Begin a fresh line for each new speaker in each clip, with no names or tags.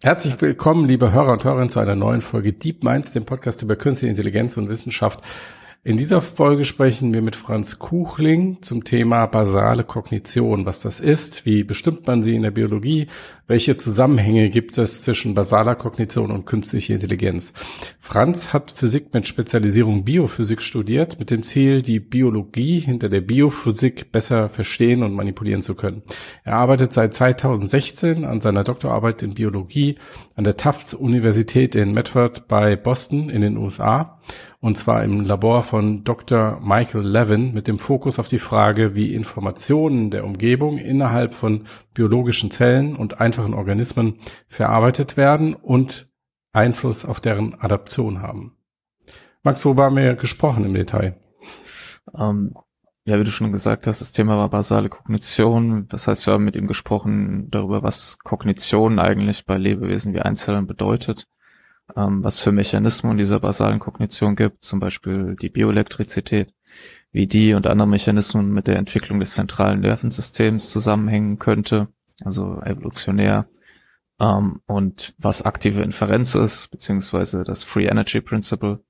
Herzlich willkommen, liebe Hörer und Hörerinnen, zu einer neuen Folge Deep Minds, dem Podcast über künstliche Intelligenz und Wissenschaft. In dieser Folge sprechen wir mit Franz Kuchling zum Thema basale Kognition, was das ist, wie bestimmt man sie in der Biologie, welche Zusammenhänge gibt es zwischen basaler Kognition und künstlicher Intelligenz. Franz hat Physik mit Spezialisierung Biophysik studiert, mit dem Ziel, die Biologie hinter der Biophysik besser verstehen und manipulieren zu können. Er arbeitet seit 2016 an seiner Doktorarbeit in Biologie an der Tufts Universität in Medford bei Boston in den USA und zwar im Labor von Dr. Michael Levin mit dem Fokus auf die Frage, wie Informationen der Umgebung innerhalb von biologischen Zellen und einfachen Organismen verarbeitet werden und Einfluss auf deren Adaption haben. Max, worüber haben wir gesprochen im Detail?
Ähm, ja, wie du schon gesagt hast, das Thema war basale Kognition. Das heißt, wir haben mit ihm gesprochen darüber, was Kognition eigentlich bei Lebewesen wie Einzellern bedeutet, ähm, was für Mechanismen dieser basalen Kognition gibt, zum Beispiel die Bioelektrizität, wie die und andere Mechanismen mit der Entwicklung des zentralen Nervensystems zusammenhängen könnte, also evolutionär, ähm, und was aktive Inferenz ist, beziehungsweise das Free Energy Principle.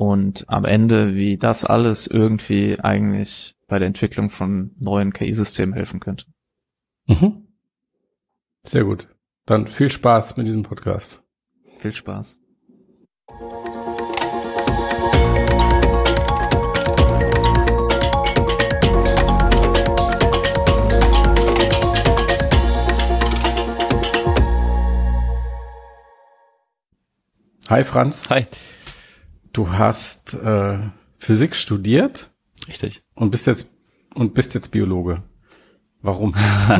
Und am Ende, wie das alles irgendwie eigentlich bei der Entwicklung von neuen KI-Systemen helfen könnte.
Mhm. Sehr gut. Dann viel Spaß mit diesem Podcast.
Viel Spaß.
Hi Franz.
Hi.
Du hast äh, Physik studiert.
Richtig.
Und bist jetzt und bist jetzt Biologe. Warum?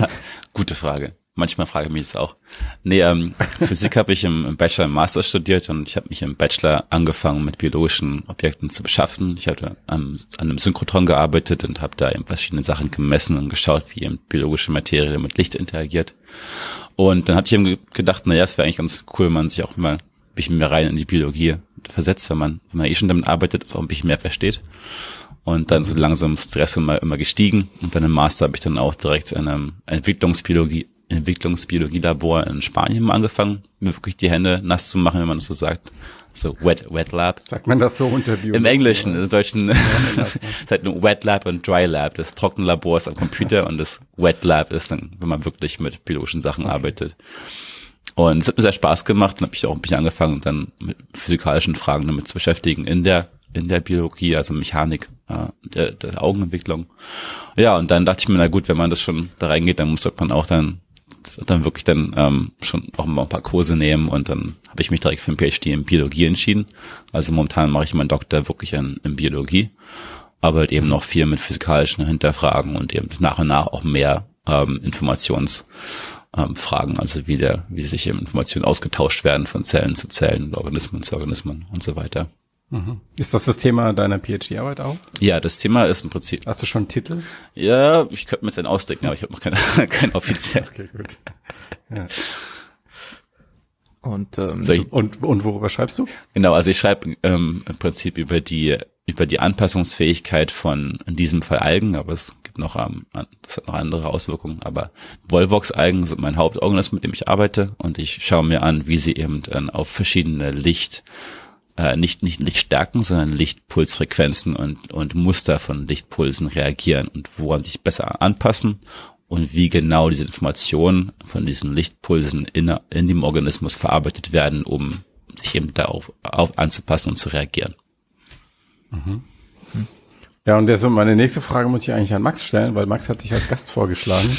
Gute Frage. Manchmal frage ich mich das auch. Nee, ähm, Physik habe ich im, im Bachelor und Master studiert und ich habe mich im Bachelor angefangen mit biologischen Objekten zu beschaffen. Ich hatte an, an einem Synchrotron gearbeitet und habe da eben verschiedene Sachen gemessen und geschaut, wie eben biologische Materie mit Licht interagiert. Und dann hatte ich eben gedacht, naja, es wäre eigentlich ganz cool, wenn man sich auch mal bisschen mehr rein in die Biologie versetzt, wenn man, wenn man eh schon damit arbeitet, es auch ein bisschen mehr versteht. Und dann so langsam Stress immer, immer gestiegen. Und dann im Master habe ich dann auch direkt in einem Entwicklungsbiologie, Entwicklungsbiologielabor in Spanien mal angefangen, mir wirklich die Hände nass zu machen, wenn man das so sagt. So Wet, Wet Lab.
Sagt man das so unter Biologie?
Im Englischen, im Deutschen, ja, ist halt ein Wet Lab und Dry Lab. Das Trockenlabor ist am Computer und das Wet Lab ist dann, wenn man wirklich mit biologischen Sachen okay. arbeitet. Und es hat mir sehr Spaß gemacht, dann habe ich auch ein bisschen angefangen, dann mit physikalischen Fragen damit zu beschäftigen in der in der Biologie, also Mechanik äh, der, der Augenentwicklung. Ja, und dann dachte ich mir, na gut, wenn man das schon da reingeht, dann muss man auch dann dann wirklich dann ähm, schon auch mal ein paar Kurse nehmen und dann habe ich mich direkt für ein PhD in Biologie entschieden. Also momentan mache ich meinen Doktor wirklich in, in Biologie, aber halt eben noch viel mit physikalischen Hinterfragen und eben nach und nach auch mehr ähm, Informations ähm, Fragen, also wie der, wie sich eben Informationen ausgetauscht werden von Zellen zu Zellen, Organismen zu Organismen und so weiter.
Mhm. Ist das das Thema deiner PhD-Arbeit auch?
Ja, das Thema ist im Prinzip.
Hast du schon einen Titel?
Ja, ich könnte mir jetzt einen ausdenken, aber ich habe noch keine, keinen offiziell. okay, gut. Ja.
Und, ähm, ich, und, und worüber schreibst du?
Genau, also ich schreibe ähm, im Prinzip über die über die Anpassungsfähigkeit von in diesem Fall Algen, aber es noch ähm, das hat noch andere Auswirkungen. Aber Volvox-Algen sind mein Hauptorganismus, mit dem ich arbeite und ich schaue mir an, wie sie eben dann auf verschiedene Licht äh, nicht, nicht Lichtstärken, sondern Lichtpulsfrequenzen und, und Muster von Lichtpulsen reagieren und woran sich besser anpassen und wie genau diese Informationen von diesen Lichtpulsen in, in dem Organismus verarbeitet werden, um sich eben darauf auf, anzupassen und zu reagieren.
Mhm. Ja, und deshalb meine nächste Frage muss ich eigentlich an Max stellen, weil Max hat dich als Gast vorgeschlagen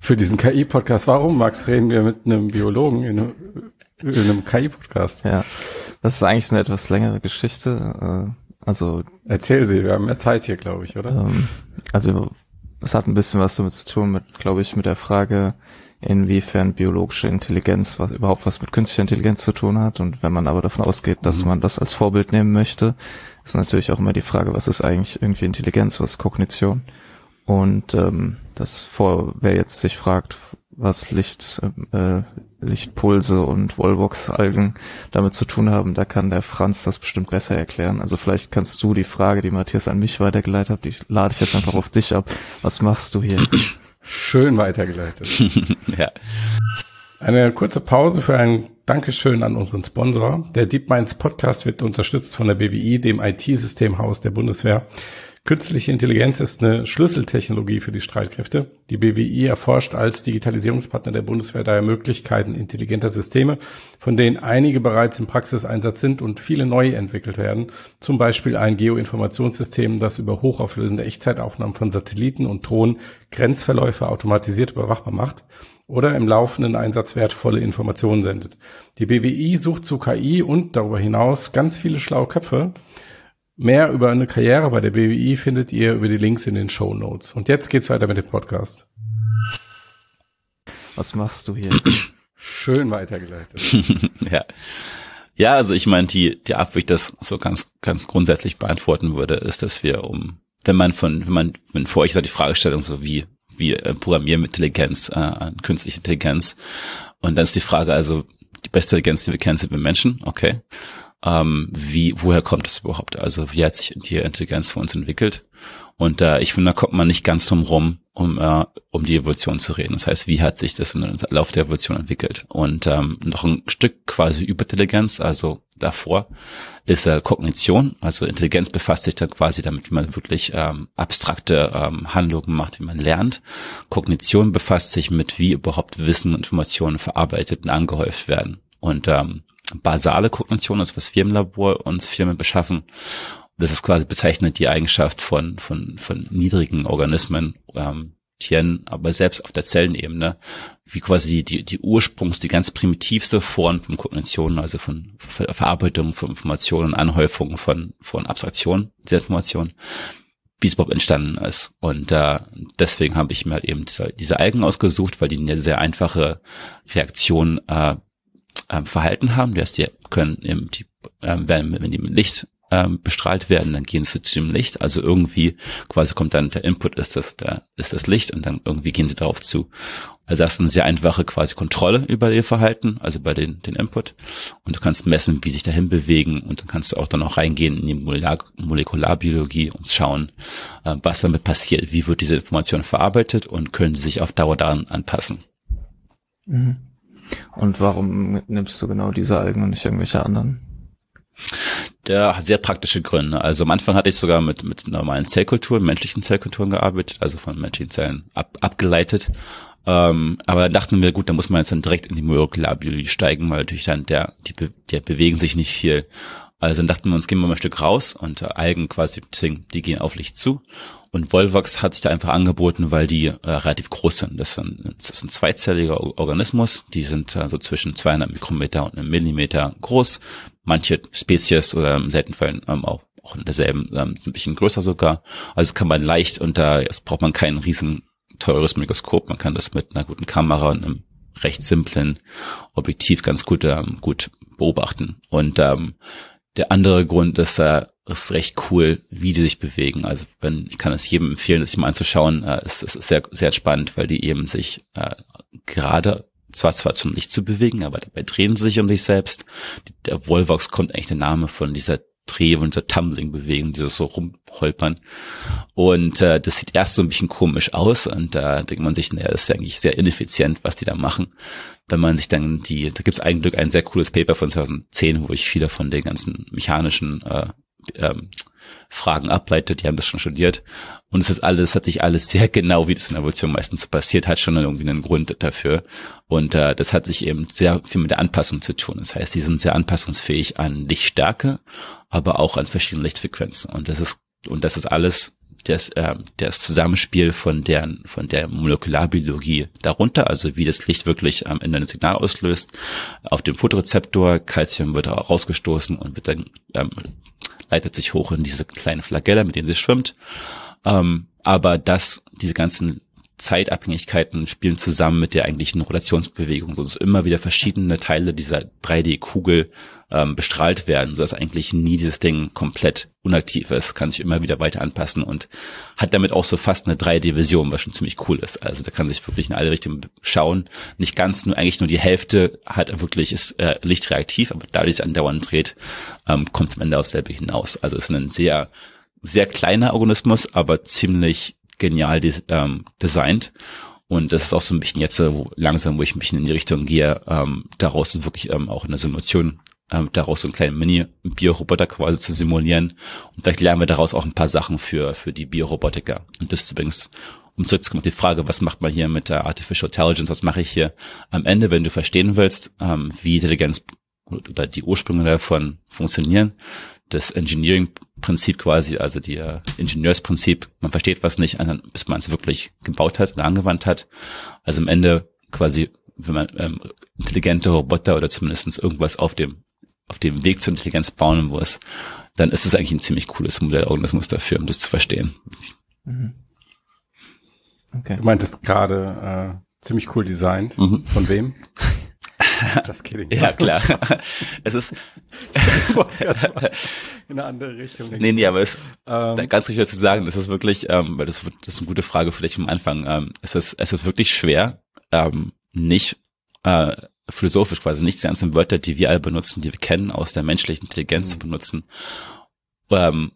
für diesen KI-Podcast. Warum, Max, reden wir mit einem Biologen in, in einem KI-Podcast?
Ja, das ist eigentlich eine etwas längere Geschichte. Äh, also
erzähl sie, wir haben mehr Zeit hier, glaube ich, oder? Ähm,
also es hat ein bisschen was damit zu tun mit, glaube ich, mit der Frage, inwiefern biologische Intelligenz was überhaupt was mit künstlicher Intelligenz zu tun hat. Und wenn man aber davon ausgeht, dass mhm. man das als Vorbild nehmen möchte, ist natürlich auch immer die Frage, was ist eigentlich irgendwie Intelligenz, was ist Kognition? Und ähm, das vor, wer jetzt sich fragt, was Licht, äh, Lichtpulse und Volvox-Algen damit zu tun haben, da kann der Franz das bestimmt besser erklären. Also vielleicht kannst du die Frage, die Matthias an mich weitergeleitet hat, die lade ich jetzt einfach auf dich ab. Was machst du hier?
Schön weitergeleitet. ja. Eine kurze Pause für ein Dankeschön an unseren Sponsor. Der DeepMinds Podcast wird unterstützt von der BWI, dem IT-Systemhaus der Bundeswehr. Künstliche Intelligenz ist eine Schlüsseltechnologie für die Streitkräfte. Die BWI erforscht als Digitalisierungspartner der Bundeswehr daher Möglichkeiten intelligenter Systeme, von denen einige bereits im Praxiseinsatz sind und viele neu entwickelt werden. Zum Beispiel ein Geoinformationssystem, das über hochauflösende Echtzeitaufnahmen von Satelliten und Drohnen Grenzverläufe automatisiert überwachbar macht oder im laufenden Einsatz wertvolle Informationen sendet. Die BWI sucht zu KI und darüber hinaus ganz viele schlaue Köpfe, Mehr über eine Karriere bei der BWI findet ihr über die Links in den Show Notes. Und jetzt geht's weiter mit dem Podcast.
Was machst du hier?
Schön weitergeleitet.
ja. Ja, also ich meine, die, die Art, wie ich das so ganz, ganz grundsätzlich beantworten würde, ist, dass wir um, wenn man von, wenn man, wenn vor euch da die Fragestellung so wie, wie äh, Intelligenz, äh, künstliche Intelligenz. Und dann ist die Frage also, die beste Intelligenz, die wir kennen, sind wir Menschen, okay ähm, wie, woher kommt das überhaupt? Also wie hat sich die Intelligenz für uns entwickelt? Und äh, ich finde, da kommt man nicht ganz drum rum, um, äh, um die Evolution zu reden. Das heißt, wie hat sich das im Lauf der Evolution entwickelt? Und ähm, noch ein Stück quasi Überintelligenz, also davor, ist äh, Kognition. Also Intelligenz befasst sich dann quasi damit, wie man wirklich ähm, abstrakte ähm, Handlungen macht, wie man lernt. Kognition befasst sich mit, wie überhaupt Wissen und Informationen verarbeitet und angehäuft werden. Und ähm, basale Kognition ist, was wir im Labor uns Firmen beschaffen. Das ist quasi bezeichnet die Eigenschaft von, von, von niedrigen Organismen, ähm, Tieren, aber selbst auf der Zellenebene, wie quasi die, die, die Ursprungs, die ganz primitivste Form von Kognition, also von Ver Verarbeitung von Informationen, Anhäufung von, von Abstraktionen dieser Information, wie es überhaupt entstanden ist. Und äh, deswegen habe ich mir halt eben diese, diese Algen ausgesucht, weil die eine sehr einfache Reaktion äh, ähm, Verhalten haben. Das die können eben die ähm, werden, wenn die mit Licht ähm, bestrahlt werden, dann gehen sie zu dem Licht. Also irgendwie quasi kommt dann der Input ist das der ist das Licht und dann irgendwie gehen sie darauf zu. Also das ist eine sehr einfache quasi Kontrolle über ihr Verhalten, also über den, den Input. Und du kannst messen, wie sich dahin bewegen und dann kannst du auch dann auch reingehen in die Molekular Molekularbiologie und schauen, äh, was damit passiert, wie wird diese Information verarbeitet und können sie sich auf Dauer daran anpassen.
Mhm. Und warum nimmst du genau diese Algen und nicht irgendwelche anderen?
Der hat sehr praktische Gründe. Also am Anfang hatte ich sogar mit, mit normalen Zellkulturen, menschlichen Zellkulturen gearbeitet, also von menschlichen Zellen ab, abgeleitet. Ähm, aber da dachten wir, gut, da muss man jetzt dann direkt in die Molekularbiologie steigen, weil natürlich dann der, die, die bewegen sich nicht viel. Also dann dachten wir uns, gehen wir mal ein Stück raus und Algen quasi, die gehen auf Licht zu. Und Volvox hat sich da einfach angeboten, weil die äh, relativ groß sind. Das ist, ein, das ist ein zweizelliger Organismus. Die sind äh, so zwischen 200 Mikrometer und einem Millimeter groß. Manche Spezies oder im seltenen Fall ähm, auch, auch in derselben ähm, sind ein bisschen größer sogar. Also kann man leicht da jetzt braucht man kein riesen teures Mikroskop. Man kann das mit einer guten Kamera und einem recht simplen Objektiv ganz gut, ähm, gut beobachten. Und ähm, der andere Grund ist, äh, ist recht cool, wie die sich bewegen. Also wenn ich kann es jedem empfehlen, sich mal anzuschauen. Äh, es, es ist sehr sehr spannend, weil die eben sich äh, gerade zwar zwar zum Licht zu bewegen, aber dabei drehen sie sich um sich selbst. Der Volvox kommt eigentlich der Name von dieser Dreh- und dieser Tumbling-Bewegung, dieses so rumholpern. Und äh, das sieht erst so ein bisschen komisch aus und da denkt man sich, naja, das ist ja eigentlich sehr ineffizient, was die da machen. Wenn man sich dann die, da gibt es eigentlich ein sehr cooles Paper von 2010, wo ich viele von den ganzen mechanischen äh, ähm, Fragen ableitet, die haben das schon studiert. Und es ist alles, hat sich alles sehr genau, wie das in der Evolution meistens passiert, hat schon irgendwie einen Grund dafür. Und äh, das hat sich eben sehr viel mit der Anpassung zu tun. Das heißt, die sind sehr anpassungsfähig an Lichtstärke, aber auch an verschiedene Lichtfrequenzen. Und das ist, und das ist alles das, äh, das Zusammenspiel von der, von der Molekularbiologie darunter, also wie das Licht wirklich am Ende ein Signal auslöst, auf dem Fotorezeptor, Calcium wird rausgestoßen und wird dann ähm, leitet sich hoch in diese kleinen Flagelle, mit denen sie schwimmt. Ähm, aber das, diese ganzen Zeitabhängigkeiten spielen zusammen mit der eigentlichen Rotationsbewegung, so immer wieder verschiedene Teile dieser 3D-Kugel ähm, bestrahlt werden, so dass eigentlich nie dieses Ding komplett unaktiv ist, kann sich immer wieder weiter anpassen und hat damit auch so fast eine 3D-Vision, was schon ziemlich cool ist. Also da kann sich wirklich in alle Richtungen schauen. Nicht ganz, nur eigentlich nur die Hälfte hat wirklich ist äh, lichtreaktiv, aber da es andauernd dreht, ähm, kommt es am Ende aufs selbe hinaus. Also es ist ein sehr sehr kleiner Organismus, aber ziemlich genial des, ähm, designt. Und das ist auch so ein bisschen jetzt wo langsam, wo ich ein bisschen in die Richtung gehe, ähm, daraus wirklich ähm, auch in der Simulation ähm, daraus so einen kleinen Mini-Bioroboter quasi zu simulieren. Und vielleicht lernen wir daraus auch ein paar Sachen für, für die Biorobotiker. Und das ist übrigens, um zurückzukommen die Frage, was macht man hier mit der Artificial Intelligence, was mache ich hier? Am Ende, wenn du verstehen willst, ähm, wie Intelligenz oder die Ursprünge davon funktionieren, das Engineering-Prinzip quasi, also die äh, Ingenieursprinzip, man versteht was nicht, bis man es wirklich gebaut hat oder angewandt hat. Also am Ende quasi, wenn man ähm, intelligente Roboter oder zumindest irgendwas auf dem auf dem Weg zur Intelligenz bauen muss, dann ist es eigentlich ein ziemlich cooles Modellorganismus dafür, um das zu verstehen. Mhm.
Okay. Du meintest gerade äh, ziemlich cool designt. Mhm. Von wem?
Das kidding. ja, klar. es ist
in eine andere Richtung.
Nee, nee, aber es ähm, ganz richtig zu sagen, das ist wirklich, ähm, weil das, das ist eine gute Frage vielleicht am Anfang, ähm, es ist, es ist wirklich schwer, ähm, nicht äh, philosophisch quasi nicht die ganzen Wörter, die wir alle benutzen, die wir kennen, aus der menschlichen Intelligenz mhm. zu benutzen, ähm,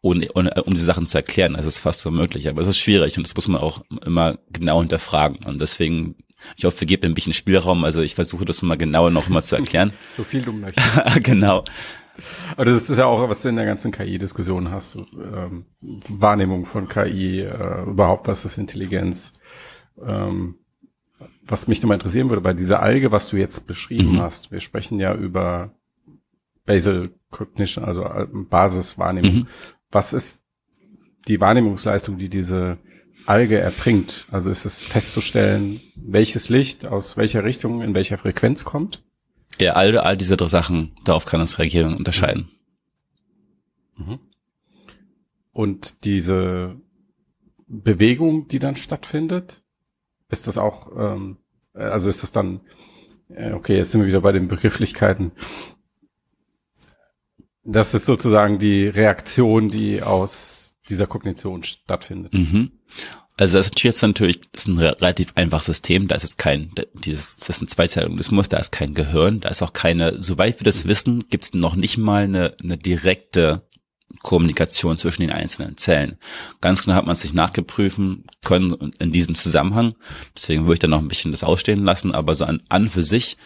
ohne, ohne, um die Sachen zu erklären. Es ist fast so möglich, aber es ist schwierig und das muss man auch immer genau hinterfragen. Und deswegen ich hoffe, wir geben ein bisschen Spielraum. Also ich versuche das mal genauer noch mal zu erklären.
so viel du möchtest.
genau.
Aber das ist ja auch, was du in der ganzen KI-Diskussion hast. Ähm, Wahrnehmung von KI, äh, überhaupt, was ist Intelligenz. Ähm, was mich nochmal interessieren würde, bei dieser Alge, was du jetzt beschrieben mhm. hast, wir sprechen ja über Basal Cognition, also äh, Basiswahrnehmung. Mhm. Was ist die Wahrnehmungsleistung, die diese Alge erbringt? Also ist es festzustellen, welches Licht aus welcher Richtung in welcher Frequenz kommt?
Ja, all, all diese drei Sachen, darauf kann es reagieren unterscheiden.
Mhm. Und diese Bewegung, die dann stattfindet, ist das auch, ähm, also ist das dann, äh, okay, jetzt sind wir wieder bei den Begrifflichkeiten. Das ist sozusagen die Reaktion, die aus dieser Kognition stattfindet.
Mhm. Also das ist jetzt natürlich das ist ein relativ einfaches System. Da ist jetzt kein, dieses, das ist ein Zweizeitorganismus, da ist kein Gehirn, da ist auch keine, soweit wir das wissen, gibt es noch nicht mal eine, eine direkte Kommunikation zwischen den einzelnen Zellen. Ganz genau hat man sich nachgeprüfen können in diesem Zusammenhang. Deswegen würde ich da noch ein bisschen das ausstehen lassen, aber so an, an für sich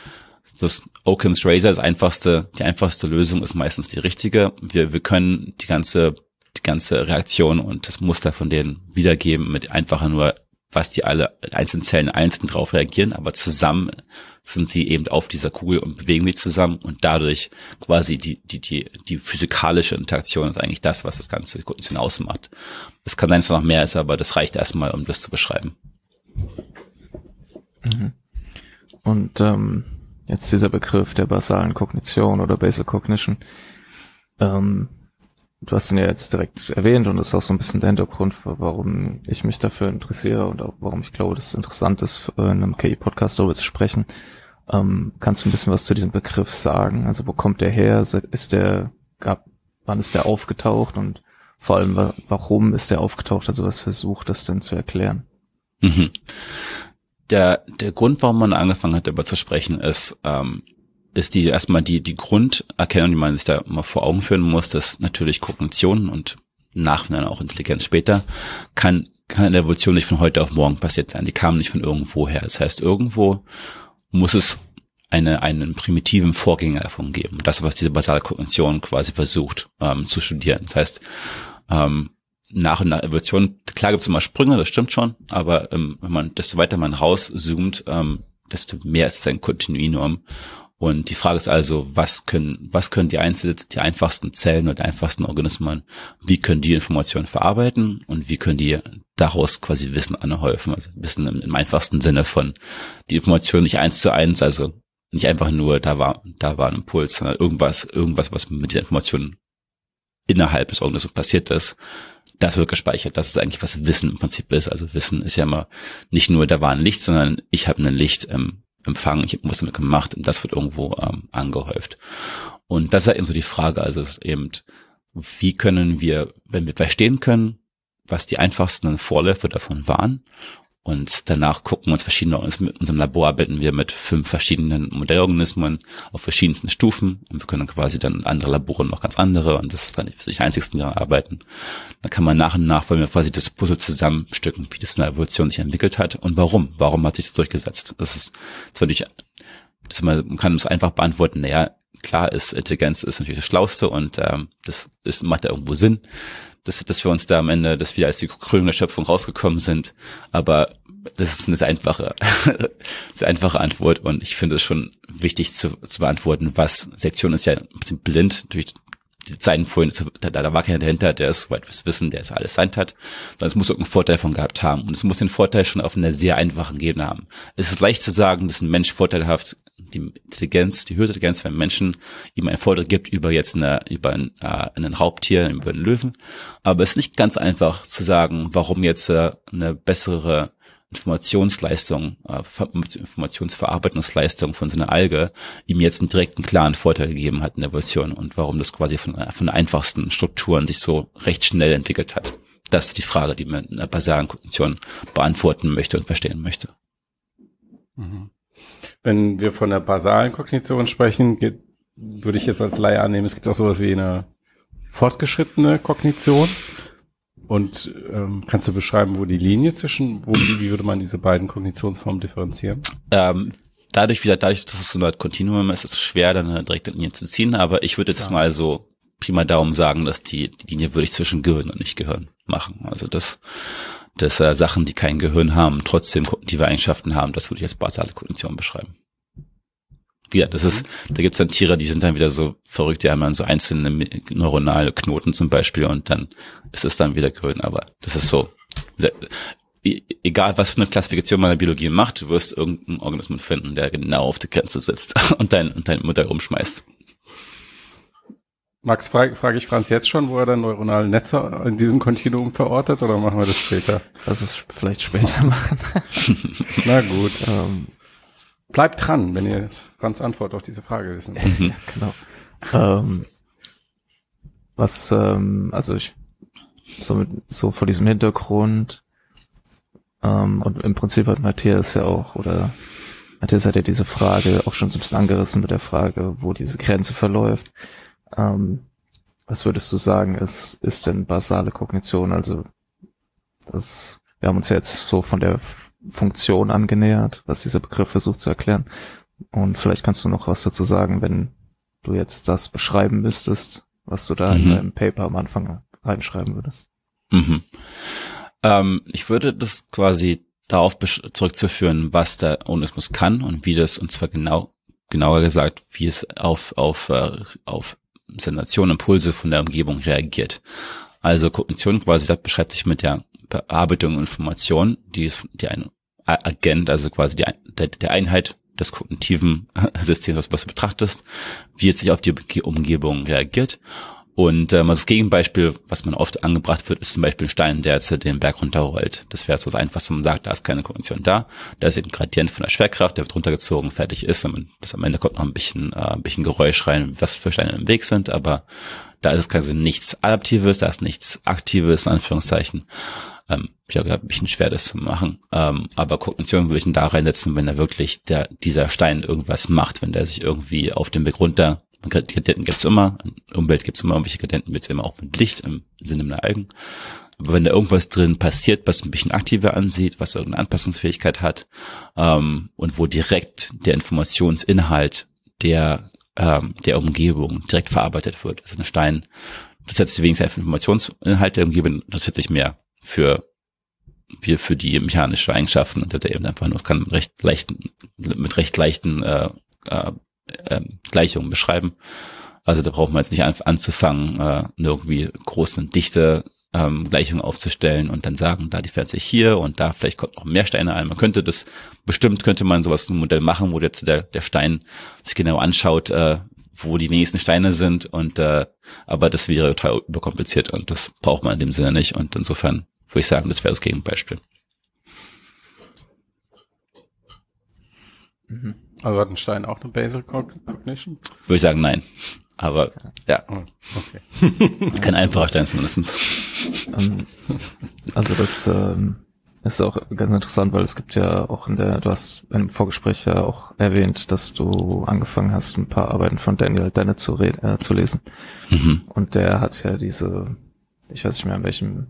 das Occam's Razor, das einfachste, die einfachste Lösung ist meistens die richtige. Wir, wir können die ganze die ganze Reaktion und das Muster von denen wiedergeben mit einfacher nur, was die alle einzelnen Zellen einzeln drauf reagieren, aber zusammen sind sie eben auf dieser Kugel und bewegen sich zusammen und dadurch quasi die, die, die, die physikalische Interaktion ist eigentlich das, was das Ganze Kondition ausmacht. Es kann sein, dass es noch mehr ist, aber das reicht erstmal, um das zu beschreiben.
Mhm. Und ähm, jetzt dieser Begriff der basalen Kognition oder Basal Cognition. Ähm, du hast ihn ja jetzt direkt erwähnt und das ist auch so ein bisschen der Hintergrund, warum ich mich dafür interessiere und auch warum ich glaube, dass es interessant ist, in einem KI-Podcast darüber zu sprechen. Ähm, kannst du ein bisschen was zu diesem Begriff sagen? Also wo kommt der her? Ist der, gab, wann ist der aufgetaucht und vor allem, warum ist der aufgetaucht? Also was versucht das denn zu erklären?
Mhm. Der, der Grund, warum man angefangen hat, darüber zu sprechen, ist, ähm, ist die erstmal die, die Grunderkennung, die man sich da mal vor Augen führen muss, dass natürlich Kognition und nach dann auch Intelligenz später kann, kann in der Evolution nicht von heute auf morgen passiert sein. Die kamen nicht von irgendwo her. Das heißt, irgendwo muss es eine, einen primitiven Vorgänger davon geben. Das, was diese basale Kognition quasi versucht ähm, zu studieren. Das heißt, ähm, nach und nach Evolution, klar gibt es immer Sprünge, das stimmt schon, aber ähm, wenn man, desto weiter man rauszoomt, ähm, desto mehr ist es ein Kontinuum. Und die Frage ist also, was können, was können die einzelnen, die einfachsten Zellen die einfachsten Organismen, wie können die Informationen verarbeiten und wie können die daraus quasi Wissen anhäufen? Also Wissen im, im einfachsten Sinne von die Information nicht eins zu eins, also nicht einfach nur, da war, da war ein Impuls, sondern irgendwas, irgendwas, was mit der Information innerhalb des Organismus passiert ist, das wird gespeichert. Das ist eigentlich, was Wissen im Prinzip ist. Also Wissen ist ja immer nicht nur, da war ein Licht, sondern ich habe ein Licht ähm, empfangen, ich habe was damit gemacht und das wird irgendwo ähm, angehäuft. Und das ist halt eben so die Frage, also es ist eben, wie können wir, wenn wir verstehen können, was die einfachsten Vorläufe davon waren und danach gucken wir uns verschiedene, in unserem Labor arbeiten wir mit fünf verschiedenen Modellorganismen auf verschiedensten Stufen und wir können quasi dann andere Labore noch ganz andere und das ist dann nicht einzigsten, die arbeiten. Dann kann man nach und nach, wollen wir quasi das Puzzle zusammenstücken, wie das in der Evolution sich entwickelt hat und warum. Warum hat sich das durchgesetzt? Das ist zwar nicht, das man kann es einfach beantworten, naja, klar ist, Intelligenz ist natürlich das Schlauste und ähm, das ist, macht ja irgendwo Sinn dass, dass wir uns da am Ende, dass wir als die Krönung der Schöpfung rausgekommen sind. Aber das ist eine sehr einfache, sehr einfache Antwort und ich finde es schon wichtig zu, zu beantworten, was Sektion ist ja ein bisschen blind durch die Zeiten vorhin, da, da war keiner dahinter, der es soweit wir wissen, der es alles sein hat, sondern es muss irgendeinen Vorteil von gehabt haben und es muss den Vorteil schon auf einer sehr einfachen Ebene haben. Es ist leicht zu sagen, dass ein Mensch vorteilhaft die Intelligenz, die höhere Intelligenz, wenn Menschen ihm einen Vorteil gibt über jetzt eine, über ein, äh, einen Raubtier, über einen Löwen. Aber es ist nicht ganz einfach zu sagen, warum jetzt äh, eine bessere Informationsleistung, äh, Informationsverarbeitungsleistung von so einer Alge ihm jetzt einen direkten klaren Vorteil gegeben hat in der Evolution und warum das quasi von, von einfachsten Strukturen sich so recht schnell entwickelt hat. Das ist die Frage, die man in der basalen Kognition beantworten möchte und verstehen möchte.
Mhm. Wenn wir von der basalen Kognition sprechen, geht, würde ich jetzt als Laie annehmen, es gibt auch sowas wie eine fortgeschrittene Kognition. Und ähm, kannst du beschreiben, wo die Linie zwischen, wo, wie würde man diese beiden Kognitionsformen differenzieren?
Ähm, dadurch, wieder dadurch, dass es so ein Kontinuum ist, ist es schwer, dann eine direkte Linie zu ziehen. Aber ich würde jetzt ja. mal so prima Daumen sagen, dass die, die Linie würde ich zwischen Gehirn und nicht Gehirn machen. Also das, dass äh, Sachen, die kein Gehirn haben, trotzdem kognitive Eigenschaften haben, das würde ich als basale Kognition beschreiben. Ja, das ist, da gibt's dann Tiere, die sind dann wieder so verrückt, die haben dann so einzelne neuronale Knoten zum Beispiel und dann ist es dann wieder grün, aber das ist so, e, egal was für eine Klassifikation man in der Biologie macht, du wirst irgendeinen Organismus finden, der genau auf der Grenze sitzt und dein, und dein Mutter rumschmeißt.
Max, frage frag ich Franz jetzt schon, wo er dann neuronale Netze in diesem Kontinuum verortet oder machen wir das später?
Lass es vielleicht später machen.
Na gut. Ähm, Bleibt dran, wenn ihr Franz Antwort auf diese Frage wissen wollt.
ja, genau. Ähm, was, ähm, also ich, so, mit, so vor diesem Hintergrund, ähm, und im Prinzip hat Matthias ja auch, oder Matthias hat ja diese Frage auch schon so ein bisschen angerissen mit der Frage, wo diese Grenze verläuft. Ähm, was würdest du sagen, ist, ist denn basale Kognition? Also, das, wir haben uns ja jetzt so von der Funktion angenähert, was dieser Begriff versucht zu erklären. Und vielleicht kannst du noch was dazu sagen, wenn du jetzt das beschreiben müsstest, was du da mhm. in deinem Paper am Anfang reinschreiben würdest.
Mhm. Ähm, ich würde das quasi darauf zurückzuführen, was der Onismus kann und wie das, und zwar genau, genauer gesagt, wie es auf, auf, äh, auf Sensation, Impulse von der Umgebung reagiert. Also Kognition quasi, das beschreibt sich mit der Bearbeitung Information, die ist die ein Agent, also quasi die, der, der Einheit des kognitiven Systems, was du betrachtest, wie es sich auf die Umgebung reagiert. Und ähm, das Gegenbeispiel, was man oft angebracht wird, ist zum Beispiel ein Stein, der jetzt den Berg runterrollt. Das wäre so das Einfachste, man sagt, da ist keine Kognition da. Da ist eben ein Gradient von der Schwerkraft, der wird runtergezogen, fertig ist. Und bis am Ende kommt noch ein bisschen, äh, ein bisschen Geräusch rein, was für Steine im Weg sind. Aber da ist quasi nichts Adaptives, da ist nichts Aktives, in Anführungszeichen. Ähm, ich habe ein bisschen schwer, das zu machen. Ähm, aber Kognition würde ich ihn da reinsetzen, wenn er wirklich der, dieser Stein irgendwas macht, wenn der sich irgendwie auf dem Weg runter Gradienten gibt's immer, Umwelt gibt's immer, irgendwelche Gradienten wird's immer auch mit Licht im Sinne der Algen. Aber wenn da irgendwas drin passiert, was ein bisschen aktiver ansieht, was irgendeine Anpassungsfähigkeit hat, ähm, und wo direkt der Informationsinhalt der, ähm, der Umgebung direkt verarbeitet wird. Also ein Stein, das setzt sich wenigstens Informationsinhalt der Umgebung, das setzt sich mehr für wir für die mechanische Eigenschaften und der eben einfach nur kann mit recht leichten, mit recht leichten äh, äh, äh, Gleichungen beschreiben. Also da braucht man jetzt nicht an, anzufangen, äh, irgendwie große und dichte ähm, Gleichung aufzustellen und dann sagen, da fährt sich hier und da vielleicht kommt noch mehr Steine ein. Man könnte das, bestimmt könnte man sowas ein Modell machen, wo jetzt der, der Stein sich genau anschaut, äh, wo die wenigsten Steine sind und äh, aber das wäre total überkompliziert und das braucht man in dem Sinne nicht und insofern würde ich sagen, das wäre das Gegenbeispiel.
Mhm. Also hat ein Stein auch eine Basal Cognition?
Würde ich sagen, nein. Aber ja. Oh, okay. Kein einfacher Stein zumindest.
Ähm, also das, ähm, ist auch ganz interessant, weil es gibt ja auch in der, du hast im Vorgespräch ja auch erwähnt, dass du angefangen hast, ein paar Arbeiten von Daniel Dennett zu, äh, zu lesen. Mhm. Und der hat ja diese, ich weiß nicht mehr in welchem,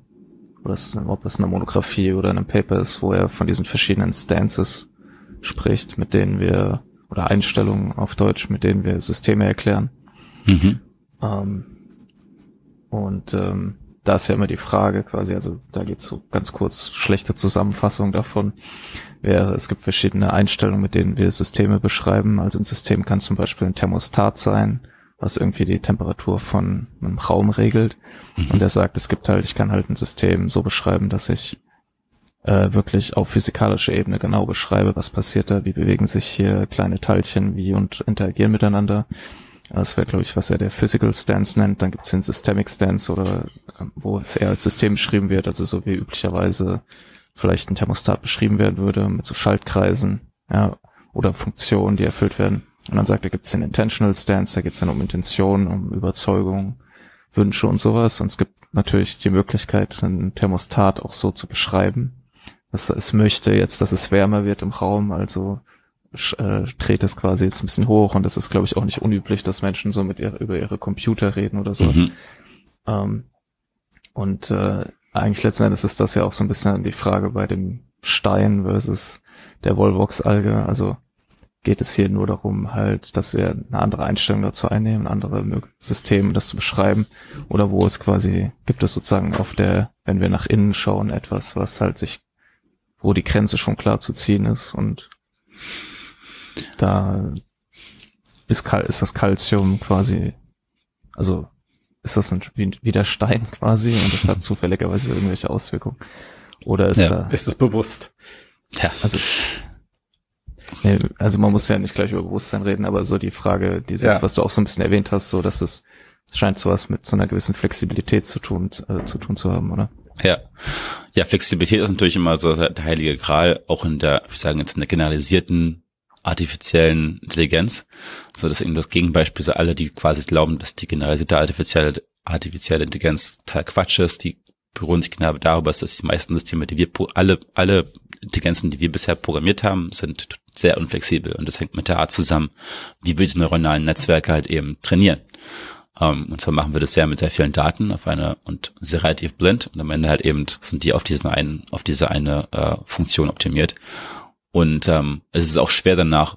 ob es, ob es eine Monographie oder in einem Paper ist, wo er von diesen verschiedenen Stances spricht, mit denen wir, oder Einstellungen auf Deutsch, mit denen wir Systeme erklären. Mhm. Ähm, und ähm, da ist ja immer die Frage quasi, also da geht's so ganz kurz schlechte Zusammenfassung davon, wäre, es gibt verschiedene Einstellungen, mit denen wir Systeme beschreiben. Also ein System kann zum Beispiel ein Thermostat sein, was irgendwie die Temperatur von einem Raum regelt. Mhm. Und er sagt, es gibt halt, ich kann halt ein System so beschreiben, dass ich äh, wirklich auf physikalischer Ebene genau beschreibe, was passiert da, wie bewegen sich hier kleine Teilchen, wie und interagieren miteinander. Das wäre, glaube ich, was er der Physical Stance nennt. Dann gibt es den Systemic Stance oder ähm, wo es eher als System beschrieben wird, also so wie üblicherweise vielleicht ein Thermostat beschrieben werden würde mit so Schaltkreisen, ja, oder Funktionen, die erfüllt werden. Und dann sagt er, gibt es den Intentional Stance, da geht es dann um Intention, um Überzeugung, Wünsche und sowas. Und es gibt natürlich die Möglichkeit, ein Thermostat auch so zu beschreiben, dass es möchte jetzt, dass es wärmer wird im Raum, also äh, dreht es quasi jetzt ein bisschen hoch und es ist, glaube ich, auch nicht unüblich, dass Menschen so mit ihr, über ihre Computer reden oder sowas. Mhm. Ähm, und äh, eigentlich letzten Endes ist das ja auch so ein bisschen die Frage bei dem Stein versus der Volvox-Alge. Also geht es hier nur darum, halt, dass wir eine andere Einstellung dazu einnehmen, andere Systeme, das zu beschreiben, oder wo es quasi, gibt es sozusagen auf der, wenn wir nach innen schauen, etwas, was halt sich, wo die Grenze schon klar zu ziehen ist und da ist, ist das Calcium quasi, also ist das ein, wie, wie der Stein quasi und das hat zufälligerweise irgendwelche Auswirkungen. Oder ist
ja,
da.
Ist es bewusst?
Ja. Also, nee, also man muss ja nicht gleich über Bewusstsein reden, aber so die Frage, dieses, ja. was du auch so ein bisschen erwähnt hast, so dass es, es scheint sowas mit so einer gewissen Flexibilität zu tun, äh, zu tun zu haben, oder?
Ja. Ja, Flexibilität ist natürlich immer so der heilige Gral, auch in der, ich sagen jetzt in der generalisierten artifiziellen Intelligenz, so dass eben das Gegenbeispiel so alle, die quasi glauben, dass die generalisierte artifizielle, artifizielle Intelligenz total Quatsch ist, die beruhen sich genau darüber, dass die meisten Systeme, die wir, alle, alle Intelligenzen, die wir bisher programmiert haben, sind sehr unflexibel und das hängt mit der Art zusammen, wie wir diese neuronalen Netzwerke halt eben trainieren. Ähm, und zwar machen wir das sehr mit sehr vielen Daten auf eine und sehr relativ blind und am Ende halt eben sind die auf diesen einen, auf diese eine äh, Funktion optimiert. Und ähm, es ist auch schwer danach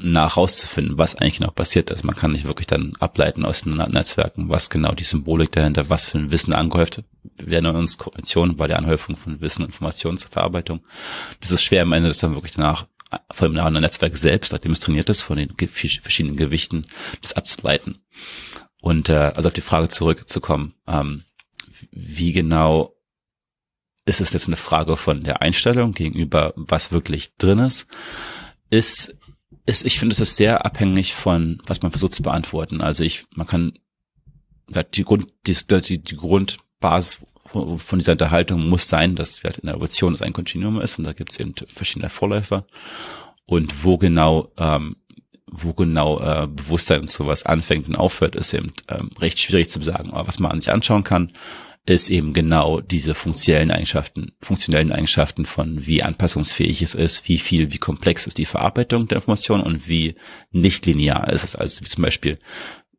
nach rauszufinden, was eigentlich genau passiert ist. Man kann nicht wirklich dann ableiten aus den Netzwerken, was genau die Symbolik dahinter, was für ein Wissen angehäuft werden in uns Kognition bei der Anhäufung von Wissen und Informationen zur Verarbeitung. Das ist schwer am Ende, das dann wirklich danach von dem Netzwerk selbst, nachdem es trainiert ist, von den verschiedenen Gewichten, das abzuleiten. Und äh, also auf die Frage zurückzukommen, ähm, wie genau ist es jetzt eine Frage von der Einstellung gegenüber, was wirklich drin ist, ist, ist ich finde, es ist sehr abhängig von, was man versucht zu beantworten. Also ich, man kann, die Grund, die, die, Grundbasis von dieser Unterhaltung muss sein, dass in der Evolution ein Kontinuum ist und da gibt es eben verschiedene Vorläufer und wo genau ähm, wo genau äh, Bewusstsein und sowas anfängt und aufhört, ist eben ähm, recht schwierig zu sagen. Aber was man sich anschauen kann, ist eben genau diese funktionellen Eigenschaften, funktionellen Eigenschaften von wie anpassungsfähig es ist, wie viel, wie komplex ist die Verarbeitung der Information und wie nicht linear ist es. Also wie zum Beispiel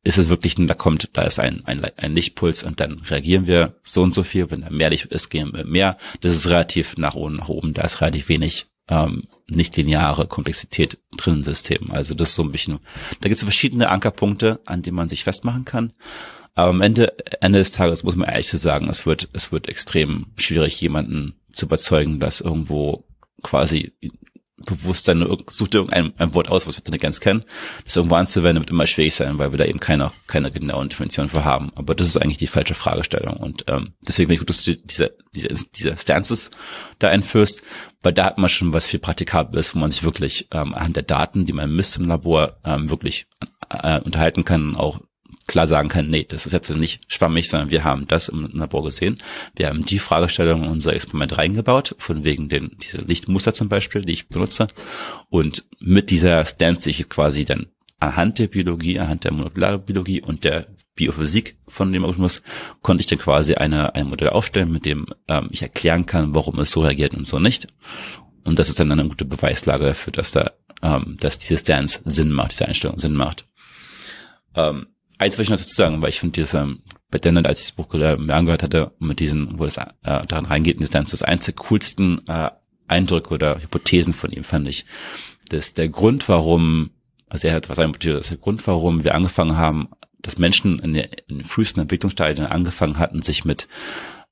ist es wirklich, da kommt, da ist ein, ein, ein Lichtpuls und dann reagieren wir so und so viel. Wenn da mehr Licht ist, gehen wir mehr. Das ist relativ nach oben, nach oben. Da ist relativ wenig ähm, nicht lineare Komplexität drin im System. Also das ist so ein bisschen, da gibt es verschiedene Ankerpunkte, an denen man sich festmachen kann. Aber am Ende, Ende des Tages muss man ehrlich sagen, es wird, es wird extrem schwierig, jemanden zu überzeugen, dass irgendwo quasi Bewusstsein, sucht irgendein ein Wort aus, was wir Intelligenz kennen, das irgendwo anzuwenden, wird immer schwierig sein, weil wir da eben keine, keine genauen Definitionen für haben. Aber das ist eigentlich die falsche Fragestellung. Und ähm, deswegen finde ich gut, dass du diese, diese, diese Stances da einführst, weil da hat man schon was viel Praktikables, wo man sich wirklich ähm, anhand der Daten, die man misst im Labor, ähm, wirklich äh, unterhalten kann, auch klar sagen kann, nee, das ist jetzt nicht schwammig, sondern wir haben das im Labor gesehen. Wir haben die Fragestellung in unser Experiment reingebaut, von wegen den, diese Lichtmuster zum Beispiel, die ich benutze. Und mit dieser Stance, die ich quasi dann anhand der Biologie, anhand der Molekularbiologie und der Biophysik von dem Algorithmus, konnte ich dann quasi eine, ein Modell aufstellen, mit dem ähm, ich erklären kann, warum es so reagiert und so nicht. Und das ist dann eine gute Beweislage dafür, dass da, ähm, dass diese Stance Sinn macht, diese Einstellung Sinn macht. Ähm, eins will ich noch dazu sagen, weil ich finde dieses, ähm, bei Dennett, als ich das Buch äh, mir angehört hatte, mit diesen, wo das äh, daran reingeht, in die Stance, das der coolsten äh, Eindrücke oder Hypothesen von ihm fand ich. dass der Grund, warum, also er hat was einprobiert, das ist der Grund, warum wir angefangen haben, dass Menschen in, den frühesten Entwicklungsstadien angefangen hatten, sich mit,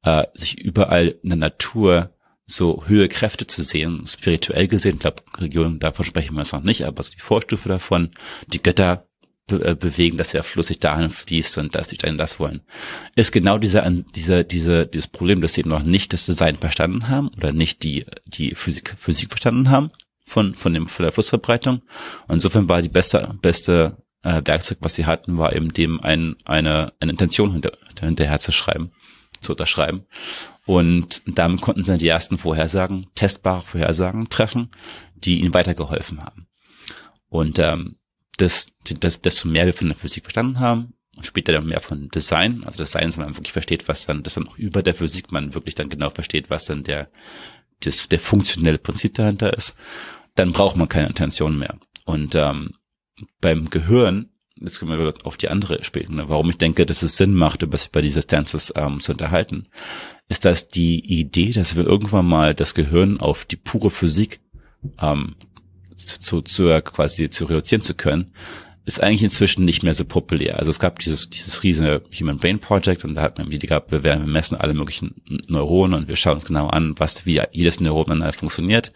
äh, sich überall in der Natur so höhere Kräfte zu sehen, spirituell gesehen, ich glaube, Religion, davon sprechen wir jetzt noch nicht, aber so die Vorstufe davon, die Götter be äh, bewegen, dass der Fluss sich dahin fließt und dass die Steine das wollen, ist genau dieser, dieser, diese, dieses Problem, dass sie eben noch nicht das Design verstanden haben oder nicht die, die Physik, Physik verstanden haben von, von dem, von der Flussverbreitung. Und insofern war die beste, beste äh, Werkzeug, was sie hatten, war eben dem ein, eine, eine Intention hinter, hinterher zu schreiben, zu unterschreiben. Und damit konnten sie dann die ersten Vorhersagen, testbare Vorhersagen treffen, die ihnen weitergeholfen haben. Und ähm, das, das, desto mehr wir von der Physik verstanden haben, und später dann mehr von Design, also Design, dass man wirklich versteht, was dann, dass dann auch über der Physik man wirklich dann genau versteht, was dann der, das, der funktionelle Prinzip dahinter ist, dann braucht man keine Intention mehr. Und ähm, beim Gehirn, jetzt kommen wir auf die andere später, ne, warum ich denke, dass es Sinn macht, über sich bei dieser Stances ähm, zu unterhalten, ist, dass die Idee, dass wir irgendwann mal das Gehirn auf die pure Physik ähm, zu, zu quasi zu reduzieren zu können, ist eigentlich inzwischen nicht mehr so populär. Also es gab dieses, dieses riesige Human Brain Project und da hat man die gehabt, wir werden, wir messen alle möglichen Neuronen und wir schauen uns genau an, was, wie jedes Neuron miteinander funktioniert.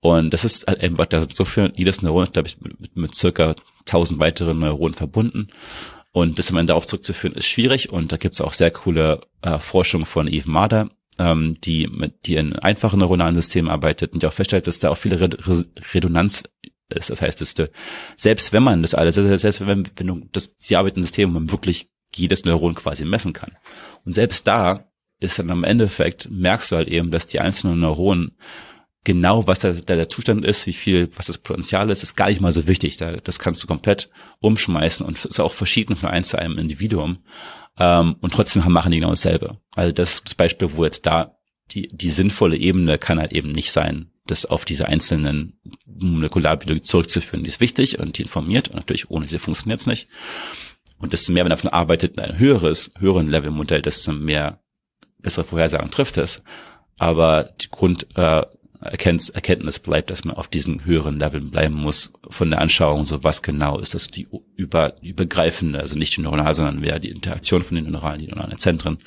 Und das ist halt einfach, da sind so viel, jedes Neuron glaube ich, mit, mit circa tausend weiteren Neuronen verbunden. Und das am Ende darauf zurückzuführen, ist schwierig. Und da gibt es auch sehr coole äh, Forschung von Eve Marder, ähm, die die in einfachen neuronalen Systemen arbeitet und die auch feststellt, dass da auch viele Redundanz ist. Das heißt, dass du, selbst wenn man das alles, selbst wenn, wenn du das, die arbeiten System, man wirklich jedes Neuron quasi messen kann. Und selbst da ist dann am Endeffekt, merkst du halt eben, dass die einzelnen Neuronen genau, was da, da der Zustand ist, wie viel, was das Potenzial ist, ist gar nicht mal so wichtig. Da, das kannst du komplett umschmeißen und ist auch verschieden von eins zu einem Individuum. Ähm, und trotzdem machen die genau dasselbe. Also das, das Beispiel, wo jetzt da die, die sinnvolle Ebene kann halt eben nicht sein, das auf diese einzelnen Molekularbiologie zurückzuführen. Die ist wichtig und die informiert und natürlich ohne sie funktioniert es nicht. Und desto mehr man davon arbeitet, ein höheres, höheren Level-Modell, desto mehr bessere Vorhersagen trifft es. Aber die Grund, äh, Erkenntnis bleibt, dass man auf diesen höheren Leveln bleiben muss von der Anschauung, so was genau ist das die über, übergreifende, also nicht die neuronale, sondern mehr die Interaktion von den neuralen, die neuralen Zentren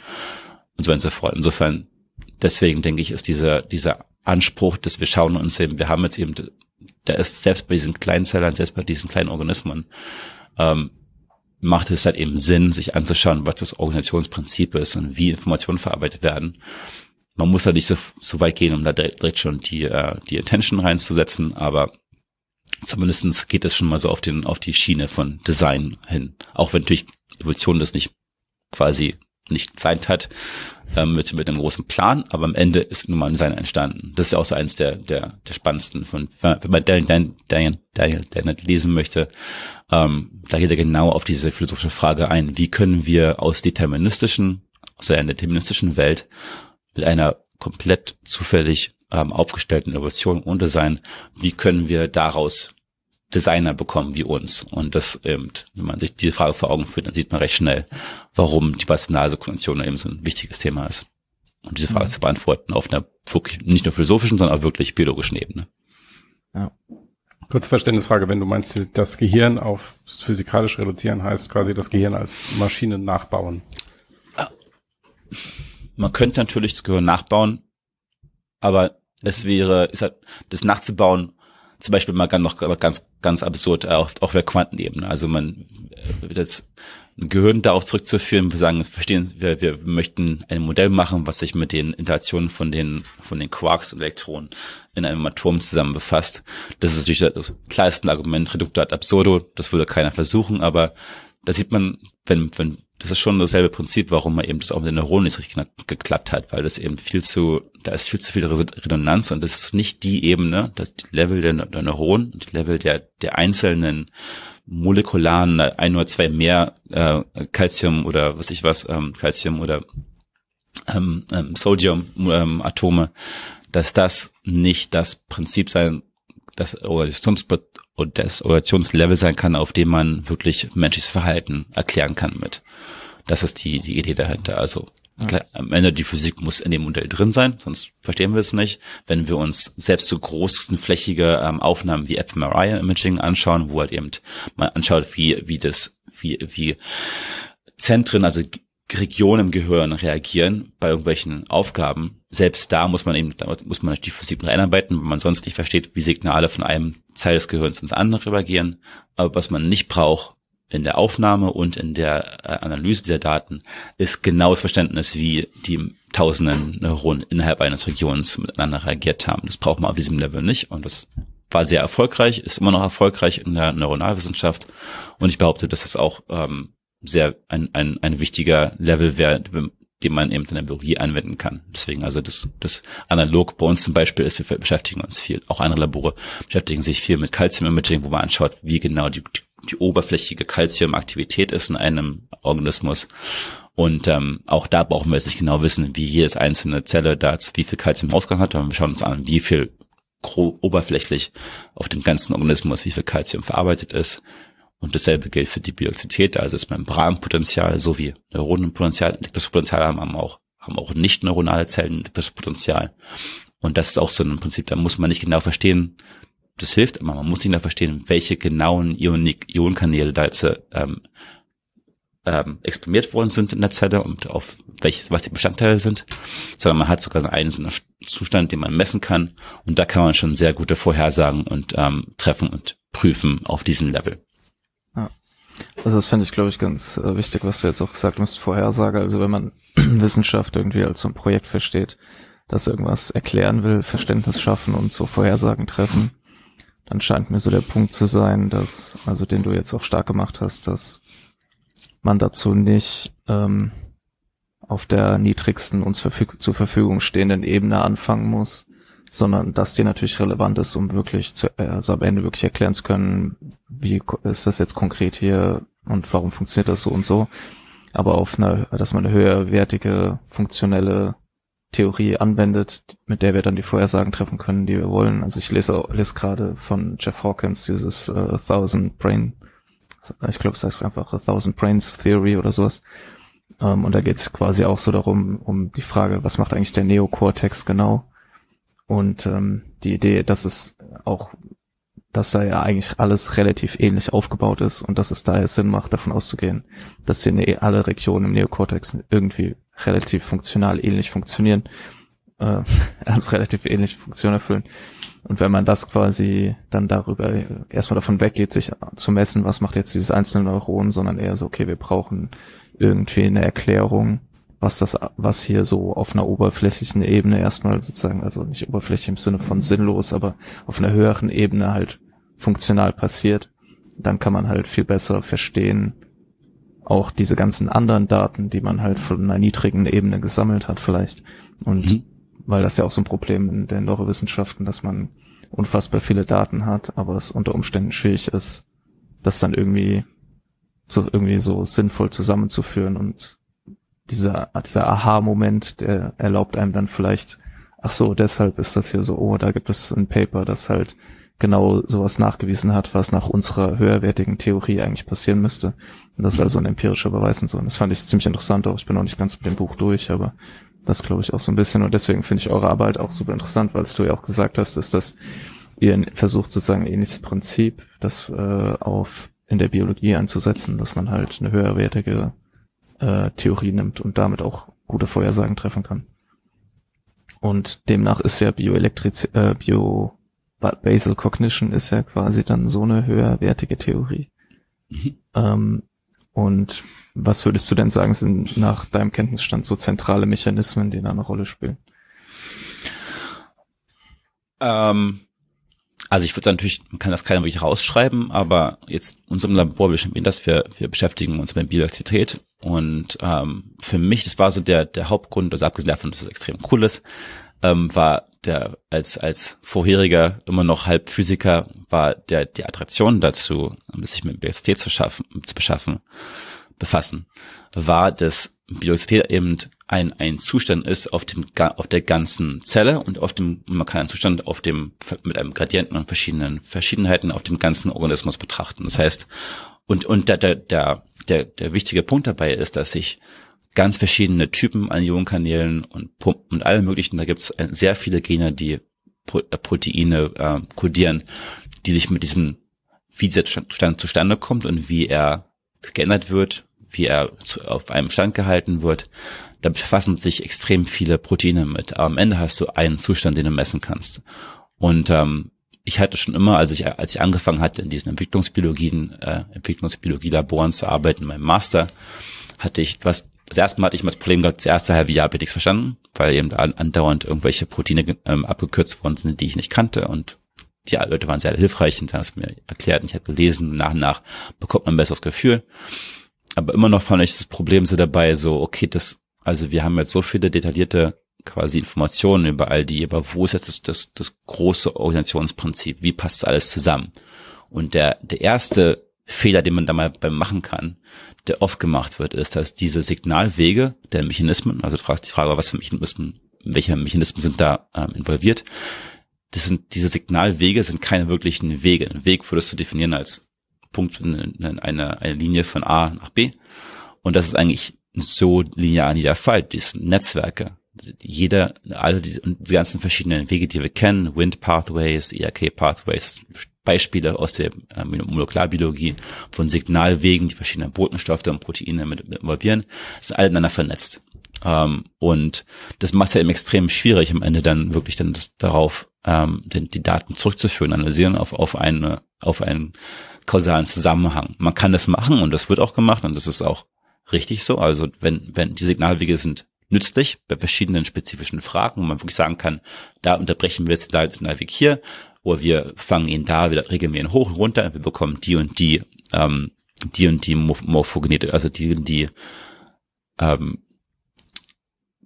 und so und so fort. Insofern, deswegen denke ich, ist dieser, dieser Anspruch, dass wir schauen uns eben, wir haben jetzt eben, da ist selbst bei diesen kleinen Zellern, selbst bei diesen kleinen Organismen, ähm, macht es halt eben Sinn, sich anzuschauen, was das Organisationsprinzip ist und wie Informationen verarbeitet werden man muss ja nicht so, so weit gehen, um da direkt, direkt schon die, äh, die Attention reinzusetzen, aber zumindestens geht es schon mal so auf den, auf die Schiene von Design hin. Auch wenn natürlich Evolution das nicht quasi nicht gezeigt hat, ähm, mit, mit einem großen Plan, aber am Ende ist nun mal ein Design entstanden. Das ist ja auch so eins der, der, der spannendsten von, wenn man Daniel, Daniel, Daniel Dennett lesen möchte, ähm, da geht er genau auf diese philosophische Frage ein, wie können wir aus deterministischen, aus einer deterministischen Welt mit einer komplett zufällig ähm, aufgestellten Innovation und Design, wie können wir daraus Designer bekommen wie uns? Und das eben, wenn man sich diese Frage vor Augen führt, dann sieht man recht schnell, warum die Bastinase-Konvention eben so ein wichtiges Thema ist. Und diese Frage mhm. zu beantworten auf einer wirklich nicht nur philosophischen, sondern auch wirklich biologischen Ebene.
Ja. Kurze Verständnisfrage, wenn du meinst, das Gehirn auf physikalisch reduzieren heißt quasi das Gehirn als Maschine nachbauen.
Man könnte natürlich das Gehirn nachbauen, aber es wäre, ist halt, das nachzubauen, zum Beispiel mal ganz, noch ganz, ganz absurd, auch, auch der Quantenebene. Also man, äh, das Gehirn darauf zurückzuführen, wir sagen, verstehen, wir, wir möchten ein Modell machen, was sich mit den Interaktionen von den, von den Quarks und Elektronen in einem Atom zusammen befasst. Das ist natürlich das klarste Argument, Reducto ad absurdo, das würde keiner versuchen, aber da sieht man, wenn, wenn das ist schon dasselbe Prinzip, warum man eben das auch mit den Neuronen nicht richtig geklappt hat, weil das eben viel zu, da ist viel zu viel Redundanz und das ist nicht die Ebene, das Level der, der Neuronen, das Level der, der einzelnen molekularen ein oder zwei mehr äh, Calcium oder was ich was, ähm, Calcium oder ähm, ähm, Sodium-Atome, ähm, dass das nicht das Prinzip sein, das Organisations das Organisationslevel sein kann, auf dem man wirklich menschliches Verhalten erklären kann mit. Das ist die, die Idee dahinter. Also ja. am Ende die Physik muss in dem Modell drin sein, sonst verstehen wir es nicht. Wenn wir uns selbst so großflächige ähm, Aufnahmen wie fMRI-Imaging anschauen, wo halt eben man anschaut, wie, wie das, wie, wie Zentren, also Regionen im Gehirn reagieren bei irgendwelchen Aufgaben. Selbst da muss man eben, muss man die Physik noch einarbeiten, weil man sonst nicht versteht, wie Signale von einem Teil des Gehirns ins andere übergehen. Aber was man nicht braucht in der Aufnahme und in der äh, Analyse der Daten, ist genaues Verständnis, wie die tausenden Neuronen innerhalb eines Regions miteinander reagiert haben. Das braucht man auf diesem Level nicht und das war sehr erfolgreich, ist immer noch erfolgreich in der Neuronalwissenschaft und ich behaupte, dass es auch ähm, sehr ein, ein, ein wichtiger Level wäre, den man eben in der Biologie anwenden kann. Deswegen also das, das analog bei uns zum Beispiel ist, wir beschäftigen uns viel, auch andere Labore beschäftigen sich viel mit Calcium-Imaging, wo man anschaut, wie genau die, die oberflächige Calcium-Aktivität ist in einem Organismus. Und ähm, auch da brauchen wir jetzt nicht genau wissen, wie jedes einzelne Zelle da wie viel Calcium im Ausgang hat, sondern wir schauen uns an, wie viel oberflächlich auf dem ganzen Organismus, wie viel Calcium verarbeitet ist, und dasselbe gilt für die Biozität, also das Membranpotenzial sowie Neuronenpotenzial, elektrisches Potenzial haben auch, haben auch nicht neuronale Zellen elektrisches Potenzial. Und das ist auch so ein Prinzip, da muss man nicht genau verstehen, das hilft immer, man muss nicht genau verstehen, welche genauen Ionenkanäle da jetzt ähm, ähm, exprimiert worden sind in der Zelle und auf welche, was die Bestandteile sind, sondern man hat sogar einen so einen Zustand, den man messen kann und da kann man schon sehr gute Vorhersagen und ähm, treffen und prüfen auf diesem Level.
Also das finde ich, glaube ich, ganz äh, wichtig, was du jetzt auch gesagt hast, Vorhersage. Also wenn man Wissenschaft irgendwie als so ein Projekt versteht, das irgendwas erklären will, Verständnis schaffen und so Vorhersagen treffen, dann scheint mir so der Punkt zu sein, dass, also den du jetzt auch stark gemacht hast, dass man dazu nicht ähm, auf der niedrigsten uns verfüg zur Verfügung stehenden Ebene anfangen muss, sondern dass die natürlich relevant ist, um wirklich zu, äh, also am Ende wirklich erklären zu können, wie ist das jetzt konkret hier und warum funktioniert das so und so. Aber auf einer, dass man eine höherwertige, funktionelle Theorie anwendet, mit der wir dann die Vorhersagen treffen können, die wir wollen. Also ich lese, lese gerade von Jeff Hawkins dieses uh, Thousand Brain, ich glaube es heißt einfach A Thousand Brains Theory oder sowas. Um, ähm, und da geht es quasi auch so darum, um die Frage, was macht eigentlich der Neokortex genau? Und ähm, die Idee, dass es auch, dass da ja eigentlich alles relativ ähnlich aufgebaut ist und dass es daher Sinn macht, davon auszugehen, dass ne alle Regionen im Neokortex irgendwie relativ funktional ähnlich funktionieren, äh, also relativ ähnlich Funktion erfüllen. Und wenn man das quasi dann darüber erstmal davon weggeht, sich zu messen, was macht jetzt dieses einzelne Neuron, sondern eher so, okay, wir brauchen irgendwie eine Erklärung, was das, was hier so auf einer oberflächlichen Ebene erstmal sozusagen, also nicht oberflächlich im Sinne von sinnlos, aber auf einer höheren Ebene halt funktional passiert, dann kann man halt viel besser verstehen, auch diese ganzen anderen Daten, die man halt von einer niedrigen Ebene gesammelt hat vielleicht. Und mhm. weil das ja auch so ein Problem in den Neurowissenschaften, dass man unfassbar viele Daten hat, aber es unter Umständen schwierig ist, das dann irgendwie so irgendwie so sinnvoll zusammenzuführen und dieser, dieser Aha-Moment, der erlaubt einem dann vielleicht, ach so, deshalb ist das hier so, oh, da gibt es ein Paper, das halt genau sowas nachgewiesen hat, was nach unserer höherwertigen Theorie eigentlich passieren müsste. Und das ist also ein empirischer Beweis und so. Und das fand ich ziemlich interessant auch. Ich bin noch nicht ganz mit dem Buch durch, aber das glaube ich auch so ein bisschen. Und deswegen finde ich eure Arbeit auch super interessant, weil du ja auch gesagt hast, ist, dass ihr versucht sozusagen ähnliches Prinzip, das äh, auf in der Biologie einzusetzen, dass man halt eine höherwertige äh, Theorie nimmt und damit auch gute Vorhersagen treffen kann. Und demnach ist ja Bioelektriz äh, Bio Basal Cognition ist ja quasi dann so eine höherwertige Theorie. Mhm. Ähm, und was würdest du denn sagen, sind nach deinem Kenntnisstand so zentrale Mechanismen, die da eine Rolle spielen?
Ähm, also ich würde natürlich, man kann das keiner wirklich rausschreiben, aber jetzt unserem Labor, wir, das, wir, wir beschäftigen uns mit Biodiversität und ähm, für mich, das war so der, der Hauptgrund, also abgesehen davon, dass es extrem cool ist, ähm, war der als als vorheriger immer noch Halbphysiker war der die Attraktion dazu, sich mit Biodiversität zu schaffen, zu beschaffen, befassen, war, dass Biodiversität eben ein ein Zustand ist auf dem auf der ganzen Zelle und auf dem man kann einen Zustand auf dem mit einem Gradienten und verschiedenen Verschiedenheiten auf dem ganzen Organismus betrachten. Das heißt und und der der der der, der wichtige Punkt dabei ist, dass sich ganz verschiedene Typen an Ionenkanälen und Pumpen und allem möglichen. Da gibt es sehr viele Gene, die äh, Proteine äh, kodieren, die sich mit diesem, wie dieser Stand zustande kommt und wie er geändert wird, wie er zu, auf einem Stand gehalten wird. Da befassen sich extrem viele Proteine mit. Aber am Ende hast du einen Zustand, den du messen kannst. Und ähm, ich hatte schon immer, als ich, als ich angefangen hatte, in diesen Entwicklungsbiologien, äh, Entwicklungsbiologie-Laboren zu arbeiten, in meinem Master, hatte ich, was das erste Mal hatte ich mal das Problem gehabt, das erste halbe Jahr habe ich nichts verstanden, weil eben andauernd irgendwelche Proteine ähm, abgekürzt worden sind, die ich nicht kannte und die Leute waren sehr hilfreich und haben es mir erklärt und ich habe gelesen, nach und nach bekommt man ein besseres Gefühl. Aber immer noch fand ich das Problem so dabei, so, okay, das, also wir haben jetzt so viele detaillierte quasi Informationen über all die, aber wo ist jetzt das, das, das große Organisationsprinzip? Wie passt alles zusammen? Und der, der erste Fehler, den man da mal beim machen kann, der oft gemacht wird, ist, dass diese Signalwege der Mechanismen, also du fragst die Frage, was für Mechanismen, welche Mechanismen sind da ähm, involviert, das sind, diese Signalwege sind keine wirklichen Wege. Ein Weg würdest du definieren als Punkt in eine, eine Linie von A nach B. Und das ist eigentlich so linear nie der Fall. Die sind Netzwerke. Jeder, alle diese, die ganzen verschiedenen Wege, die wir kennen, Wind Pathways, ERK Pathways, Beispiele aus der äh, Molekularbiologie von Signalwegen, die verschiedenen Botenstoffe und Proteine mit, mit involvieren, sind alle miteinander vernetzt. Ähm, und das macht es ja eben extrem schwierig, am Ende dann wirklich dann das, darauf ähm, den, die Daten zurückzuführen, analysieren auf, auf eine, auf einen kausalen Zusammenhang. Man kann das machen und das wird auch gemacht und das ist auch richtig so. Also wenn, wenn die Signalwege sind nützlich bei verschiedenen spezifischen Fragen, wo man wirklich sagen kann, da unterbrechen wir jetzt den Signalweg hier oder wir fangen ihn da wieder, regeln wir ihn hoch und runter wir bekommen die und die, ähm, die und die Morphogenete, also die und die ähm,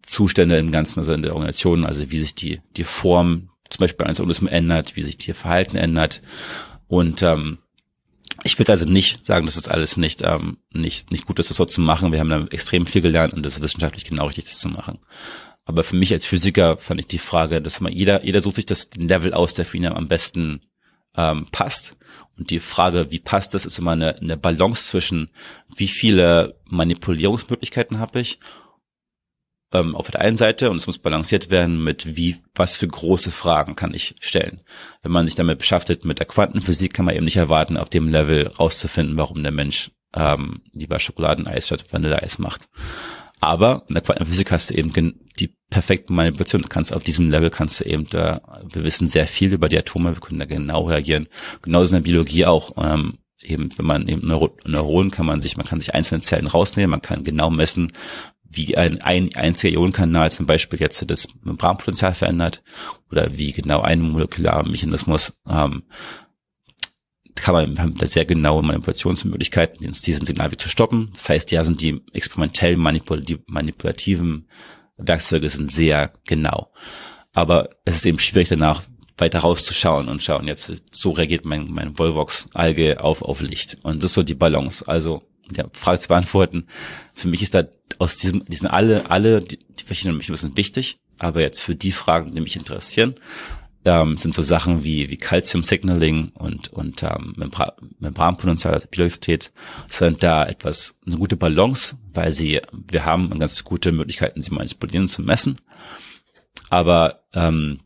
Zustände im Ganzen, also in der Organisation, also wie sich die, die Form zum Beispiel eines Organismus ändert, wie sich die Verhalten ändert. Und ähm, ich würde also nicht sagen, dass das alles nicht, ähm, nicht, nicht gut ist, das so zu machen. Wir haben da extrem viel gelernt und das ist wissenschaftlich genau richtig, das zu machen. Aber für mich als Physiker fand ich die Frage, dass man jeder, jeder sucht sich das Level aus, der für ihn am besten ähm, passt. Und die Frage, wie passt das, ist immer eine, eine Balance zwischen, wie viele Manipulierungsmöglichkeiten habe ich ähm, auf der einen Seite und es muss balanciert werden mit wie, was für große Fragen kann ich stellen. Wenn man sich damit beschäftigt mit der Quantenphysik, kann man eben nicht erwarten, auf dem Level rauszufinden, warum der Mensch ähm, lieber Schokoladeneis statt Vanilleeis macht. Aber in der Quantenphysik hast du eben die perfekte Manipulation. Du kannst auf diesem Level kannst du eben da, wir wissen sehr viel über die Atome, wir können da genau reagieren. Genauso in der Biologie auch. Ähm, eben, wenn man eben Neuro Neuronen kann man sich, man kann sich einzelne Zellen rausnehmen, man kann genau messen, wie ein, ein einziger Ionenkanal zum Beispiel jetzt das Membranpotenzial verändert oder wie genau ein molekularer Mechanismus ähm, kann man, haben da sehr genaue Manipulationsmöglichkeiten, diesen Signalweg zu stoppen. Das heißt, ja, sind die experimentell manipulativen Werkzeuge sind sehr genau. Aber es ist eben schwierig danach weiter rauszuschauen und schauen, jetzt so reagiert mein, mein Volvox-Alge auf, auf Licht. Und das ist so die Balance. Also, ja, Frage zu beantworten. Für mich ist da aus diesem, diesen alle, alle, die, die verschiedenen Mechanismen wichtig. Aber jetzt für die Fragen, die mich interessieren, ähm, sind so Sachen wie, wie Calcium Signaling und, und ähm, Membra Membranpotenzial, also Biodiversität, sind da etwas, eine gute Balance, weil sie, wir haben ganz gute Möglichkeiten, sie manipulieren zu messen. Aber ähm,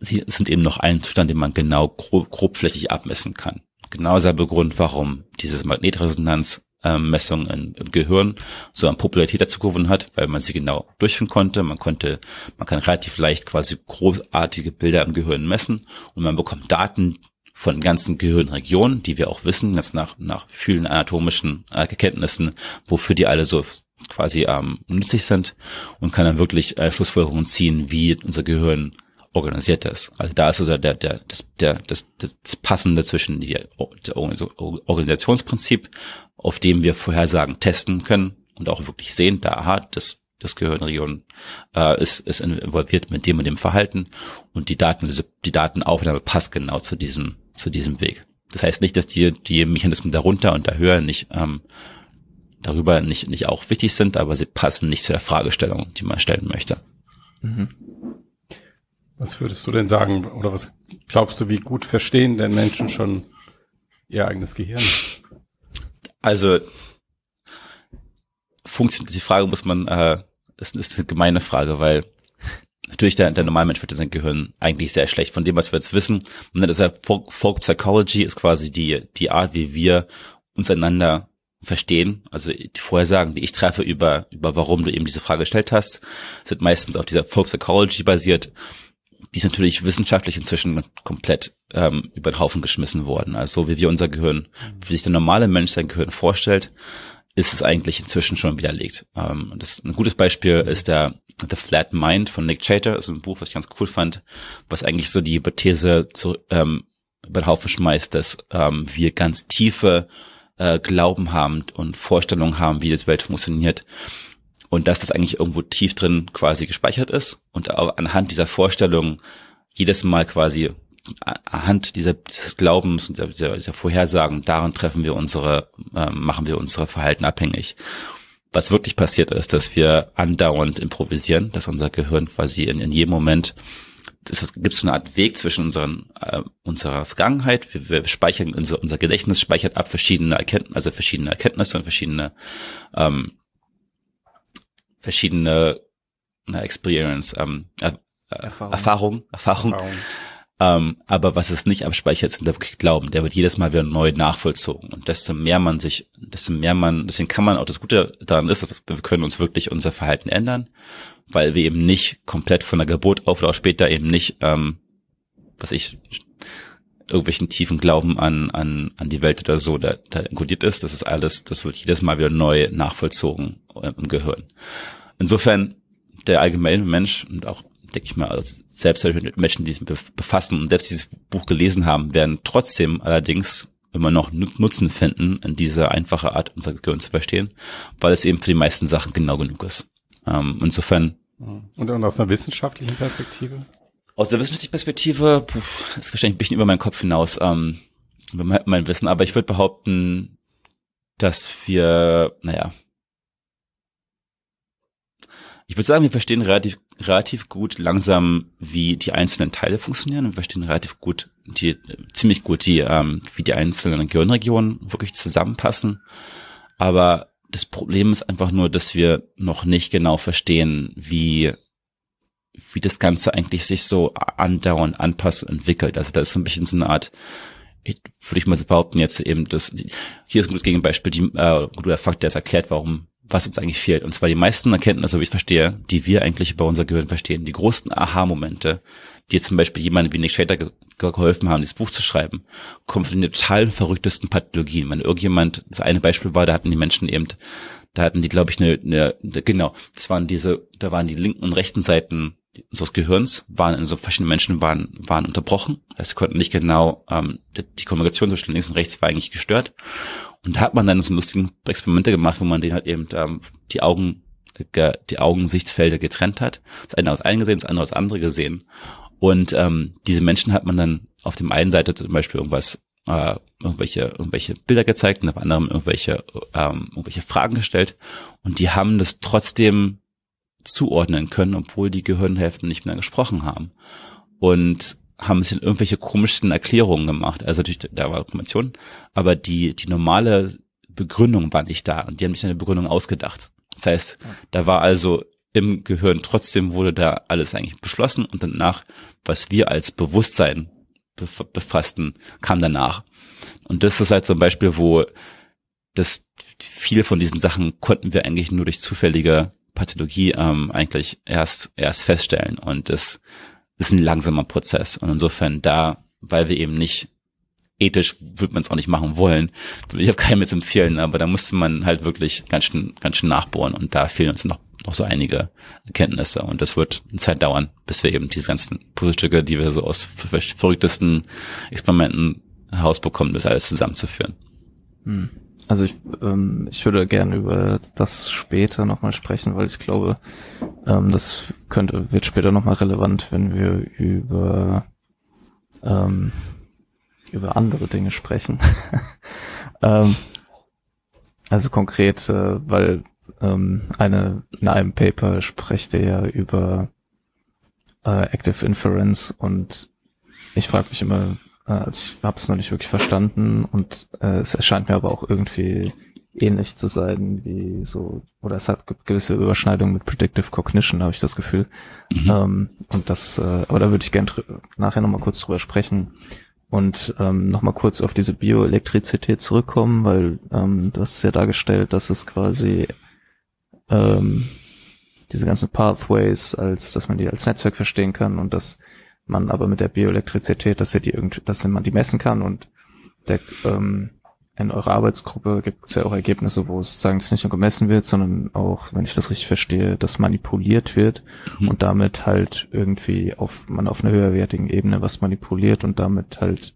sie sind eben noch ein Zustand, den man genau grob, grobflächig abmessen kann. Genau selber Grund, warum dieses Magnetresonanz ähm, Messung im, im Gehirn so an Popularität dazu gewonnen hat, weil man sie genau durchführen konnte. Man konnte, man kann relativ leicht quasi großartige Bilder im Gehirn messen und man bekommt Daten von ganzen Gehirnregionen, die wir auch wissen, jetzt nach, nach vielen anatomischen äh, Erkenntnissen, wofür die alle so quasi ähm, nützlich sind und kann dann wirklich äh, Schlussfolgerungen ziehen, wie unser Gehirn organisiert ist. Also da ist also der, der, das, der, das, das Passende zwischen die, Organisationsprinzip, auf dem wir Vorhersagen testen können und auch wirklich sehen, da, aha, das das Gehirnregion äh, ist, ist involviert mit dem und dem Verhalten und die Daten, die Datenaufnahme passt genau zu diesem, zu diesem Weg. Das heißt nicht, dass die, die Mechanismen darunter und da höher nicht, ähm, darüber nicht, nicht auch wichtig sind, aber sie passen nicht zu der Fragestellung, die man stellen möchte. Mhm.
Was würdest du denn sagen oder was glaubst du, wie gut verstehen denn Menschen schon ihr eigenes Gehirn?
Also funktioniert die Frage muss man, äh, ist, ist eine gemeine Frage, weil natürlich der, der normale Mensch wird sein Gehirn eigentlich sehr schlecht. Von dem, was wir jetzt wissen, und dann ist ja Folk, Folk Psychology ist quasi die, die Art, wie wir uns einander verstehen. Also die Vorhersagen, die ich treffe über, über warum du eben diese Frage gestellt hast, sind meistens auf dieser Folk Psychology basiert. Die ist natürlich wissenschaftlich inzwischen komplett ähm, über den Haufen geschmissen worden. Also wie wir unser Gehirn, wie sich der normale Mensch sein Gehirn vorstellt, ist es eigentlich inzwischen schon widerlegt. Ähm, das, ein gutes Beispiel ist der The Flat Mind von Nick Chater, das ist ein Buch, was ich ganz cool fand, was eigentlich so die Hypothese zu, ähm, über den Haufen schmeißt, dass ähm, wir ganz tiefe äh, Glauben haben und Vorstellungen haben, wie das Welt funktioniert. Und dass das eigentlich irgendwo tief drin quasi gespeichert ist und anhand dieser Vorstellungen jedes Mal quasi anhand dieser, dieses Glaubens und dieser, dieser Vorhersagen, daran treffen wir unsere, äh, machen wir unsere Verhalten abhängig. Was wirklich passiert ist, dass wir andauernd improvisieren, dass unser Gehirn quasi in, in jedem Moment es gibt so eine Art Weg zwischen unseren, äh, unserer Vergangenheit. Wir, wir speichern, unser, unser Gedächtnis speichert ab verschiedene Erkenntnisse, also verschiedene Erkenntnisse und verschiedene, ähm, verschiedene na, Experience, ähm, äh, Erfahrung, Erfahrung, Erfahrung. Erfahrung. Ähm, aber was es nicht abspeichert, sind der Glauben. Der wird jedes Mal wieder neu nachvollzogen. Und desto mehr man sich, desto mehr man, deswegen kann man auch das Gute daran ist, wir können uns wirklich unser Verhalten ändern, weil wir eben nicht komplett von der Geburt auf oder auch später eben nicht, ähm, was ich, irgendwelchen tiefen Glauben an, an, an die Welt oder so, da, da inkludiert ist. Das ist alles, das wird jedes Mal wieder neu nachvollzogen im Gehirn. Insofern, der allgemeine Mensch und auch denke ich mal, also selbst Menschen, die sich befassen und selbst dieses Buch gelesen haben, werden trotzdem allerdings immer noch Nutzen finden, in dieser einfache Art unser Gehirn zu verstehen, weil es eben für die meisten Sachen genau genug ist. Ähm, insofern.
Und aus einer wissenschaftlichen Perspektive?
Aus der wissenschaftlichen Perspektive, puh, ist wahrscheinlich ein bisschen über meinen Kopf hinaus, ähm, mein Wissen, aber ich würde behaupten, dass wir, naja, ich würde sagen, wir verstehen relativ, relativ gut langsam, wie die einzelnen Teile funktionieren. Wir verstehen relativ gut, die, ziemlich gut, die, ähm, wie die einzelnen Gehirnregionen wirklich zusammenpassen. Aber das Problem ist einfach nur, dass wir noch nicht genau verstehen, wie, wie das Ganze eigentlich sich so andauernd anpasst und entwickelt. Also da ist so ein bisschen so eine Art, würde ich mal behaupten, jetzt eben das, hier ist ein gutes Gegenbeispiel, die, äh, guter Fakt, der es erklärt, warum was uns eigentlich fehlt. Und zwar die meisten Erkenntnisse, wie ich verstehe, die wir eigentlich über unser Gehirn verstehen. Die großen Aha-Momente, die zum Beispiel jemandem wie Nick Shader ge geholfen haben, dieses Buch zu schreiben, kommen von den total verrücktesten Pathologien. Wenn irgendjemand, das eine Beispiel war, da hatten die Menschen eben, da hatten die, glaube ich, eine, eine, eine, genau, das waren diese, da waren die linken und rechten Seiten unseres Gehirns waren in so verschiedenen Menschen waren waren unterbrochen. Also sie konnten nicht genau ähm, die, die Kommunikation zwischen links und rechts war eigentlich gestört. Und da hat man dann so lustigen Experimente gemacht, wo man den halt eben ähm, die Augen, die Augensichtfelder getrennt hat. Das eine aus einem gesehen, das andere aus andere gesehen. Und ähm, diese Menschen hat man dann auf dem einen Seite zum Beispiel irgendwas, äh, irgendwelche, irgendwelche Bilder gezeigt und auf anderem irgendwelche, ähm, irgendwelche Fragen gestellt. Und die haben das trotzdem zuordnen können, obwohl die Gehirnhälften nicht mehr gesprochen haben. Und haben sich irgendwelche komischen Erklärungen gemacht. Also natürlich, da war Information, aber die, die normale Begründung war nicht da und die haben sich eine Begründung ausgedacht. Das heißt, da war also im Gehirn trotzdem wurde da alles eigentlich beschlossen und danach, was wir als Bewusstsein befassten, kam danach. Und das ist halt so ein Beispiel, wo das viele von diesen Sachen konnten wir eigentlich nur durch zufällige Pathologie ähm, eigentlich erst erst feststellen und das ist ein langsamer Prozess. Und insofern da, weil wir eben nicht ethisch würde man es auch nicht machen wollen, ich auch keinem jetzt empfehlen, aber da musste man halt wirklich ganz schön, ganz schön nachbohren und da fehlen uns noch, noch so einige Erkenntnisse und das wird eine Zeit dauern, bis wir eben diese ganzen Puzzlestücke, die wir so aus verrücktesten Experimenten herausbekommen, das alles zusammenzuführen.
Hm. Also ich, ähm, ich würde gerne über das später nochmal sprechen, weil ich glaube, ähm, das könnte, wird später nochmal relevant, wenn wir über, ähm, über andere Dinge sprechen. ähm, also konkret, äh, weil ähm, eine, in einem Paper spricht er ja über äh, Active Inference und ich frage mich immer, also ich habe es noch nicht wirklich verstanden und äh, es erscheint mir aber auch irgendwie ähnlich zu sein wie so, oder es hat gewisse Überschneidungen mit Predictive Cognition, habe ich das Gefühl. Mhm. Ähm, und das, äh, aber da würde ich gerne nachher nochmal kurz drüber sprechen und ähm, nochmal kurz auf diese Bioelektrizität zurückkommen, weil ähm, du hast ja dargestellt, dass es quasi ähm, diese ganzen Pathways als, dass man die als Netzwerk verstehen kann und dass man aber mit der Bioelektrizität, dass er die irgendwie, dass man die messen kann und der, ähm, in eurer Arbeitsgruppe gibt es ja auch Ergebnisse, wo es sagen, es nicht nur gemessen wird, sondern auch, wenn ich das richtig verstehe, dass manipuliert wird mhm. und damit halt irgendwie auf man auf einer höherwertigen Ebene was manipuliert und damit halt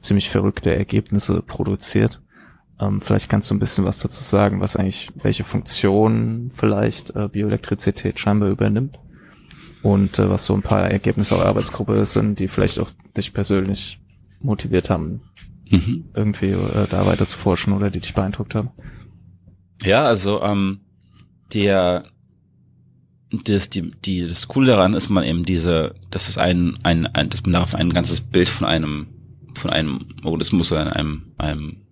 ziemlich verrückte Ergebnisse produziert. Ähm, vielleicht kannst du ein bisschen was dazu sagen, was eigentlich, welche Funktion vielleicht äh, Bioelektrizität scheinbar übernimmt und äh, was so ein paar Ergebnisse der Arbeitsgruppe sind, die vielleicht auch dich persönlich motiviert haben, mhm. irgendwie äh, da weiter zu forschen oder die dich beeindruckt haben.
Ja, also ähm, der das, die, die, das Coole daran ist man eben diese, dass es ein, ein, ein dass man darauf ein ganzes Bild von einem, von einem Organismus oder einem, einem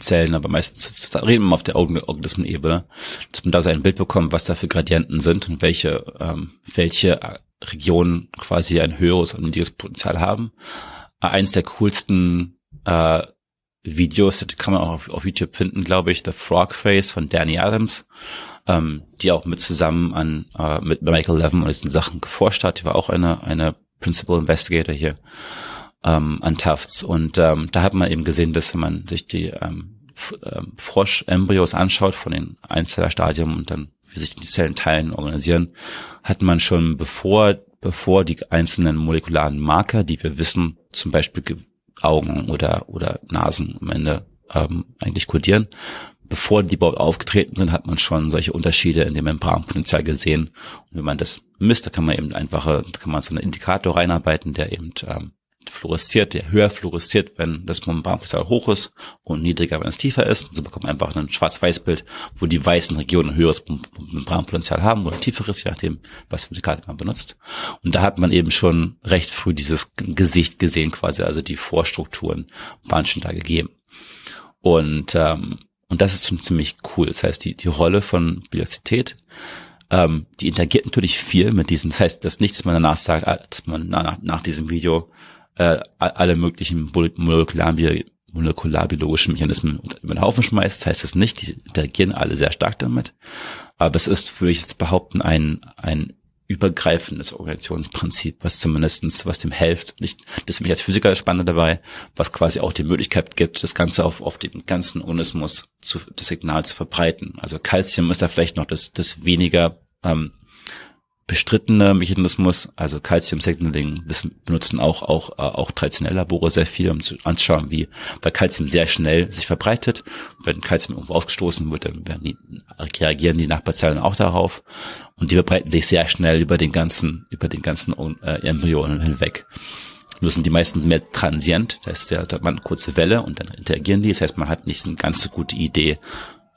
Zellen, aber meistens reden wir auf der Organismenebene, dass man da so ein Bild bekommt, was da für Gradienten sind und welche, ähm, welche Regionen quasi ein höheres und niedriges Potenzial haben. Eins der coolsten äh, Videos, das kann man auch auf, auf YouTube finden, glaube ich, The Frog Face von Danny Adams, ähm, die auch mit zusammen an äh, mit Michael Levin und diesen Sachen geforscht hat. Die war auch eine eine Principal Investigator hier ähm, an Tufts. Und ähm, da hat man eben gesehen, dass wenn man sich die ähm, ähm Frosch-Embryos anschaut von den Einzellerstadien und dann wie sich die Zellen teilen, organisieren, hat man schon bevor, bevor die einzelnen molekularen Marker, die wir wissen, zum Beispiel Augen oder, oder Nasen am Ende ähm, eigentlich kodieren, bevor die überhaupt aufgetreten sind, hat man schon solche Unterschiede in dem Membranpotenzial gesehen. Und wenn man das misst, da kann man eben einfache, kann man so einen Indikator reinarbeiten, der eben ähm, fluoresziert, der höher fluoresziert, wenn das Membranpotenzial hoch ist und niedriger, wenn es tiefer ist. Und so bekommt man einfach ein Schwarz-Weiß-Bild, wo die weißen Regionen ein höheres Membranpotenzial haben oder tieferes, je nachdem, was für eine Karte man benutzt. Und da hat man eben schon recht früh dieses Gesicht gesehen, quasi, also die Vorstrukturen waren schon da gegeben. Und, ähm, und das ist schon ziemlich cool. Das heißt, die, die Rolle von Biozität ähm, die interagiert natürlich viel mit diesem, das heißt, dass nichts man danach sagt, ah, dass man nach, nach diesem Video äh, alle möglichen molekularbiologischen Mechanismen über den Haufen schmeißt, heißt es nicht, die interagieren alle sehr stark damit. Aber es ist, würde ich jetzt behaupten, ein, ein übergreifendes Organisationsprinzip, was zumindestens was dem hilft. Nicht, das finde ich als Physiker spannend dabei, was quasi auch die Möglichkeit gibt, das Ganze auf, auf den ganzen Organismus zu, das Signal zu verbreiten. Also Calcium ist da vielleicht noch das, das weniger ähm, bestrittene Mechanismus, also Calcium Signaling benutzen auch auch äh, auch traditionelle Labore sehr viel, um zu anschauen, wie weil Calcium sehr schnell sich verbreitet. Wenn Calcium irgendwo ausgestoßen wird, dann werden die, reagieren die Nachbarzellen auch darauf und die verbreiten sich sehr schnell über den ganzen über den ganzen äh, Embryonen hinweg. Nur sind die meisten mehr transient, das heißt, ja, da hat man eine kurze Welle und dann interagieren die. Das heißt, man hat nicht eine ganz so gute Idee,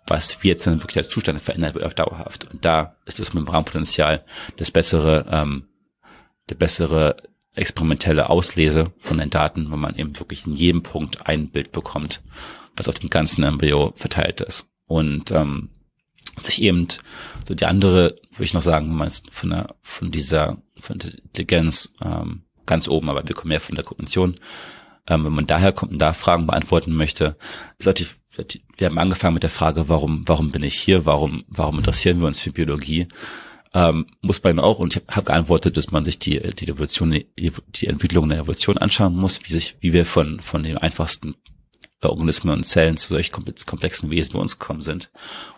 was wie jetzt dann wirklich der Zustand verändert wird auf dauerhaft. Und da ist das Membranpotenzial das bessere, ähm, der bessere experimentelle Auslese von den Daten, wenn man eben wirklich in jedem Punkt ein Bild bekommt, was auf dem ganzen Embryo verteilt ist. Und ähm, sich eben so die andere, würde ich noch sagen, wenn man es von der von dieser von der Intelligenz ähm, ganz oben, aber wir kommen ja von der Kognition, ähm, wenn man daher kommt und da Fragen beantworten möchte, ist auch die, wir haben angefangen mit der Frage, warum, warum bin ich hier, warum, warum interessieren wir uns für Biologie? Ähm, muss man auch, und ich habe hab geantwortet, dass man sich die, die Evolution, die Entwicklung der Evolution anschauen muss, wie sich, wie wir von, von den einfachsten Organismen und Zellen zu solch komplexen Wesen wie uns gekommen sind.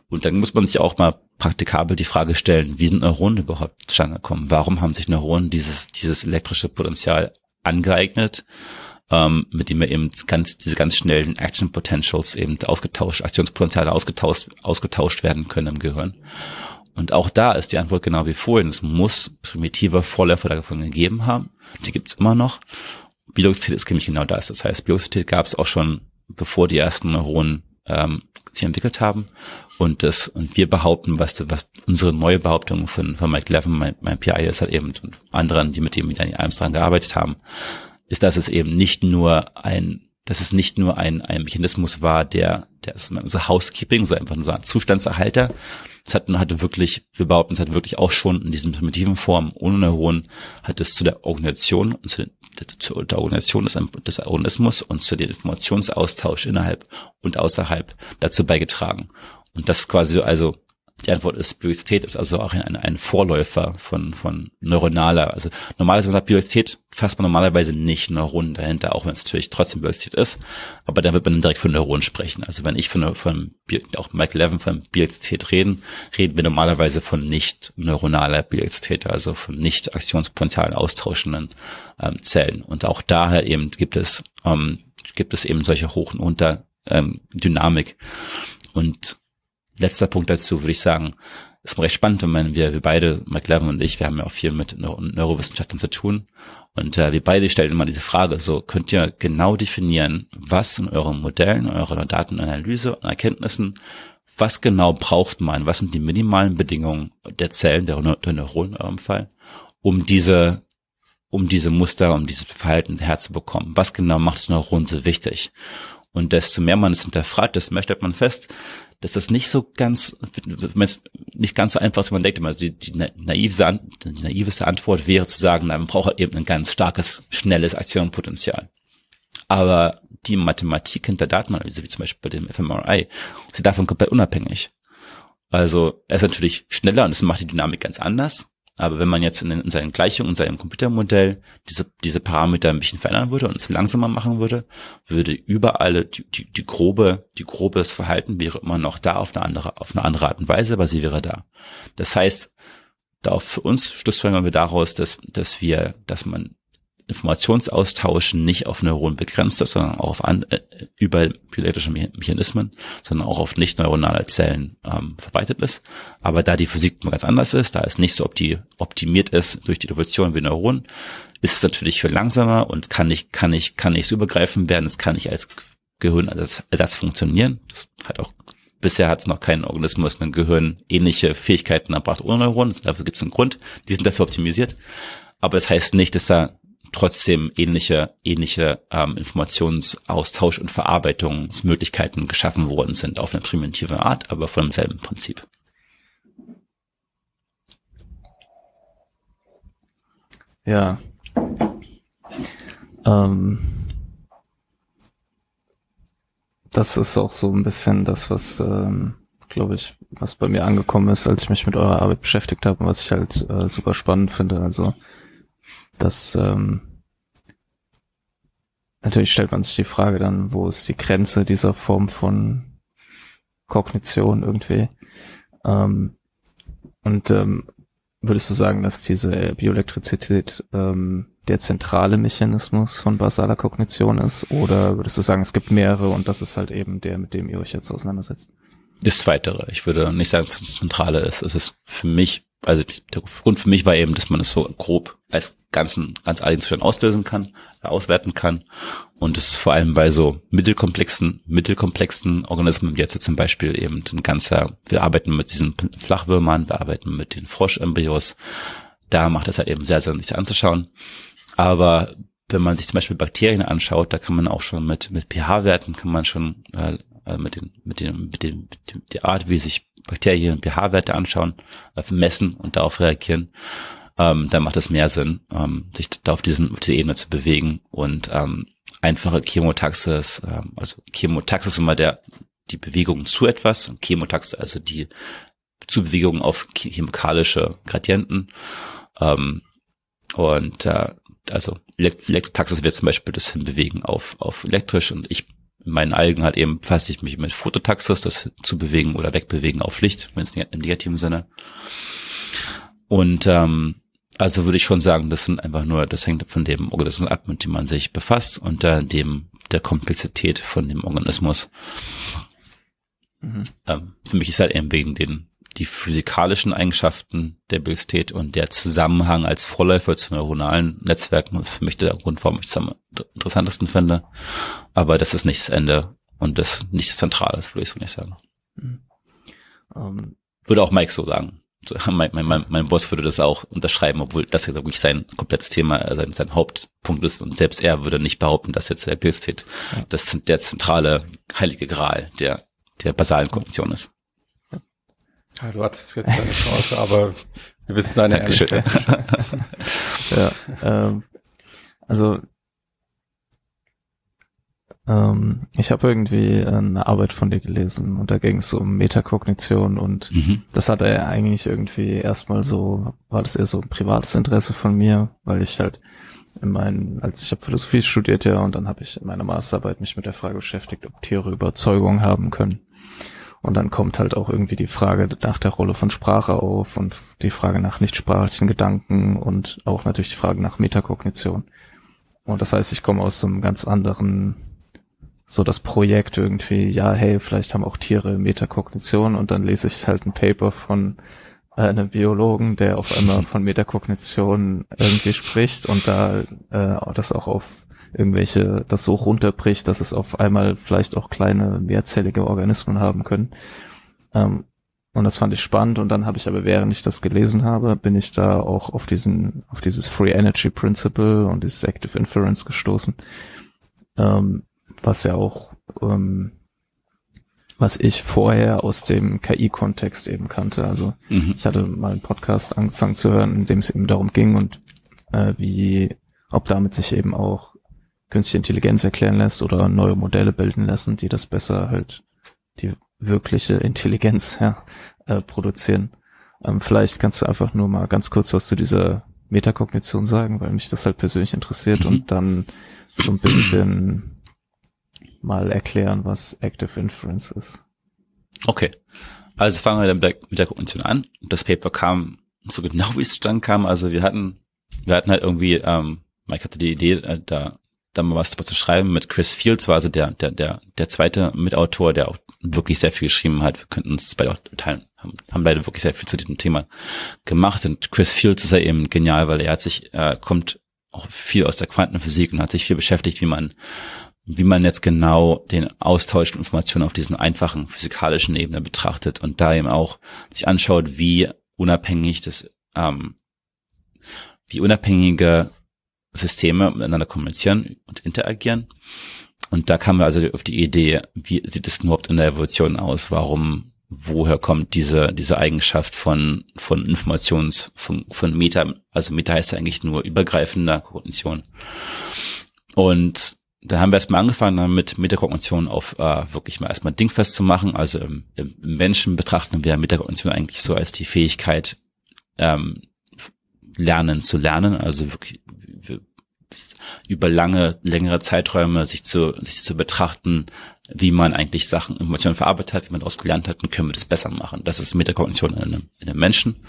Und dann muss man sich auch mal praktikabel die Frage stellen, wie sind Neuronen überhaupt zustande gekommen? Warum haben sich Neuronen dieses, dieses elektrische Potenzial angeeignet? Ähm, mit dem wir eben ganz, diese ganz schnellen Action Potentials eben ausgetauscht, Aktionspotenziale ausgetauscht, ausgetauscht werden können im Gehirn. Und auch da ist die Antwort genau wie vorhin. Es muss primitive Vorläufer davon gegeben haben. Die gibt's immer noch. Biologizität ist nämlich genau das. Das heißt, Biologizität gab es auch schon, bevor die ersten Neuronen ähm, sich entwickelt haben. Und das, und wir behaupten, was, was unsere neue Behauptung von, von Mike Levin, mein, mein PI ist halt eben, und anderen, die mit dem mit Armstrong gearbeitet haben, ist, dass es eben nicht nur ein, dass es nicht nur ein, ein Mechanismus war, der, der ist so Housekeeping, so einfach nur so ein Zustandserhalter. Es hat, hatte wirklich, wir behaupten, es hat wirklich auch schon in diesen primitiven Formen ohne Neuronen, hat es zu der Organisation und zu, zu der Organisation des, des Organismus und zu dem Informationsaustausch innerhalb und außerhalb dazu beigetragen. Und das quasi also die Antwort ist, Biologizität ist also auch ein, ein Vorläufer von, von neuronaler. Also normalerweise, man sagt Biologizität, fasst man normalerweise nicht Neuronen dahinter, auch wenn es natürlich trotzdem Biologizität ist. Aber da wird man direkt von Neuronen sprechen. Also wenn ich von, von auch Michael Levin von Biologizität reden, reden wir normalerweise von nicht neuronaler Biologizität, also von nicht Aktionspotenzialen austauschenden ähm, Zellen. Und auch daher eben gibt es, ähm, gibt es eben solche Hoch- und Unter ähm, Dynamik. Und letzter Punkt dazu würde ich sagen, ist recht spannend, wenn man, wir, wir beide, McLaren und ich, wir haben ja auch viel mit Neuro Neurowissenschaften zu tun. Und äh, wir beide stellen immer diese Frage, so könnt ihr genau definieren, was in euren Modellen, in eurer Datenanalyse und Erkenntnissen, was genau braucht man, was sind die minimalen Bedingungen der Zellen, der, der Neuronen in eurem Fall, um diese, um diese Muster, um dieses Verhalten herzubekommen. Was genau macht das Neuron so wichtig? Und desto mehr man es hinterfragt, desto mehr stellt man fest, dass das nicht so ganz, nicht ganz so einfach ist, wie man denkt. Also die, die, naive, die naiveste Antwort wäre zu sagen, man braucht halt eben ein ganz starkes, schnelles Aktionenpotenzial. Aber die Mathematik hinter Datenanalyse, wie zum Beispiel bei dem fMRI, ist davon komplett unabhängig. Also er ist natürlich schneller und es macht die Dynamik ganz anders. Aber wenn man jetzt in, in seinen Gleichungen, in seinem Computermodell diese, diese Parameter ein bisschen verändern würde und es langsamer machen würde, würde überall die, die, die grobe, die grobes Verhalten wäre immer noch da auf eine andere, auf eine andere Art und Weise, aber sie wäre da. Das heißt, da für uns schlussfolgern wir daraus, dass, dass wir, dass man Informationsaustausch nicht auf Neuronen begrenzt ist, sondern auch auf an, äh, über bioelektrische Mechanismen, sondern auch auf nicht neuronale Zellen ähm, verbreitet ist. Aber da die Physik ganz anders ist, da es nicht so opti optimiert ist durch die Evolution wie Neuronen, ist es natürlich viel langsamer und kann nicht, kann nicht, kann nicht so übergreifend werden. Es kann nicht als Gehirnersatz Ersatz funktionieren. Das hat auch bisher hat es noch keinen Organismus ein Gehirn ähnliche Fähigkeiten erbracht ohne Neuronen. Dafür gibt es einen Grund. Die sind dafür optimisiert. Aber es das heißt nicht, dass da trotzdem ähnliche, ähnliche ähm, Informationsaustausch und Verarbeitungsmöglichkeiten geschaffen worden sind auf eine primitive Art, aber von demselben Prinzip.
Ja. Ähm, das ist auch so ein bisschen das, was, ähm, glaube ich, was bei mir angekommen ist, als ich mich mit eurer Arbeit beschäftigt habe und was ich halt äh, super spannend finde. Also das ähm, natürlich stellt man sich die Frage dann, wo ist die Grenze dieser Form von Kognition irgendwie? Ähm, und ähm, würdest du sagen, dass diese Bioelektrizität ähm, der zentrale Mechanismus von basaler Kognition ist? Oder würdest du sagen, es gibt mehrere und das ist halt eben der, mit dem ihr euch jetzt auseinandersetzt?
Das Zweitere. Ich würde nicht sagen, dass das Zentrale ist. Es ist für mich also der Grund für mich war eben, dass man es so grob als ganzen, ganz Zustand auslösen kann, auswerten kann. Und es vor allem bei so mittelkomplexen, mittelkomplexen Organismen, wie jetzt zum Beispiel eben ein ganzer, wir arbeiten mit diesen Flachwürmern, wir arbeiten mit den Froschembryos. Da macht es halt eben sehr, sehr sich anzuschauen. Aber wenn man sich zum Beispiel Bakterien anschaut, da kann man auch schon mit, mit pH-Werten kann man schon äh, äh mit den, mit den, mit den, mit der Art, wie sich Bakterien pH-Werte anschauen, äh, messen und darauf reagieren, ähm, dann macht es mehr Sinn, ähm, sich da auf, diesen, auf diese Ebene zu bewegen und ähm, einfache Chemotaxis, ähm, also Chemotaxis ist immer der, die Bewegung zu etwas und Chemotaxis also die Zubewegung auf chemikalische Gradienten. Ähm, und äh, also Elektrotaxis wird zum Beispiel das hinbewegen auf, auf elektrisch und ich meinen Algen halt eben fasse ich mich mit Fototaxis, das zu bewegen oder wegbewegen auf Licht, wenn es im negativen Sinne. Und ähm, Also würde ich schon sagen, das sind einfach nur, das hängt von dem Organismus ab, mit dem man sich befasst und dann dem der Komplexität von dem Organismus. Mhm. Ähm, für mich ist halt eben wegen den die physikalischen Eigenschaften der Bildstät und der Zusammenhang als Vorläufer zu neuronalen Netzwerken für mich der Grund, warum ich es am interessantesten finde. Aber das ist nicht das Ende und das nicht das Zentrale, das würde ich so nicht sagen. Mhm. Um. Ähm. Würde auch Mike so sagen. Mein, mein, mein Boss würde das auch unterschreiben, obwohl das ja wirklich sein komplettes Thema, äh, sein, sein Hauptpunkt ist. Und selbst er würde nicht behaupten, dass jetzt der Bildstedt ja. das der zentrale heilige Gral der, der basalen Kognition ist.
Ja, du hattest jetzt deine Chance, aber wir wissen deine
Dankeschön. ja, ähm, also ähm, ich habe irgendwie eine Arbeit von dir gelesen und da ging es um Metakognition und mhm. das hatte er eigentlich irgendwie erstmal so, war das eher so ein privates Interesse von mir, weil ich halt in meinen, als ich habe Philosophie studiert ja und dann habe ich in meiner Masterarbeit mich mit der Frage beschäftigt, ob Tiere Überzeugung haben können. Und dann kommt halt auch irgendwie die Frage nach der Rolle von Sprache auf und die Frage nach nichtsprachlichen Gedanken und auch natürlich die Frage nach Metakognition. Und das heißt, ich komme aus so einem ganz anderen, so das Projekt irgendwie, ja, hey, vielleicht haben auch Tiere Metakognition und dann lese ich halt ein Paper von äh, einem Biologen, der auf einmal von Metakognition irgendwie spricht und da äh, das auch auf irgendwelche, das so runterbricht, dass es auf einmal vielleicht auch kleine mehrzellige Organismen haben können. Ähm, und das fand ich spannend und dann habe ich aber, während ich das gelesen habe, bin ich da auch auf diesen, auf dieses Free Energy Principle und dieses Active Inference gestoßen, ähm, was ja auch, ähm, was ich vorher aus dem KI-Kontext eben kannte. Also mhm. ich hatte mal einen Podcast angefangen zu hören, in dem es eben darum ging und äh, wie, ob damit sich eben auch künstliche Intelligenz erklären lässt oder neue Modelle bilden lassen, die das besser halt die wirkliche Intelligenz ja, äh, produzieren. Ähm, vielleicht kannst du einfach nur mal ganz kurz was zu dieser Metakognition sagen, weil mich das halt persönlich interessiert mhm. und dann so ein bisschen mal erklären, was Active Inference ist.
Okay. Also fangen wir dann mit der Kognition an. Das Paper kam so genau wie es zustande kam. Also wir hatten, wir hatten halt irgendwie, ähm, Mike hatte die Idee, äh, da da mal was zu schreiben. Mit Chris Fields war also der, der, der, der zweite Mitautor, der auch wirklich sehr viel geschrieben hat. Wir könnten uns beide auch teilen, haben, haben beide wirklich sehr viel zu diesem Thema gemacht. Und Chris Fields ist ja eben genial, weil er hat sich, äh, kommt auch viel aus der Quantenphysik und hat sich viel beschäftigt, wie man, wie man jetzt genau den Austausch von Informationen auf diesen einfachen physikalischen Ebene betrachtet und da eben auch sich anschaut, wie unabhängig das, ähm, wie unabhängige Systeme miteinander kommunizieren und interagieren. Und da kamen wir also auf die Idee, wie sieht es überhaupt in der Evolution aus? Warum, woher kommt diese, diese Eigenschaft von, von Informations, von, von Meta? Also Meta heißt ja eigentlich nur übergreifender Kognition. Und da haben wir erstmal angefangen mit Metakognition auf äh, wirklich mal erstmal dingfest zu machen. Also im, im Menschen betrachten wir Metakognition eigentlich so als die Fähigkeit, ähm, lernen zu lernen, also wirklich über lange, längere Zeiträume sich zu, sich zu betrachten, wie man eigentlich Sachen, Informationen verarbeitet hat, wie man daraus gelernt hat, und können wir das besser machen. Das ist Metakognition in einem, in einem Menschen.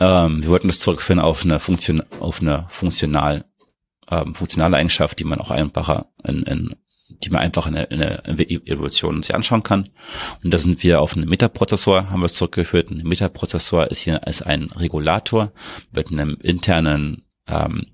Ähm, wir wollten das zurückführen auf eine Funktion, auf eine funktional, ähm, funktionale Eigenschaft, die man auch einfacher in, in die man einfach in der, in der Evolution sich anschauen kann. Und da sind wir auf einen Metaprozessor, haben wir es zurückgeführt. Ein Metaprozessor ist hier als ein Regulator mit einem internen ähm,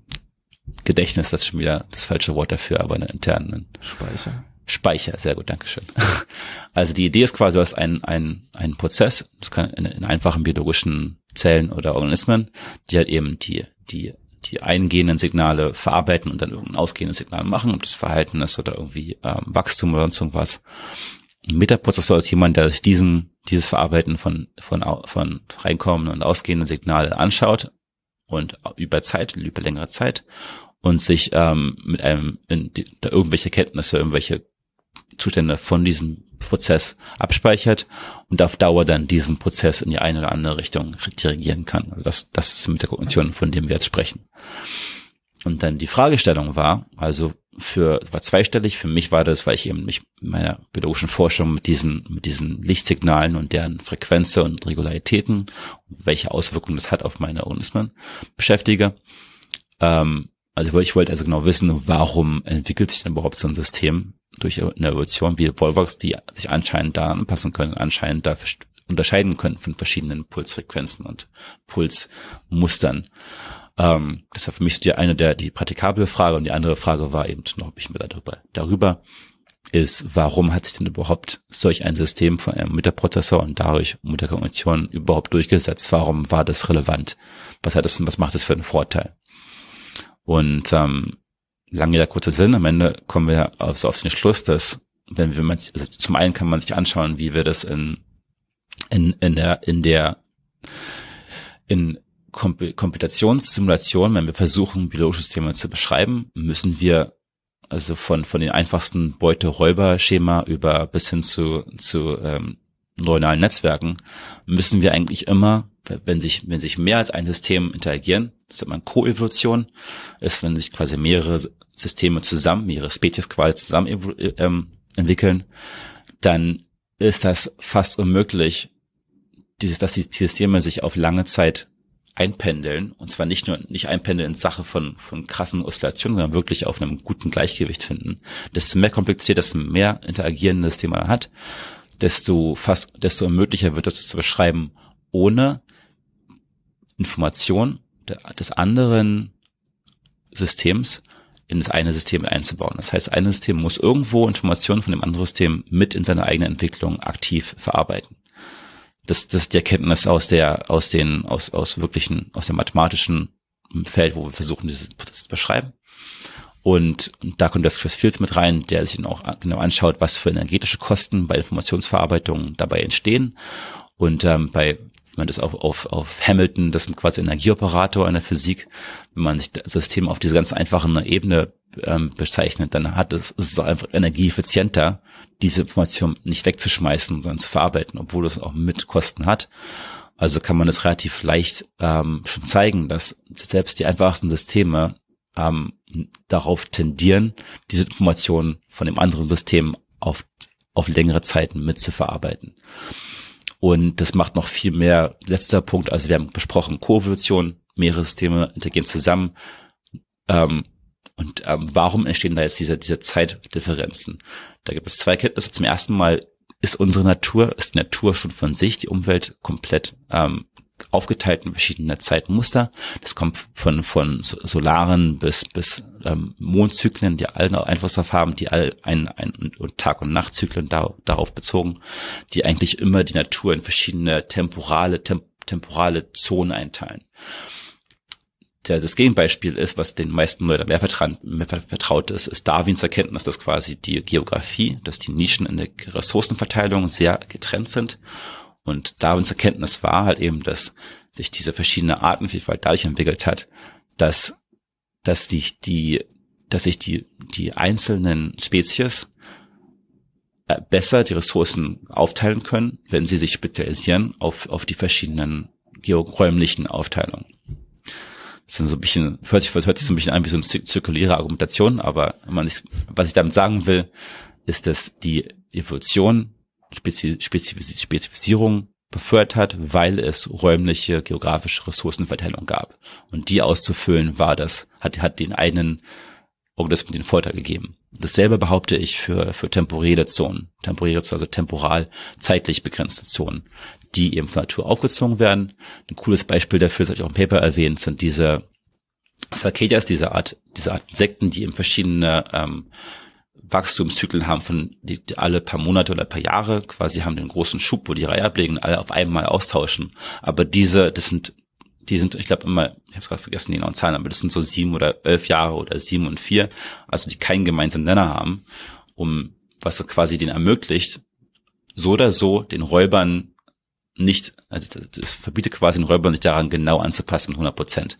Gedächtnis, das ist schon wieder das falsche Wort dafür, aber einen internen
Speicher.
Speicher, sehr gut, Dankeschön. Also die Idee ist quasi, du hast einen, einen, einen Prozess, das kann in, in einfachen biologischen Zellen oder Organismen, die halt eben die, die, die eingehenden Signale verarbeiten und dann irgendein ausgehendes Signal machen, ob das Verhalten ist oder irgendwie ähm, Wachstum oder sonst irgendwas. Ein Metaprozessor ist jemand, der sich diesen, dieses Verarbeiten von, von, von reinkommenden und ausgehenden Signalen anschaut und über Zeit, über längere Zeit und sich ähm, mit einem in die, da irgendwelche Kenntnisse, irgendwelche Zustände von diesem Prozess abspeichert und auf Dauer dann diesen Prozess in die eine oder andere Richtung dirigieren kann. Also das, das ist mit der Kognition, von dem wir jetzt sprechen. Und dann die Fragestellung war, also für, war zweistellig. Für mich war das, weil ich eben mich in meiner biologischen Forschung mit diesen, mit diesen Lichtsignalen und deren Frequenzen und Regularitäten, welche Auswirkungen das hat auf meine Organismen beschäftige. Ähm, also ich wollte also genau wissen, warum entwickelt sich denn überhaupt so ein System durch eine Evolution wie Volvox, die sich anscheinend da anpassen können, anscheinend da unterscheiden können von verschiedenen Pulsfrequenzen und Pulsmustern. Ähm, das war für mich die eine der die praktikable Frage und die andere Frage war eben noch, ich mir darüber darüber ist, warum hat sich denn überhaupt solch ein System von einem Mutterprozessor und dadurch Mutterkognition überhaupt durchgesetzt? Warum war das relevant? Was hat das, was macht das für einen Vorteil? Und ähm, lange der kurze Sinn, am Ende kommen wir auf, so auf den Schluss, dass wenn wir man, also zum einen kann man sich anschauen, wie wir das in in in der in der in Komputationssimulation, wenn wir versuchen, biologische Systeme zu beschreiben, müssen wir also von, von den einfachsten Beute-Räuber-Schema über bis hin zu, zu ähm, neuronalen Netzwerken, müssen wir eigentlich immer, wenn sich, wenn sich mehr als ein System interagieren, das nennt man Koevolution, ist, wenn sich quasi mehrere Systeme zusammen, mehrere Spezies quasi zusammen ähm, entwickeln, dann ist das fast unmöglich, dieses, dass die Systeme sich auf lange Zeit einpendeln und zwar nicht nur nicht einpendeln in Sache von von krassen Oszillationen, sondern wirklich auf einem guten Gleichgewicht finden. Desto mehr kompliziert, desto mehr interagierendes Thema hat, desto fast desto unmöglicher wird es zu beschreiben, ohne Information des anderen Systems in das eine System einzubauen. Das heißt, ein System muss irgendwo Informationen von dem anderen System mit in seine eigene Entwicklung aktiv verarbeiten das, das ist die Erkenntnis aus der, aus den, aus, aus wirklichen, aus dem mathematischen Feld, wo wir versuchen, dieses Prozess zu beschreiben. Und, da kommt das Chris Fields mit rein, der sich dann auch genau anschaut, was für energetische Kosten bei Informationsverarbeitung dabei entstehen. Und ähm, bei wenn man das auch auf, auf Hamilton, das sind quasi Energieoperator in der Physik, wenn man sich das System auf diese ganz einfachen Ebene ähm, bezeichnet, dann hat es, ist es einfach energieeffizienter, diese Information nicht wegzuschmeißen, sondern zu verarbeiten, obwohl es auch mit Kosten hat. Also kann man es relativ leicht ähm, schon zeigen, dass selbst die einfachsten Systeme ähm, darauf tendieren, diese Informationen von dem anderen System auf, auf längere Zeiten mitzuverarbeiten. Und das macht noch viel mehr. Letzter Punkt, also wir haben besprochen, Koevolution, mehrere Systeme interagieren zusammen. Ähm, und ähm, warum entstehen da jetzt diese, diese Zeitdifferenzen? Da gibt es zwei Kenntnisse. Zum ersten Mal ist unsere Natur, ist die Natur schon von sich, die Umwelt komplett ähm, aufgeteilt in verschiedene Zeitmuster. Das kommt von, von Solaren bis, bis ähm, Mondzyklen, die alle Einfluss darauf haben, die all ein, ein Tag- und Nachtzyklen da, darauf bezogen, die eigentlich immer die Natur in verschiedene temporale, temp temporale Zonen einteilen der, das Gegenbeispiel ist, was den meisten Leuten mehr, vertraut, mehr vertraut ist, ist Darwins Erkenntnis, dass quasi die Geografie, dass die Nischen in der Ressourcenverteilung sehr getrennt sind. Und Darwins Erkenntnis war halt eben, dass sich diese verschiedene Artenvielfalt dadurch entwickelt hat, dass, dass die, die, dass sich die, die einzelnen Spezies äh, besser die Ressourcen aufteilen können, wenn sie sich spezialisieren auf, auf die verschiedenen georäumlichen Aufteilungen. Das ist so ein bisschen, hört sich, hört sich so ein bisschen an wie so eine zirkuläre Argumentation, aber man ist, was ich damit sagen will, ist, dass die Evolution Spezi Spezifizierung befördert hat, weil es räumliche geografische Ressourcenverteilung gab. Und die auszufüllen war das, hat, hat den einen Organismen den Vorteil gegeben. Dasselbe behaupte ich für, für temporäre Zonen. Temporäre, also temporal zeitlich begrenzte Zonen die eben von Natur aufgezogen werden. Ein cooles Beispiel dafür, das habe ich auch im Paper erwähnt, sind diese Sarkadias, diese Art, diese Art Insekten, die eben verschiedene ähm, Wachstumszyklen haben von die, die alle paar Monate oder paar Jahre, quasi haben den großen Schub, wo die Reihe ablegen, alle auf einmal austauschen. Aber diese, das sind, die sind, ich glaube immer, ich habe es gerade vergessen, die genauen Zahlen, aber das sind so sieben oder elf Jahre oder sieben und vier, also die keinen gemeinsamen Nenner haben, um was quasi den ermöglicht, so oder so den Räubern nicht, also das verbietet quasi den Räubern sich daran genau anzupassen mit 100 Prozent.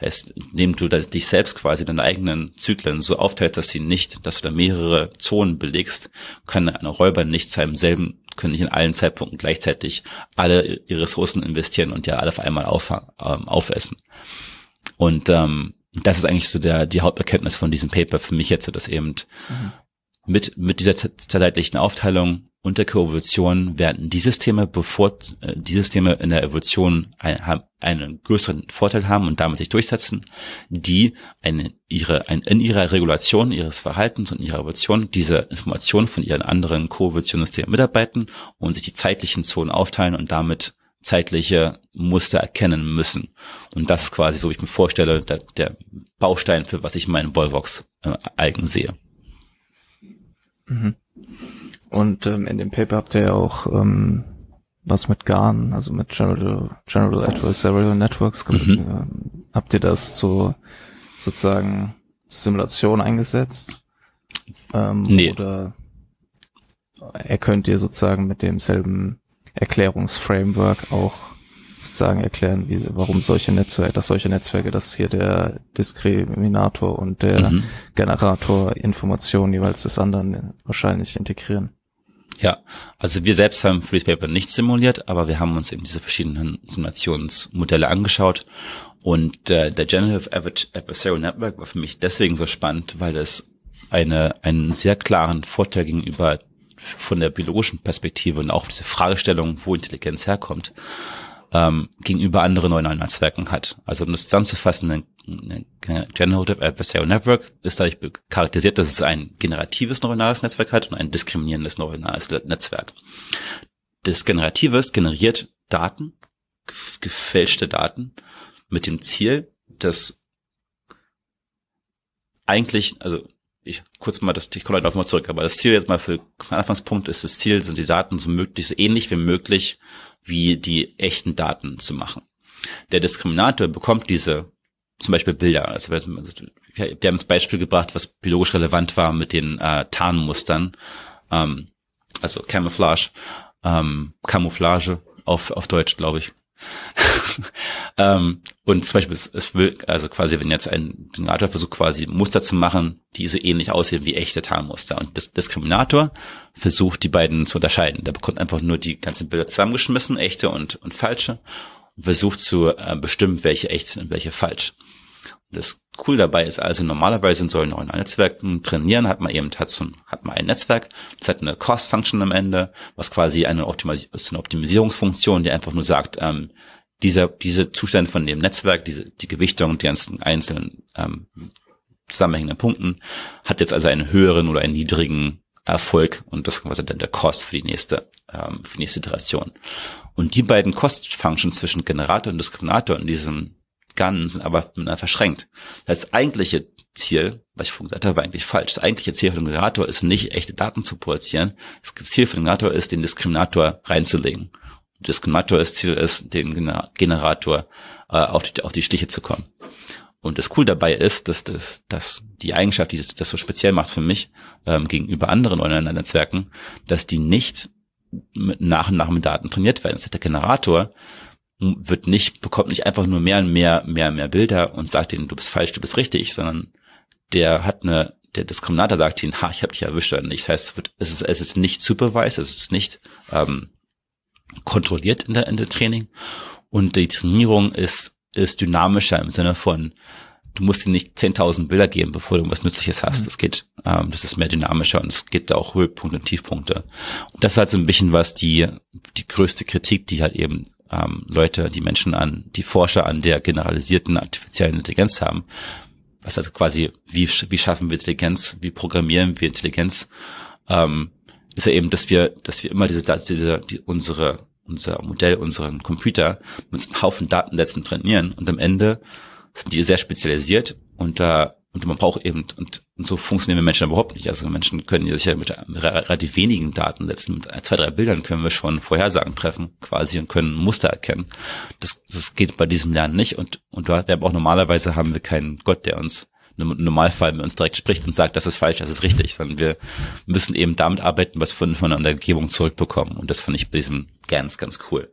Heißt, indem du dich selbst quasi deine eigenen Zyklen so aufteilst, dass sie nicht, dass du da mehrere Zonen belegst, können eine Räuber nicht zu einem selben, können nicht in allen Zeitpunkten gleichzeitig alle ihre Ressourcen investieren und ja alle auf einmal auf, ähm, aufessen. Und ähm, das ist eigentlich so der, die Haupterkenntnis von diesem Paper für mich jetzt, dass eben mhm. Mit, mit dieser zeitlichen Aufteilung und der Koevolution werden die Systeme, bevor äh, die Systeme in der Evolution ein, einen größeren Vorteil haben und damit sich durchsetzen, die eine, ihre, ein, in ihrer Regulation ihres Verhaltens und ihrer Evolution diese Informationen von ihren anderen Koevolutionssystemen mitarbeiten und sich die zeitlichen Zonen aufteilen und damit zeitliche Muster erkennen müssen. Und das ist quasi so, wie ich mir vorstelle, der, der Baustein, für was ich meinen Volvox-Algen äh, sehe.
Mhm. Und ähm, in dem Paper habt ihr ja auch ähm, was mit GAN, also mit General, General Adversarial Networks. Mhm. Ähm, habt ihr das zu sozusagen zur Simulation eingesetzt? Ähm, nee. Oder er könnt ihr sozusagen mit demselben Erklärungsframework auch sozusagen erklären, wie, warum solche Netzwerke, dass solche Netzwerke, dass hier der Diskriminator und der mhm. Generator Informationen jeweils des anderen wahrscheinlich integrieren.
Ja, also wir selbst haben Freeze Paper nicht simuliert, aber wir haben uns eben diese verschiedenen Simulationsmodelle angeschaut. Und äh, der Generative Adversarial Network war für mich deswegen so spannend, weil es eine, einen sehr klaren Vorteil gegenüber von der biologischen Perspektive und auch diese Fragestellung, wo Intelligenz herkommt, ähm, gegenüber anderen neuralen Netzwerken hat. Also um das zusammenzufassen, ein, ein Generative Adversarial Network ist dadurch charakterisiert, dass es ein generatives neuronales Netzwerk hat und ein diskriminierendes neuronales Netzwerk. Das Generatives generiert Daten, gefälschte Daten, mit dem Ziel, dass eigentlich, also ich kurz mal das, ich komme darauf mal zurück, aber das Ziel jetzt mal für Anfangspunkt ist das Ziel, sind die Daten so möglich, so ähnlich wie möglich wie die echten Daten zu machen. Der Diskriminator bekommt diese zum Beispiel Bilder. Also wir, haben das Beispiel gebracht, was biologisch relevant war mit den äh, Tarnmustern, ähm, also Camouflage, ähm, Camouflage auf, auf Deutsch, glaube ich. ähm, und zum Beispiel, es, es will, also quasi, wenn jetzt ein Generator versucht, quasi Muster zu machen, die so ähnlich aussehen wie echte Tarnmuster. Und das Diskriminator versucht, die beiden zu unterscheiden. Der bekommt einfach nur die ganzen Bilder zusammengeschmissen, echte und, und falsche, und versucht zu äh, bestimmen, welche echt sind und welche falsch. Das cool dabei ist also normalerweise in solchen neuen Netzwerken trainieren hat man eben hat so hat man ein Netzwerk, das hat eine Cost Function am Ende, was quasi eine, Optimis ist eine Optimisierungsfunktion, die einfach nur sagt, ähm, dieser diese Zustände von dem Netzwerk, diese die Gewichtung die ganzen einzelnen ähm, zusammenhängenden Punkten hat jetzt also einen höheren oder einen niedrigen Erfolg und das ist quasi dann der Cost für die nächste ähm, für die nächste Iteration. Und die beiden Cost Functions zwischen Generator und Diskriminator in diesem Sind aber verschränkt. Das eigentliche Ziel, was ich vorhin gesagt habe, war eigentlich falsch. Das eigentliche Ziel von dem Generator ist nicht, echte Daten zu produzieren. Das Ziel von dem Generator ist, den Diskriminator reinzulegen. Und Diskriminator, das Ziel ist, den Generator äh, auf, die, auf die Stiche zu kommen. Und das cool dabei ist, dass, das, dass die Eigenschaft, die das, das so speziell macht für mich ähm, gegenüber anderen Online-Netzwerken, dass die nicht mit nach und nach mit Daten trainiert werden. Das heißt, der Generator wird nicht, bekommt nicht einfach nur mehr und mehr, mehr, mehr Bilder und sagt ihnen, du bist falsch, du bist richtig, sondern der hat eine, der Diskriminator sagt ihnen, ha, ich habe dich erwischt oder nicht. Das heißt, es, wird, es, ist, es ist nicht supervised, es ist nicht ähm, kontrolliert in der, in der Training und die Trainierung ist, ist dynamischer im Sinne von, du musst dir nicht 10.000 Bilder geben, bevor du was Nützliches hast. Mhm. Das geht, ähm, das ist mehr dynamischer und es gibt da auch Höhepunkte und Tiefpunkte. Und das ist halt so ein bisschen was die, die größte Kritik, die halt eben ähm, Leute, die Menschen an, die Forscher an der generalisierten artifiziellen Intelligenz haben. Was also quasi, wie, wie schaffen wir Intelligenz, wie programmieren wir Intelligenz, ähm, ist ja eben, dass wir, dass wir immer diese, diese die, unsere, unser Modell, unseren Computer mit einem Haufen Datensätzen trainieren und am Ende sind die sehr spezialisiert und da und man braucht eben, und, und so funktionieren wir Menschen überhaupt nicht. Also Menschen können sich ja mit relativ wenigen Daten setzen. Mit zwei, drei Bildern können wir schon Vorhersagen treffen, quasi, und können Muster erkennen. Das, das geht bei diesem Lernen nicht. Und, und wir haben auch normalerweise haben wir keinen Gott, der uns im Normalfall mit uns direkt spricht und sagt, das ist falsch, das ist richtig, sondern wir müssen eben damit arbeiten, was wir von, der Umgebung zurückbekommen. Und das fand ich bei diesem ganz, ganz cool.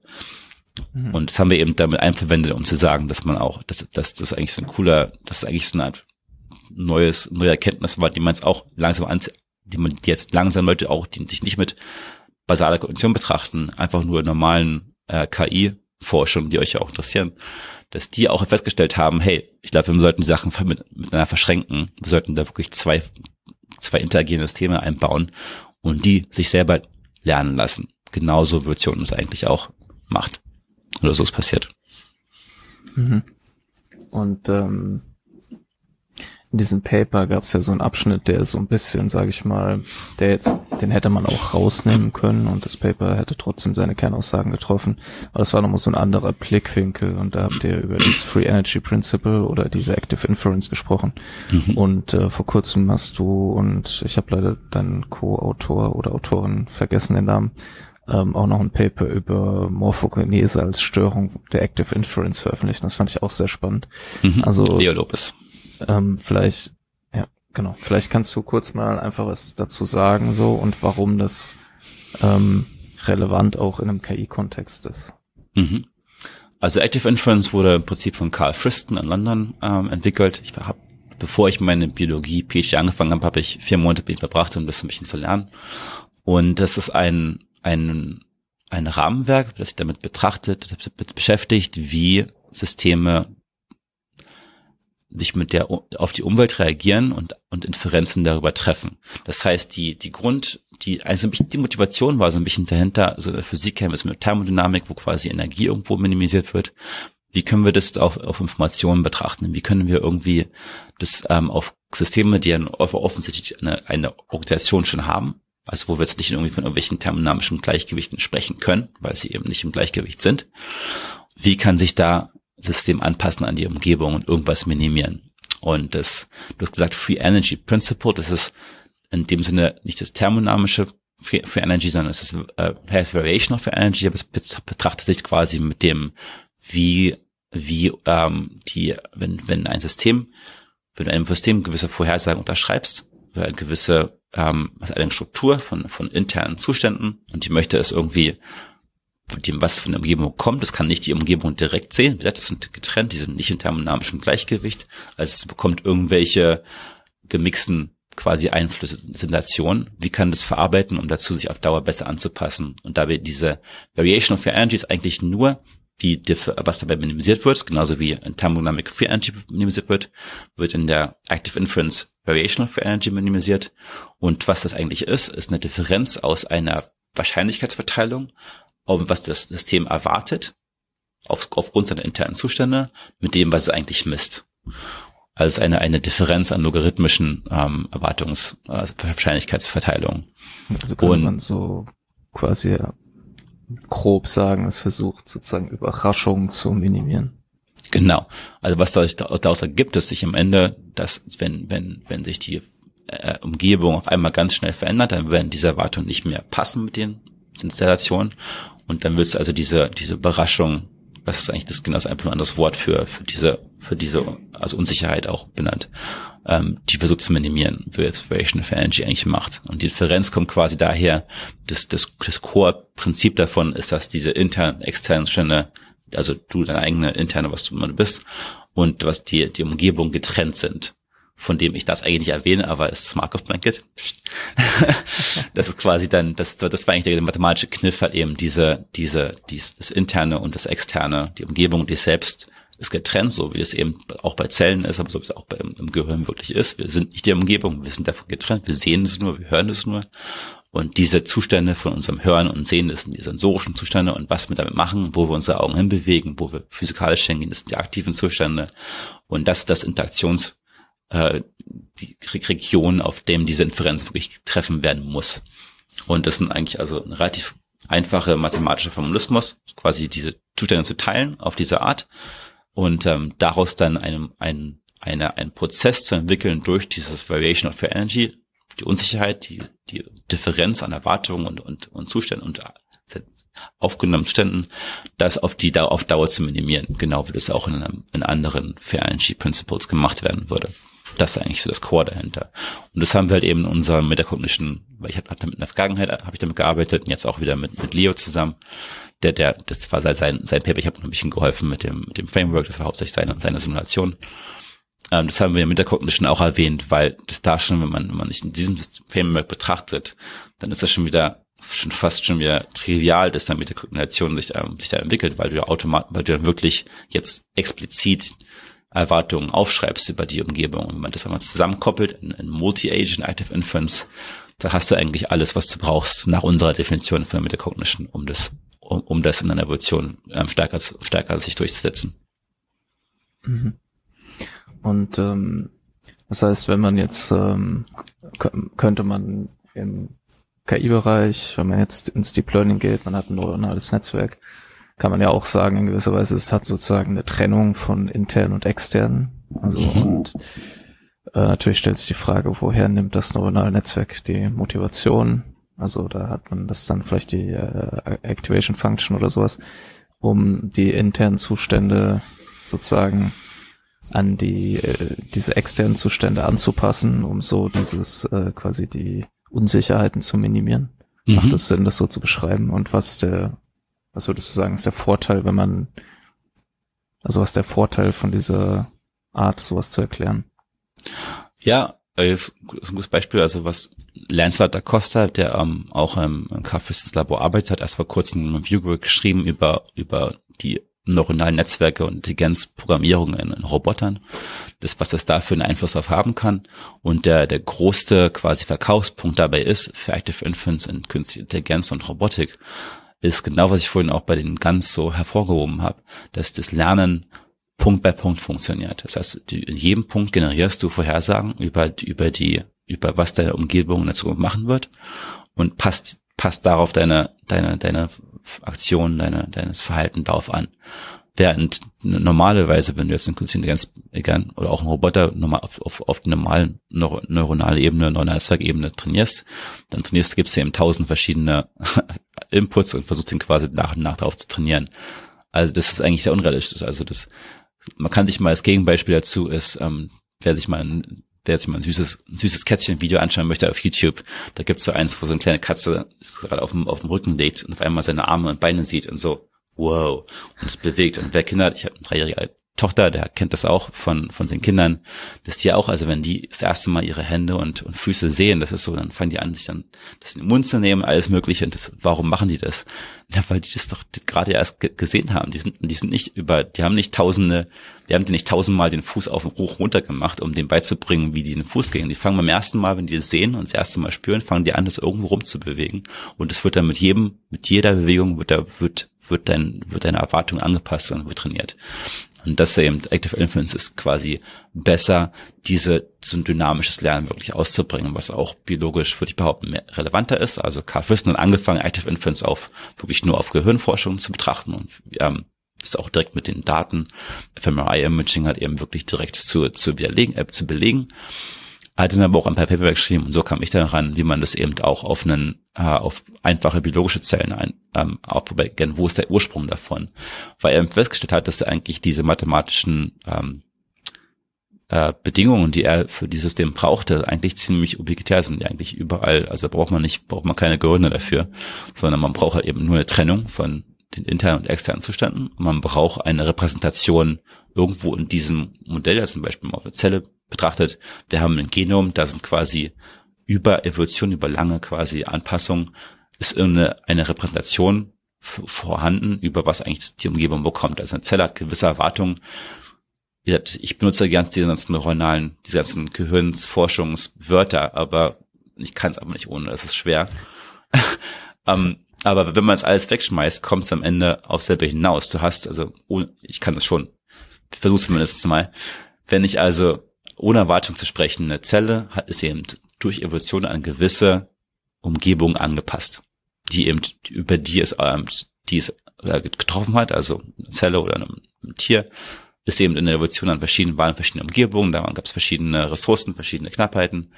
Mhm. Und das haben wir eben damit einverwendet, um zu sagen, dass man auch, dass, dass das eigentlich so ein cooler, das ist eigentlich so eine Art neues, neue Erkenntnis war, die man jetzt auch langsam an, die man jetzt langsam Leute auch, die sich nicht mit basaler Kognition betrachten, einfach nur normalen äh, KI-Forschung, die euch ja auch interessieren, dass die auch festgestellt haben, hey, ich glaube, wir sollten die Sachen miteinander verschränken. Wir sollten da wirklich zwei, zwei interagierende Systeme einbauen und die sich selber lernen lassen. Genauso Evolution es eigentlich auch macht. Oder so ist passiert.
Mhm. Und ähm, in diesem Paper gab es ja so einen Abschnitt, der so ein bisschen, sage ich mal, der jetzt, den hätte man auch rausnehmen können und das Paper hätte trotzdem seine Kernaussagen getroffen. Aber das war nochmal so ein anderer Blickwinkel und da habt ihr über dieses Free Energy Principle oder diese Active Inference gesprochen. Mhm. Und äh, vor kurzem hast du und ich habe leider deinen Co-Autor oder Autorin vergessen den Namen, ähm, auch noch ein Paper über Morphogenese als Störung der Active Inference veröffentlicht. Das fand ich auch sehr spannend.
Mhm. Also Leo Lopez.
Ähm, vielleicht, ja, genau. Vielleicht kannst du kurz mal einfach was dazu sagen so und warum das ähm, relevant auch in einem KI-Kontext ist.
Mhm. Also Active Inference wurde im Prinzip von Carl Friston in London ähm, entwickelt. Ich habe, bevor ich meine Biologie PhD angefangen habe, habe ich vier Monate mit ihm verbracht, um das ein bisschen zu lernen. Und das ist ein ein ein Rahmenwerk, das sich damit betrachtet, das beschäftigt, wie Systeme sich mit der auf die Umwelt reagieren und und Inferenzen darüber treffen. Das heißt, die die Grund die also die Motivation war so ein bisschen dahinter, also der Physik ist mit Thermodynamik, wo quasi Energie irgendwo minimisiert wird. Wie können wir das auf, auf Informationen betrachten? Wie können wir irgendwie das ähm, auf Systeme, die ja offensichtlich eine, eine Organisation schon haben, also wo wir jetzt nicht irgendwie von irgendwelchen thermodynamischen Gleichgewichten sprechen können, weil sie eben nicht im Gleichgewicht sind. Wie kann sich da System anpassen an die Umgebung und irgendwas minimieren. Und das, du hast gesagt, Free Energy Principle, das ist in dem Sinne nicht das thermodynamische Free, Free Energy, sondern es ist äh, has Variation of Free Energy, aber es betrachtet sich quasi mit dem, wie, wie ähm, die, wenn, wenn ein System, wenn du einem System gewisse Vorhersagen unterschreibst, oder eine gewisse ähm, eine Struktur von, von internen Zuständen und die möchte es irgendwie dem, was von der Umgebung kommt. Das kann nicht die Umgebung direkt sehen. Wie gesagt, das sind getrennt, die sind nicht im thermodynamischen Gleichgewicht. Also es bekommt irgendwelche gemixten quasi Einflüsse, Simulationen. Wie kann das verarbeiten, um dazu sich auf Dauer besser anzupassen? Und dabei diese Variation of Free Energy ist eigentlich nur die, was dabei minimisiert wird, genauso wie in Thermodynamic Free Energy minimisiert wird, wird in der Active Inference Variation of Free Energy minimisiert. Und was das eigentlich ist, ist eine Differenz aus einer Wahrscheinlichkeitsverteilung um was das System erwartet, auf, aufgrund seiner internen Zustände, mit dem, was es eigentlich misst. Also eine, eine Differenz an logarithmischen ähm, Erwartungs-, also Wahrscheinlichkeitsverteilungen.
Also kann Und, man so quasi grob sagen, es versucht sozusagen Überraschungen zu minimieren.
Genau. Also was daraus ergibt, ist sich am Ende, dass wenn, wenn, wenn sich die äh, Umgebung auf einmal ganz schnell verändert, dann werden diese Erwartungen nicht mehr passen mit den Installationen und dann willst du also diese, diese Überraschung, was ist eigentlich das genau einfach ein anderes Wort für, für diese, für diese, also Unsicherheit auch benannt, ähm, die versucht zu minimieren, wie Variation of Energy eigentlich macht. Und die Differenz kommt quasi daher, dass das, das Core-Prinzip davon ist, dass diese internen, externen Stände, also du deine eigene interne, was du immer bist, und was die, die Umgebung getrennt sind von dem ich das eigentlich nicht erwähne, aber es ist Markov Blanket. das ist quasi dann, das, das war eigentlich der mathematische Kniff, halt eben diese, diese, dies, das interne und das externe, die Umgebung, die selbst ist getrennt, so wie es eben auch bei Zellen ist, aber so wie es auch bei, im Gehirn wirklich ist. Wir sind nicht die Umgebung, wir sind davon getrennt, wir sehen es nur, wir hören es nur. Und diese Zustände von unserem Hören und Sehen, das sind die sensorischen Zustände und was wir damit machen, wo wir unsere Augen hinbewegen, wo wir physikalisch hingehen, das sind die aktiven Zustände. Und das ist das Interaktions- äh, die Region, auf dem diese Inferenz wirklich treffen werden muss. Und das sind eigentlich also eine relativ einfache mathematische Formalismus, quasi diese Zustände zu teilen auf diese Art und ähm, daraus dann einen, einen, eine, einen Prozess zu entwickeln durch dieses Variation of Energy, die Unsicherheit, die, die Differenz an Erwartungen und, und, und Zuständen und aufgenommenen Ständen, das auf die auf Dauer zu minimieren, genau wie das auch in, einem, in anderen Fair Energy Principles gemacht werden würde. Das ist eigentlich so das Core dahinter. Und das haben wir halt eben in unserem Metacognition, weil ich habe hab damit in der Vergangenheit habe ich damit gearbeitet und jetzt auch wieder mit, mit Leo zusammen. Der, der, das war sein, sein Paper, ich habe ein bisschen geholfen mit dem, mit dem Framework, das war hauptsächlich seine, seine Simulation. Ähm, das haben wir in Metacognition auch erwähnt, weil das da schon, wenn man, wenn man sich in diesem Framework betrachtet, dann ist das schon wieder schon fast schon wieder trivial, dass der Kombination sich da, sich da entwickelt, weil du ja automatisch, weil du dann wirklich jetzt explizit Erwartungen aufschreibst über die Umgebung. Und wenn man das einmal zusammenkoppelt in, in Multi-Agent Active Inference, da hast du eigentlich alles, was du brauchst nach unserer Definition von der Metacognition, um das, um, um das in einer Evolution ähm, stärker, stärker sich durchzusetzen.
Mhm. Und ähm, das heißt, wenn man jetzt ähm, könnte man im KI-Bereich, wenn man jetzt ins Deep Learning geht, man hat ein neuronales Netzwerk, kann man ja auch sagen, in gewisser Weise, es hat sozusagen eine Trennung von intern und extern. Also mhm. und äh, natürlich stellt sich die Frage, woher nimmt das neuronale Netzwerk die Motivation? Also da hat man das dann vielleicht die äh, Activation Function oder sowas, um die internen Zustände sozusagen an die äh, diese externen Zustände anzupassen, um so dieses äh, quasi die Unsicherheiten zu minimieren. Mhm. Macht es Sinn, das so zu beschreiben? Und was der, was würdest du sagen, ist der Vorteil, wenn man, also was ist der Vorteil von dieser Art, sowas zu erklären?
Ja, ist ein gutes Beispiel, also was Lancelot da Costa, der ähm, auch im, im Labor arbeitet, hat erst vor kurzem ein Review geschrieben über, über die neuronalen Netzwerke und Intelligenzprogrammierung in, in Robotern, das, was das da für einen Einfluss auf haben kann. Und der, der größte quasi Verkaufspunkt dabei ist für Active Inference in Künstliche Intelligenz und Robotik, ist genau, was ich vorhin auch bei den ganz so hervorgehoben habe, dass das Lernen Punkt bei Punkt funktioniert. Das heißt, in jedem Punkt generierst du Vorhersagen über, über die, über was deine Umgebung in der Zukunft machen wird und passt, passt darauf deine, deine, deine Aktion, deine, deines Verhalten darauf an. Während normalerweise, wenn du jetzt eine künstliche Intelligenz egal, oder auch einen Roboter normal, auf, auf, auf normalen Neur neuronale Ebene, Neuronalnetzwerkebene trainierst, dann trainierst, gibst du eben tausend verschiedene Inputs und versuchst ihn quasi nach und nach darauf zu trainieren. Also das ist eigentlich sehr unrealistisch. Also das, man kann sich mal als Gegenbeispiel dazu ist, ähm, wer sich mal ein wer jetzt mal ein süßes, ein süßes Kätzchen-Video anschauen möchte auf YouTube, da gibt's so eins, wo so eine kleine Katze gerade auf dem, auf dem Rücken liegt und auf einmal seine Arme und Beine sieht und so, wow, und es bewegt. Und wer Kinder hat, ich habe eine dreijährige Tochter, der kennt das auch von, von den Kindern, dass die auch, also wenn die das erste Mal ihre Hände und, und Füße sehen, das ist so, dann fangen die an, sich dann das in den Mund zu nehmen, alles Mögliche. Und das, warum machen die das? Ja, weil die das doch gerade erst gesehen haben. Die sind, die sind nicht über, die haben nicht tausende, die haben die nicht tausendmal den Fuß auf und hoch runter gemacht, um dem beizubringen, wie die den Fuß gehen. Die fangen beim ersten Mal, wenn die das sehen und das erste Mal spüren, fangen die an, das irgendwo rumzubewegen. Und es wird dann mit jedem, mit jeder Bewegung wird da, wird, wird dein, wird deine Erwartung angepasst und wird trainiert. Und das eben Active Inference ist quasi besser, diese, so ein dynamisches Lernen wirklich auszubringen, was auch biologisch, würde ich behaupten, mehr relevanter ist. Also Carl Friston hat angefangen, Active Inference auf, wirklich nur auf Gehirnforschung zu betrachten und ähm, das ist auch direkt mit den Daten fMRI-Imaging hat eben wirklich direkt zu, zu widerlegen, äh, zu belegen hat dann aber auch ein paar Paperback geschrieben und so kam ich dann ran, wie man das eben auch auf einen, äh, auf einfache biologische Zellen ein, ähm, aufbauen, wo ist der Ursprung davon? Weil er festgestellt hat, dass er eigentlich diese mathematischen ähm, äh, Bedingungen, die er für dieses System brauchte, eigentlich ziemlich ubiquitär sind, die eigentlich überall, also braucht man nicht, braucht man keine Gehirne dafür, sondern man braucht halt eben nur eine Trennung von den internen und externen Zuständen. Man braucht eine Repräsentation irgendwo in diesem Modell, also zum Beispiel auf eine Zelle betrachtet. Wir haben ein Genom, da sind quasi über Evolution, über lange quasi Anpassung, ist irgendeine eine Repräsentation vorhanden, über was eigentlich die Umgebung bekommt. Also eine Zelle hat gewisse Erwartungen. Ich benutze ganz diese ganzen neuronalen, diese ganzen Gehirnsforschungswörter, aber ich kann es aber nicht ohne, das ist schwer. um, aber wenn man es alles wegschmeißt, kommt es am Ende auf selber hinaus. Du hast, also, ich kann das schon, ich versuche zumindest mal. Wenn ich also ohne Erwartung zu sprechen, eine Zelle hat, ist eben durch Evolution an gewisse Umgebung angepasst, die eben über die es, ähm, die es äh, getroffen hat, also eine Zelle oder ein, ein Tier, ist eben in der Evolution an verschiedenen, waren verschiedene Umgebungen, da gab es verschiedene Ressourcen, verschiedene Knappheiten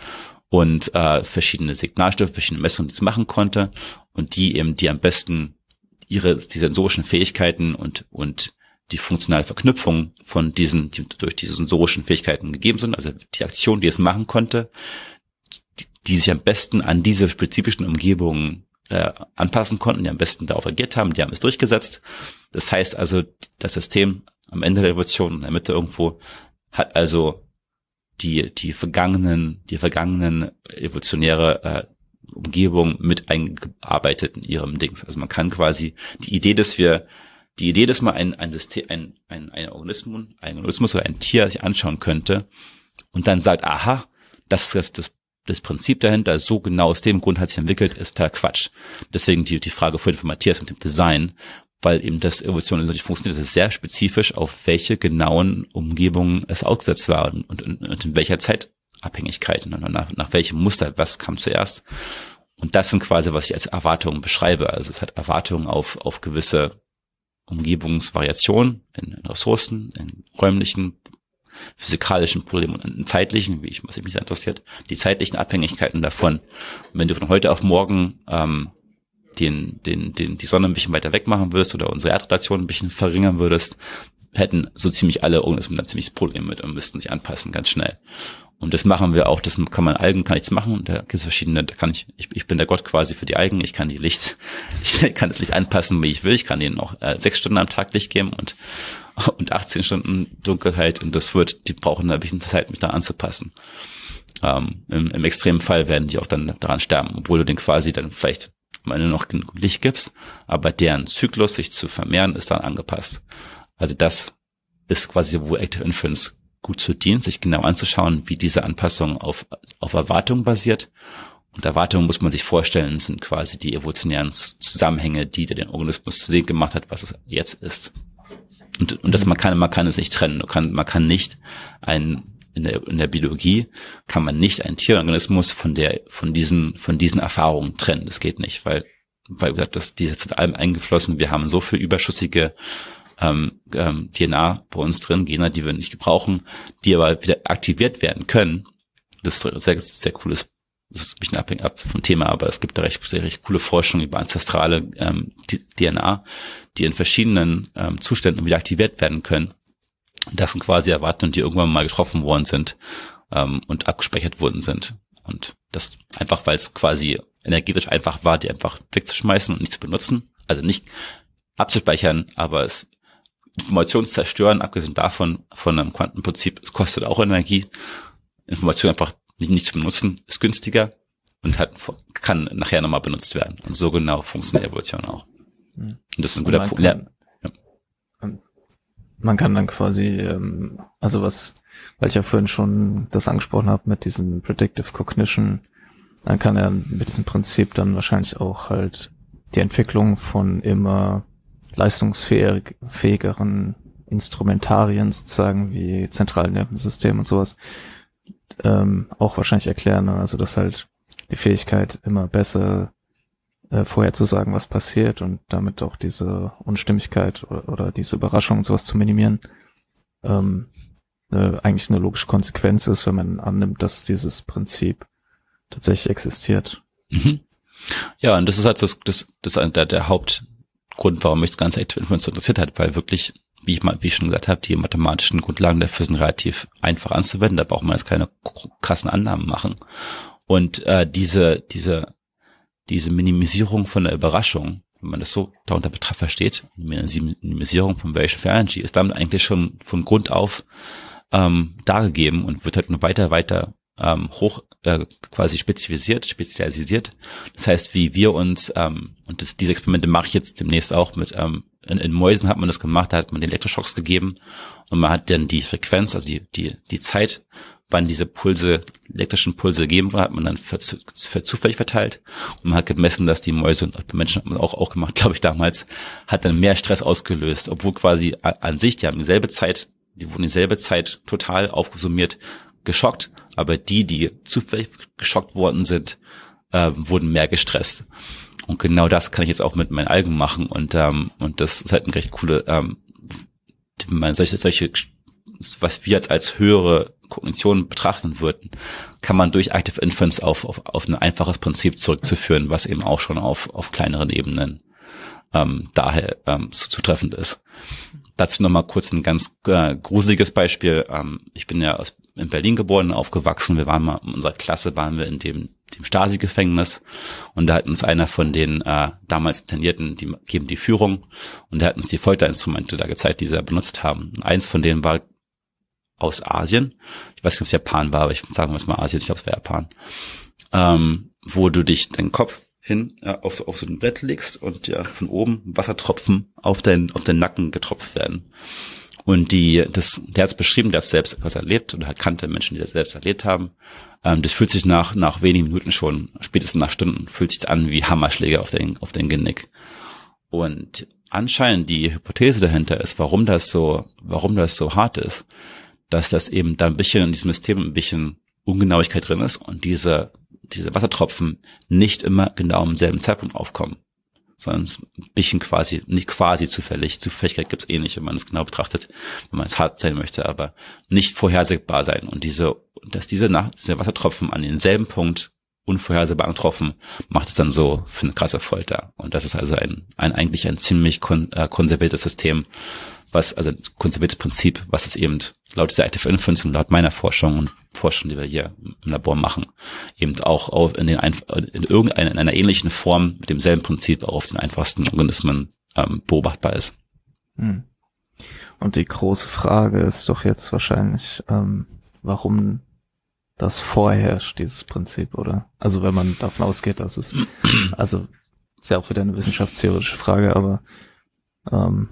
und äh, verschiedene Signalstoffe, verschiedene Messungen, die es machen konnte und die eben die am besten ihre die sensorischen Fähigkeiten und und die funktionale Verknüpfung von diesen die durch diese sensorischen Fähigkeiten gegeben sind, also die Aktion, die es machen konnte, die, sich am besten an diese spezifischen Umgebungen äh, anpassen konnten, die am besten darauf reagiert haben, die haben es durchgesetzt. Das heißt also, das System am Ende der Evolution in der Mitte irgendwo hat also die die vergangenen die vergangenen evolutionäre äh, Umgebung mit eingearbeitet in ihrem Dings. Also man kann quasi die Idee, dass wir die Idee, dass man ein, ein System, ein, ein, ein Organismus, ein Organismus oder ein Tier sich anschauen könnte und dann sagt, aha, das ist das, das Prinzip dahinter, so genau aus dem Grund hat sich entwickelt, ist total Quatsch. Deswegen die, die Frage vorhin von Matthias mit dem Design, weil eben das Evolution nicht funktioniert, das ist sehr spezifisch, auf welche genauen Umgebungen es ausgesetzt war und, und, und in welcher Zeitabhängigkeit, nach, nach welchem Muster, was kam zuerst. Und das sind quasi, was ich als Erwartungen beschreibe. Also es hat Erwartungen auf, auf gewisse Umgebungsvariationen in, in Ressourcen, in räumlichen, physikalischen Problemen und in zeitlichen, wie ich, was mich interessiert, die zeitlichen Abhängigkeiten davon. Und wenn du von heute auf morgen ähm, den, den, den, die Sonne ein bisschen weiter weg machen würdest oder unsere Erdrotation ein bisschen verringern würdest, hätten so ziemlich alle Organismen da ziemlich Problem mit und müssten sich anpassen ganz schnell. Und das machen wir auch, das kann man Algen kann nichts machen. Da gibt es verschiedene, da kann ich, ich, ich bin der Gott quasi für die Algen, ich kann die Licht, ich kann das Licht anpassen, wie ich will. Ich kann ihnen auch äh, sechs Stunden am Tag Licht geben und, und 18 Stunden Dunkelheit und das wird, die brauchen ein bisschen Zeit, mich da anzupassen. Ähm, im, Im extremen Fall werden die auch dann daran sterben, obwohl du den quasi dann vielleicht mal noch genug Licht gibst, aber deren Zyklus, sich zu vermehren, ist dann angepasst. Also das ist quasi, wo Active Inference gut zu dient, sich genau anzuschauen, wie diese Anpassung auf, auf Erwartungen basiert. Und Erwartungen muss man sich vorstellen, sind quasi die evolutionären Zusammenhänge, die den Organismus zu dem gemacht hat, was es jetzt ist. Und, und das man kann, man kann es nicht trennen. Man kann, man kann nicht ein, in der, in der Biologie kann man nicht einen Tierorganismus von der, von diesen, von diesen Erfahrungen trennen. Das geht nicht, weil, weil gesagt, das, die sind allem eingeflossen. Wir haben so viel überschüssige ähm, ähm, DNA bei uns drin, Gene, die wir nicht gebrauchen, die aber wieder aktiviert werden können. Das ist sehr, sehr cooles, das ist ein bisschen abhängig ab vom Thema, aber es gibt da recht, sehr, recht coole Forschung über ancestrale ähm, DNA, die in verschiedenen ähm, Zuständen wieder aktiviert werden können. Das sind quasi Erwartungen, die irgendwann mal getroffen worden sind ähm, und abgespeichert worden sind. Und das einfach, weil es quasi energetisch einfach war, die einfach wegzuschmeißen und nicht zu benutzen. Also nicht abzuspeichern, aber es Information zerstören, abgesehen davon, von einem Quantenprinzip, es kostet auch Energie. Information einfach nicht, nicht zu benutzen, ist günstiger und hat, kann nachher nochmal benutzt werden. Und so genau funktioniert Evolution auch. Und das ist ein guter Punkt. Ja.
Man kann dann quasi, ähm, also was, weil ich ja vorhin schon das angesprochen habe mit diesem Predictive Cognition, dann kann er mit diesem Prinzip dann wahrscheinlich auch halt die Entwicklung von immer leistungsfähigeren Instrumentarien sozusagen wie Zentralnervensystem und sowas ähm, auch wahrscheinlich erklären. Also dass halt die Fähigkeit immer besser äh, vorherzusagen, was passiert und damit auch diese Unstimmigkeit oder, oder diese Überraschung und sowas zu minimieren, ähm, äh, eigentlich eine logische Konsequenz ist, wenn man annimmt, dass dieses Prinzip tatsächlich existiert.
Mhm. Ja, und das ist halt das, das, das der, der Haupt, Grund, warum mich das ganze Active Inference interessiert hat, weil wirklich, wie ich mal, wie ich schon gesagt habe, die mathematischen Grundlagen dafür sind relativ einfach anzuwenden. Da braucht man jetzt keine krassen Annahmen machen. Und äh, diese, diese, diese Minimisierung von der Überraschung, wenn man das so darunter betrachtet versteht, Minimisierung von Variation for Energy, ist damit eigentlich schon von Grund auf ähm, dargegeben und wird halt nur weiter, weiter ähm, hoch äh, quasi spezialisiert, spezialisiert. Das heißt, wie wir uns, ähm, und das, diese Experimente mache ich jetzt demnächst auch mit, ähm, in, in Mäusen hat man das gemacht, da hat man den Elektroschocks gegeben und man hat dann die Frequenz, also die, die, die Zeit, wann diese Pulse, elektrischen Pulse gegeben wurden, hat man dann für, für zufällig verteilt. Und man hat gemessen, dass die Mäuse und bei Menschen hat man auch, auch gemacht, glaube ich, damals, hat dann mehr Stress ausgelöst, obwohl quasi an sich, die haben dieselbe Zeit, die wurden dieselbe Zeit total aufgesummiert, geschockt, aber die, die zufällig geschockt worden sind, äh, wurden mehr gestresst. Und genau das kann ich jetzt auch mit meinen Algen machen. Und ähm, und das ist halt ein recht coole, ähm, man solche solche was wir jetzt als höhere Kognition betrachten würden, kann man durch Active Inference auf, auf, auf ein einfaches Prinzip zurückzuführen, was eben auch schon auf, auf kleineren Ebenen ähm, daher ähm, zutreffend ist. Dazu nochmal kurz ein ganz äh, gruseliges Beispiel. Ähm, ich bin ja aus, in Berlin geboren, aufgewachsen. Wir waren mal in unserer Klasse, waren wir in dem, dem Stasi-Gefängnis und da hat uns einer von den äh, damals Internierten, die geben die Führung und der hat uns die Folterinstrumente da gezeigt, die sie benutzt haben. Eins von denen war aus Asien. Ich weiß nicht, ob es Japan war, aber ich sagen wir es mal Asien, ich glaube es war Japan. Ähm, wo du dich deinen Kopf hin ja, auf, so, auf so ein Brett legst und ja von oben Wassertropfen auf deinen auf den Nacken getropft werden. Und die, das, der hat es beschrieben, der hat selbst was erlebt und hat kannte Menschen, die das selbst erlebt haben. Ähm, das fühlt sich nach, nach wenigen Minuten schon, spätestens nach Stunden, fühlt sich an wie Hammerschläge auf den, auf den Genick. Und anscheinend die Hypothese dahinter ist, warum das so, warum das so hart ist, dass das eben da ein bisschen in diesem System ein bisschen Ungenauigkeit drin ist und diese, diese Wassertropfen nicht immer genau am selben Zeitpunkt aufkommen sondern ein bisschen quasi, nicht quasi zufällig. Zufälligkeit gibt es eh nicht, wenn man es genau betrachtet, wenn man es hart sein möchte, aber nicht vorhersehbar sein. Und diese, dass diese, Nacht, diese Wassertropfen an denselben Punkt unvorhersehbar getroffen, macht es dann so für eine krasse Folter. Und das ist also ein, ein eigentlich ein ziemlich kon, äh, konserviertes System, was, also ein konserviertes Prinzip, was es eben laut dieser Active Inference und laut meiner Forschung und Forschung, die wir hier im Labor machen, eben auch auf in, den, in irgendeiner, in einer ähnlichen Form mit demselben Prinzip auch auf den einfachsten Organismen ähm, beobachtbar ist. Hm.
Und die große Frage ist doch jetzt wahrscheinlich, ähm, warum das vorherrscht, dieses Prinzip, oder? Also wenn man davon ausgeht, dass es, also ist ja auch wieder eine wissenschaftstheoretische Frage, aber ähm,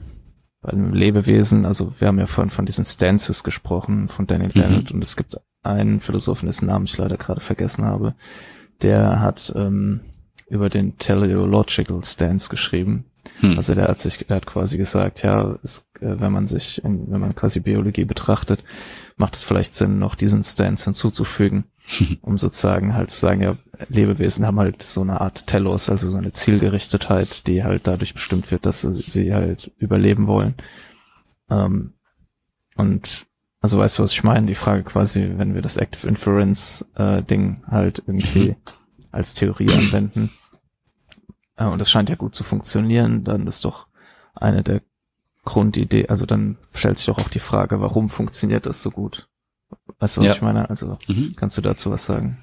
bei einem Lebewesen, also wir haben ja vorhin von diesen Stances gesprochen, von Daniel mhm. Dennett, und es gibt einen Philosophen, dessen Namen ich leider gerade vergessen habe, der hat ähm, über den Teleological Stance geschrieben. Hm. Also der hat sich, der hat quasi gesagt, ja, es, äh, wenn man sich, in, wenn man quasi Biologie betrachtet, macht es vielleicht Sinn, noch diesen Stance hinzuzufügen, um sozusagen halt zu sagen, ja, Lebewesen haben halt so eine Art Telos, also so eine Zielgerichtetheit, die halt dadurch bestimmt wird, dass sie halt überleben wollen. Ähm, und also weißt du, was ich meine? Die Frage quasi, wenn wir das Active Inference äh, Ding halt irgendwie mhm. als Theorie anwenden, äh, und das scheint ja gut zu funktionieren, dann ist doch eine der Grundidee, also dann stellt sich doch auch die Frage, warum funktioniert das so gut? Weißt du, was ja. ich meine? Also mhm. kannst du dazu was sagen?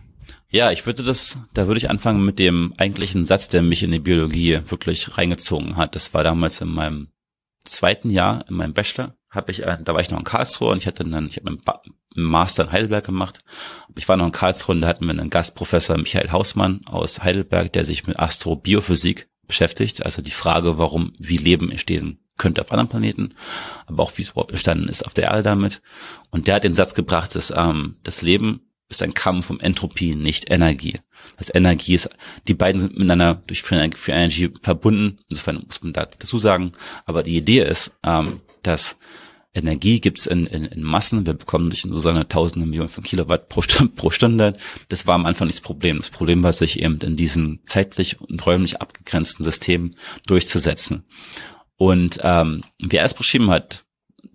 Ja, ich würde das, da würde ich anfangen mit dem eigentlichen Satz, der mich in die Biologie wirklich reingezogen hat. Das war damals in meinem zweiten Jahr, in meinem Bachelor, habe ich, da war ich noch in Karlsruhe und ich hatte dann, ich habe einen Master in Heidelberg gemacht. Ich war noch in Karlsruhe und da hatten wir einen Gastprofessor Michael Hausmann aus Heidelberg, der sich mit Astrobiophysikk beschäftigt, also die Frage, warum, wie Leben entstehen könnte auf anderen Planeten, aber auch wie es überhaupt entstanden ist auf der Erde damit. Und der hat den Satz gebracht, dass ähm, das Leben ist ein Kampf um Entropie, nicht Energie. Das Energie ist, die beiden sind miteinander durch für Energie verbunden, insofern muss man dazu sagen. Aber die Idee ist, ähm, dass Energie gibt's in, in, in Massen. Wir bekommen durch so eine tausende Millionen von Kilowatt pro Stunde, pro Stunde. Das war am Anfang nicht das Problem. Das Problem war, sich eben in diesen zeitlich und räumlich abgegrenzten Systemen durchzusetzen. Und ähm, wie er es beschrieben hat,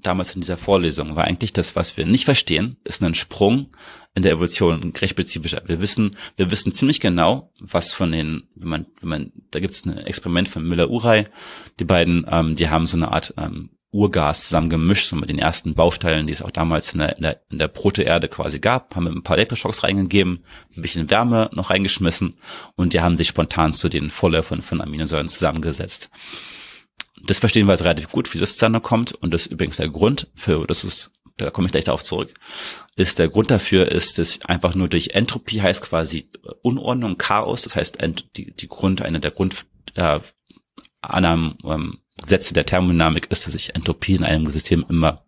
damals in dieser Vorlesung, war eigentlich das, was wir nicht verstehen, ist ein Sprung in der Evolution recht spezifischer. Wir wissen, wir wissen ziemlich genau, was von den, wenn man, wenn man, da gibt es ein Experiment von Müller-Urey, die beiden, ähm, die haben so eine Art ähm, Urgas zusammen gemischt, so mit den ersten Baustellen, die es auch damals in der, in der, in der Proteerde quasi gab, haben ein paar Elektroschocks reingegeben, ein bisschen Wärme noch reingeschmissen und die haben sich spontan zu den Vorläufern von Aminosäuren zusammengesetzt. Das verstehen wir also relativ gut, wie das zustande kommt. Und das ist übrigens der Grund für, das ist, da komme ich gleich darauf zurück, ist der Grund dafür ist, dass einfach nur durch Entropie heißt quasi Unordnung, Chaos, das heißt die, die Grund, eine der Grund, äh, Annahmen, ähm, Gesetze der Thermodynamik ist, dass sich Entropie in einem System immer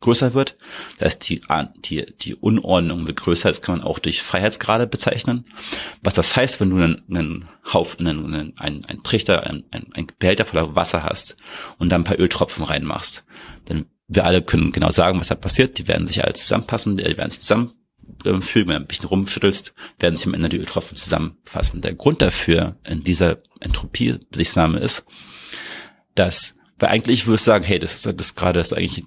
größer wird. Das die, die, die Unordnung wird größer. Das kann man auch durch Freiheitsgrade bezeichnen. Was das heißt, wenn du einen, einen Haufen, einen, einen, einen, Trichter, einen, einen Behälter voller Wasser hast und da ein paar Öltropfen reinmachst, dann wir alle können genau sagen, was da passiert. Die werden sich alles zusammenpassen, die werden sich zusammenfügen, wenn du ein bisschen rumschüttelst, werden sich am Ende die Öltropfen zusammenfassen. Der Grund dafür in dieser Entropie-Besichtsnahme ist, dass, weil eigentlich würde ich sagen, hey, das ist das gerade, das ist eigentlich,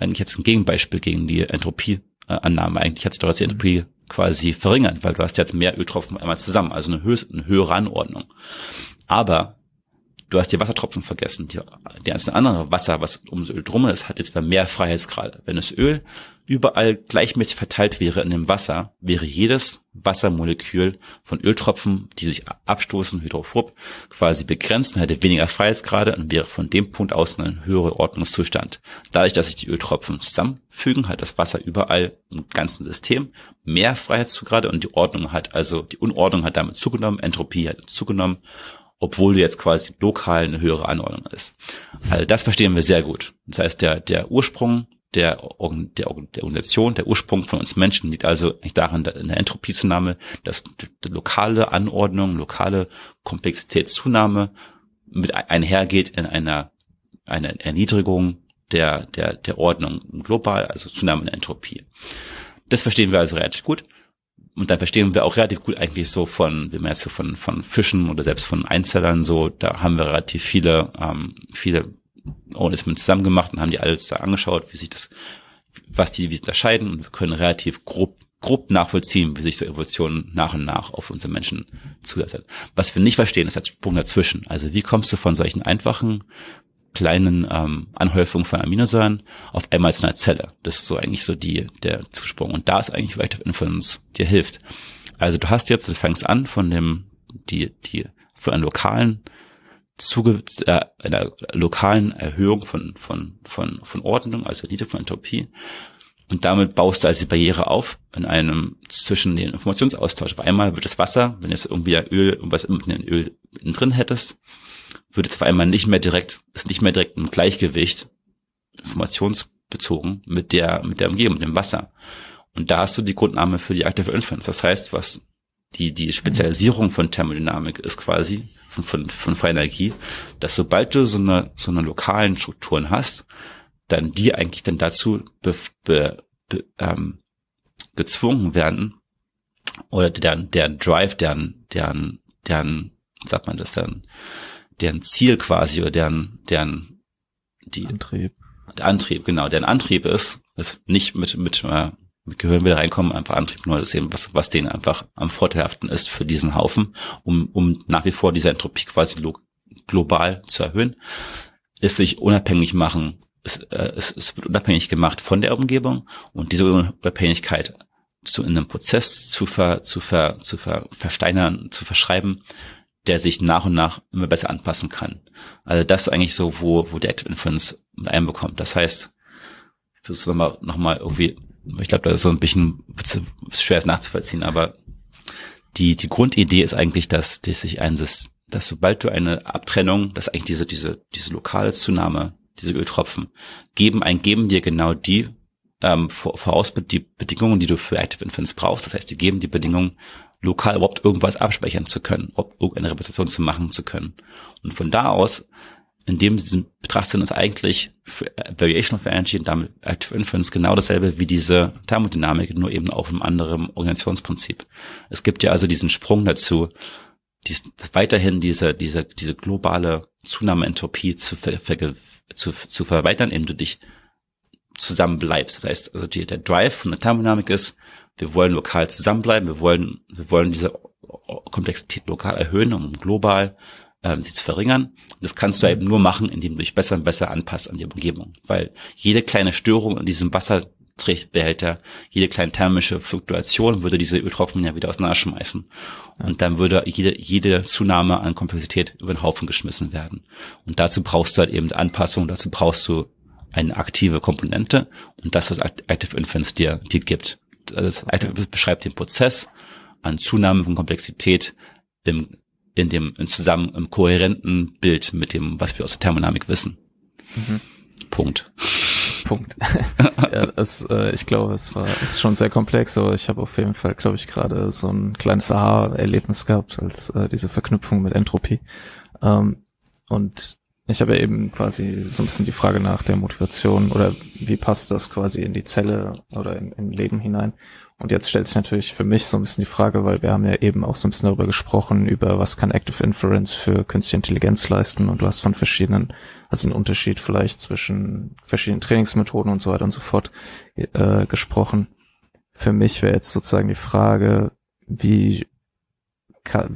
eigentlich jetzt ein Gegenbeispiel gegen die Entropie-Annahme. Eigentlich hat sich doch die Entropie quasi verringert, weil du hast jetzt mehr Öltropfen einmal zusammen, also eine, höhere, eine höhere Anordnung. Aber du hast die Wassertropfen vergessen. Die, die ganzen andere Wasser, was ums Öl drum ist, hat jetzt mehr Freiheitsgrade. Wenn das Öl überall gleichmäßig verteilt wäre in dem Wasser, wäre jedes Wassermolekül von Öltropfen, die sich abstoßen, hydrophob, quasi begrenzt und hätte weniger Freiheitsgrade und wäre von dem Punkt aus ein höherer Ordnungszustand. Dadurch, dass sich die Öltropfen zusammenfügen, hat das Wasser überall im ganzen System mehr Freiheitsgrade und die Ordnung hat, also die Unordnung hat damit zugenommen, Entropie hat zugenommen obwohl jetzt quasi lokal eine höhere Anordnung ist. Also das verstehen wir sehr gut. Das heißt, der, der Ursprung der, der, der Organisation, der Ursprung von uns Menschen liegt also nicht darin, in der Entropiezunahme, dass die lokale Anordnung, lokale Komplexitätszunahme mit einhergeht in einer, einer Erniedrigung der, der, der Ordnung global, also Zunahme in der Entropie. Das verstehen wir also relativ gut. Und dann verstehen wir auch relativ gut eigentlich so von, wie man jetzt so von, von Fischen oder selbst von Einzellern so, da haben wir relativ viele, ähm, viele Organismen zusammen gemacht und haben die alles da angeschaut, wie sich das, was die wie unterscheiden und wir können relativ grob grob nachvollziehen, wie sich so Evolution nach und nach auf unsere Menschen zulässt. Was wir nicht verstehen, ist der Sprung dazwischen. Also wie kommst du von solchen einfachen kleinen ähm, Anhäufungen von Aminosäuren auf einmal zu einer Zelle? Das ist so eigentlich so die der Zusprung. Und da ist eigentlich vielleicht Inference dir hilft. Also du hast jetzt, du fängst an von dem die die von einem lokalen Zuge äh, einer lokalen Erhöhung von, von, von, von Ordnung, also Elite von Entropie. Und damit baust du also die Barriere auf in einem zwischen den Informationsaustausch. Auf einmal wird das Wasser, wenn jetzt irgendwie Öl, irgendwas in den Öl drin hättest, würde es auf einmal nicht mehr direkt, ist nicht mehr direkt im Gleichgewicht, informationsbezogen mit der, mit der Umgebung, mit dem Wasser. Und da hast du die Grundnahme für die Active Inference. Das heißt, was die, die Spezialisierung von Thermodynamik ist quasi, von, von, von freier Energie, dass sobald du so eine, so eine lokalen Strukturen hast, dann die eigentlich dann dazu be, be, be, ähm, gezwungen werden, oder deren, deren Drive, deren, deren, deren, sagt man das dann, deren Ziel quasi, oder deren, deren, die,
Antrieb.
Der Antrieb, genau, deren Antrieb ist, ist nicht mit, mit, äh, mit Gehirn wieder reinkommen, einfach Antrieb nur das eben, was, was denen einfach am vorteilhaften ist für diesen Haufen, um, um nach wie vor diese Entropie quasi global zu erhöhen, ist sich unabhängig machen, es, äh, es, es wird unabhängig gemacht von der Umgebung und diese Unabhängigkeit zu in einem Prozess zu ver, zu ver, zu ver, versteinern, zu verschreiben, der sich nach und nach immer besser anpassen kann. Also das ist eigentlich so, wo, wo der Active Inference mit einbekommt. Das heißt, ich versuche es nochmal, noch irgendwie ich glaube, das ist so ein bisschen schwer es nachzuvollziehen, aber die, die Grundidee ist eigentlich, dass, dass sich ein, dass sobald du eine Abtrennung, dass eigentlich diese, diese, diese lokale Zunahme, diese Öltropfen, geben, ein geben dir genau die, ähm, voraus die Bedingungen, die du für Active Inference brauchst. Das heißt, die geben die Bedingungen, lokal überhaupt irgendwas abspeichern zu können, ob irgendeine Repräsentation zu machen zu können. Und von da aus in dem Sinn betrachtet ist eigentlich äh, Variation of Energy und damit Active Inference genau dasselbe wie diese Thermodynamik, nur eben auf einem anderen Organisationsprinzip. Es gibt ja also diesen Sprung dazu, dies, weiterhin diese, diese, diese globale Zunahme Entropie zu, ver, ver, zu, zu verweitern, indem du dich zusammenbleibst. Das heißt, also die, der Drive von der Thermodynamik ist, wir wollen lokal zusammenbleiben, wir wollen, wir wollen diese Komplexität lokal erhöhen, um global ähm, sie zu verringern. Das kannst du eben nur machen, indem du dich besser und besser anpasst an die Umgebung. Weil jede kleine Störung in diesem Wasserträgbehälter, jede kleine thermische Fluktuation würde diese Öltropfen ja wieder auseinanderschmeißen. Und dann würde jede, jede Zunahme an Komplexität über den Haufen geschmissen werden. Und dazu brauchst du halt eben Anpassung, dazu brauchst du eine aktive Komponente und das, was Active Inference dir, dir gibt. Das Active beschreibt den Prozess an Zunahme von Komplexität im in dem in zusammen im kohärenten Bild mit dem, was wir aus der Thermodynamik wissen. Mhm. Punkt.
Punkt. ja, das, äh, ich glaube, es war ist schon sehr komplex, aber ich habe auf jeden Fall, glaube ich, gerade so ein kleines Aha-Erlebnis gehabt, als äh, diese Verknüpfung mit Entropie. Ähm, und ich habe ja eben quasi so ein bisschen die Frage nach der Motivation oder wie passt das quasi in die Zelle oder in, in Leben hinein. Und jetzt stellt sich natürlich für mich so ein bisschen die Frage, weil wir haben ja eben auch so ein bisschen darüber gesprochen, über was kann Active Inference für künstliche Intelligenz leisten und du hast von verschiedenen, also einen Unterschied vielleicht zwischen verschiedenen Trainingsmethoden und so weiter und so fort äh, gesprochen. Für mich wäre jetzt sozusagen die Frage, wie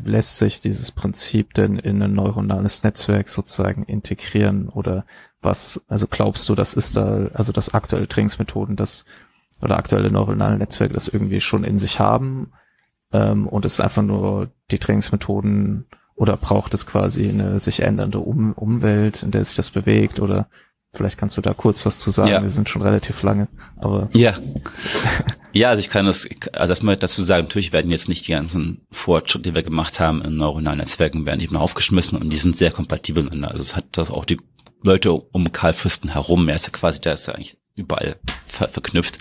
lässt sich dieses Prinzip denn in ein neuronales Netzwerk sozusagen integrieren oder was, also glaubst du, das ist da, also das aktuelle Trainingsmethoden, das oder aktuelle neuronale Netzwerke das irgendwie schon in sich haben ähm, und es ist einfach nur die Trainingsmethoden oder braucht es quasi eine sich ändernde um Umwelt, in der sich das bewegt oder Vielleicht kannst du da kurz was zu sagen. Ja. Wir sind schon relativ lange, aber.
Ja. Ja, also ich kann das, also erstmal dazu sagen, natürlich werden jetzt nicht die ganzen Fortschritte, die wir gemacht haben in neuronalen Netzwerken, werden eben aufgeschmissen und die sind sehr kompatibel miteinander. Also es hat das auch die Leute um Karl Fürsten herum, er ist ja quasi, der ist ja eigentlich überall ver verknüpft,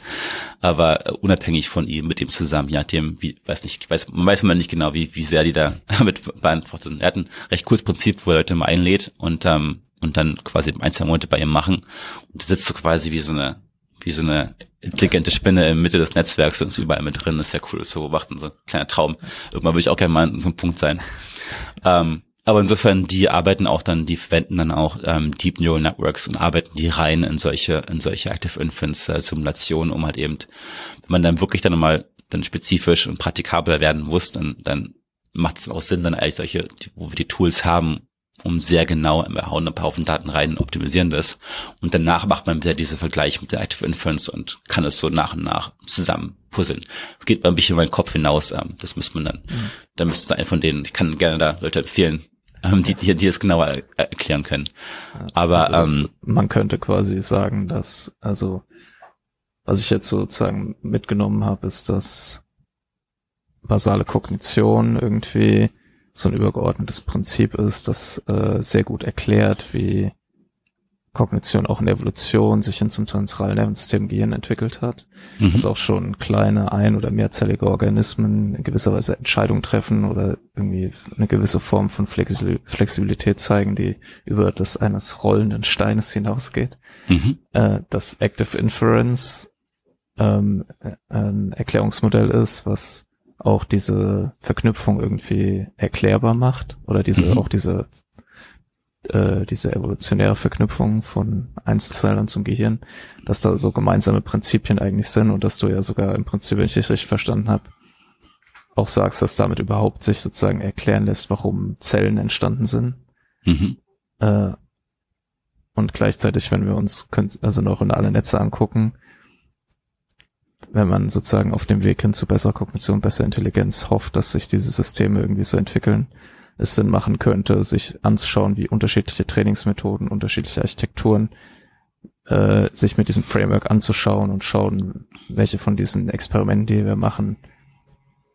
aber äh, unabhängig von ihm, mit ihm zusammen, je nachdem, wie, weiß nicht, weiß, man weiß immer nicht genau, wie, wie sehr die da mit beantwortet. Er hat ein recht cooles Prinzip, wo er Leute mal einlädt und ähm, und dann quasi ein, zwei Monate bei ihm machen. Und sitzt so quasi wie so eine, wie so eine intelligente Spinne in Mitte des Netzwerks und ist überall mit drin. Das ist ja cool, das zu beobachten, so ein kleiner Traum. Irgendwann würde ich auch gerne mal an so einem Punkt sein. Ähm, aber insofern, die arbeiten auch dann, die verwenden dann auch ähm, Deep Neural Networks und arbeiten die rein in solche, in solche Active Inference äh, Simulationen, um halt eben, wenn man dann wirklich dann mal dann spezifisch und praktikabler werden muss, dann, dann macht es auch Sinn, dann eigentlich solche, wo wir die Tools haben, um sehr genau, wir hauen ein paar Haufen Daten rein, optimisieren das und danach macht man wieder diese Vergleich mit der Active Inference und kann es so nach und nach zusammen puzzeln. Das geht mal ein bisschen über meinen Kopf hinaus, ähm, das müsste man dann, mhm. da müsste ein von denen, ich kann gerne da Leute empfehlen, ähm, die, die, die es genauer erklären können. Aber also ähm,
man könnte quasi sagen, dass, also was ich jetzt sozusagen mitgenommen habe, ist, dass basale Kognition irgendwie so ein übergeordnetes Prinzip ist, das äh, sehr gut erklärt, wie Kognition auch in der Evolution sich hin zum zentralen Nervensystem Gehirn entwickelt hat. Mhm. Dass auch schon kleine ein- oder mehrzellige Organismen in gewisser Weise Entscheidungen treffen oder irgendwie eine gewisse Form von Flexibilität zeigen, die über das eines rollenden Steines hinausgeht. Mhm. Äh, dass Active Inference ähm, ein Erklärungsmodell ist, was auch diese Verknüpfung irgendwie erklärbar macht oder diese mhm. auch diese äh, diese evolutionäre Verknüpfung von Einzelzellen zum Gehirn, dass da so gemeinsame Prinzipien eigentlich sind und dass du ja sogar im Prinzip, wenn ich dich richtig verstanden habe, auch sagst, dass damit überhaupt sich sozusagen erklären lässt, warum Zellen entstanden sind. Mhm. Äh, und gleichzeitig, wenn wir uns also neuronale Netze angucken, wenn man sozusagen auf dem Weg hin zu besserer Kognition, besserer Intelligenz hofft, dass sich diese Systeme irgendwie so entwickeln, es Sinn machen könnte, sich anzuschauen, wie unterschiedliche Trainingsmethoden, unterschiedliche Architekturen äh, sich mit diesem Framework anzuschauen und schauen, welche von diesen Experimenten, die wir machen,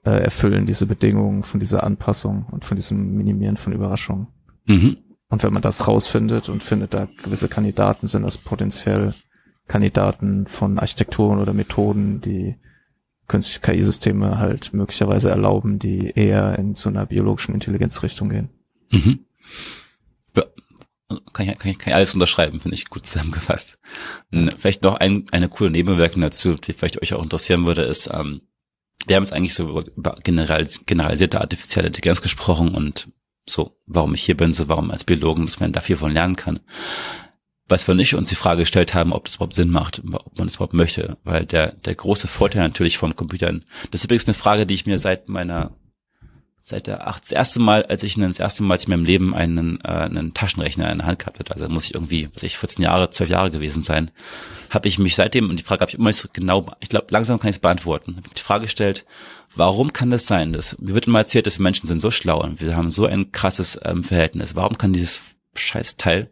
äh, erfüllen diese Bedingungen von dieser Anpassung und von diesem Minimieren von Überraschungen. Mhm. Und wenn man das rausfindet und findet, da gewisse Kandidaten sind das potenziell Kandidaten von Architekturen oder Methoden, die künstliche KI-Systeme halt möglicherweise erlauben, die eher in so einer biologischen Intelligenzrichtung gehen. Mhm.
Ja, kann ich, kann ich, kann ich alles unterschreiben, finde ich gut zusammengefasst. Vielleicht noch ein, eine coole Nebenwirkung dazu, die vielleicht euch auch interessieren würde, ist, ähm, wir haben jetzt eigentlich so über general, generalisierte artifizielle Intelligenz gesprochen und so, warum ich hier bin, so warum als Biologen, dass man dafür von lernen kann was wir nicht uns die Frage gestellt haben, ob das überhaupt Sinn macht, ob man das überhaupt möchte. Weil der, der große Vorteil natürlich vom Computern, das ist übrigens eine Frage, die ich mir seit meiner, seit der acht, das erste Mal, als ich das erste Mal in meinem Leben einen, äh, einen Taschenrechner in der Hand gehabt hatte, also muss ich irgendwie, was ich 14 Jahre, 12 Jahre gewesen sein, habe ich mich seitdem, und die Frage habe ich immer nicht so genau, ich glaube, langsam kann ich es beantworten, habe die Frage gestellt, warum kann das sein, dass, mir wird immer erzählt, dass wir Menschen sind so schlau und wir haben so ein krasses ähm, Verhältnis, warum kann dieses Scheißteil,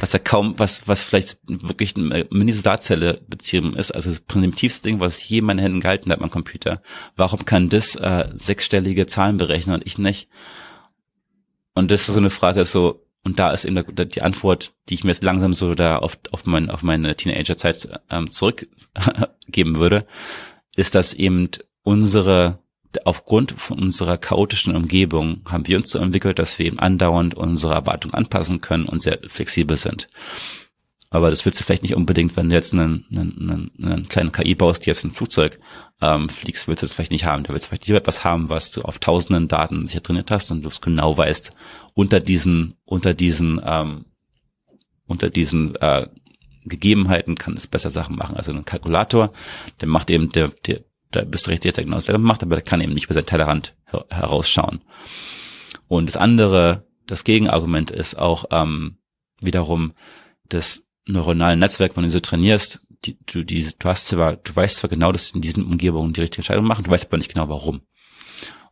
was ja kaum, was, was vielleicht wirklich eine Mini-Solarzelle beziehen ist, also das primitivste Ding, was je in meinen Händen gehalten hat, mein Computer. Warum kann das äh, sechsstellige Zahlen berechnen und ich nicht? Und das ist so eine Frage, so, und da ist eben die Antwort, die ich mir jetzt langsam so da auf, auf, mein, auf meine Teenagerzeit ähm, zurückgeben würde, ist, dass eben unsere aufgrund von unserer chaotischen Umgebung haben wir uns so entwickelt, dass wir eben andauernd unsere Erwartungen anpassen können und sehr flexibel sind. Aber das willst du vielleicht nicht unbedingt, wenn du jetzt einen, einen, einen kleinen KI baust, die jetzt ein Flugzeug ähm, fliegst, willst du das vielleicht nicht haben. Du willst vielleicht lieber etwas haben, was du auf tausenden Daten sicher trainiert hast und du es genau weißt, unter diesen, unter diesen, ähm, unter diesen äh, Gegebenheiten kann es besser Sachen machen. Also ein Kalkulator, der macht eben, der, der da bist du richtig, genau dasselbe macht, aber der kann eben nicht über sein Tellerrand her herausschauen. Und das andere, das Gegenargument ist auch ähm, wiederum das neuronale Netzwerk, wenn du so trainierst, die, du, die, du hast zwar, du weißt zwar genau, dass in diesen Umgebungen die richtige Entscheidung machen, du weißt aber nicht genau warum.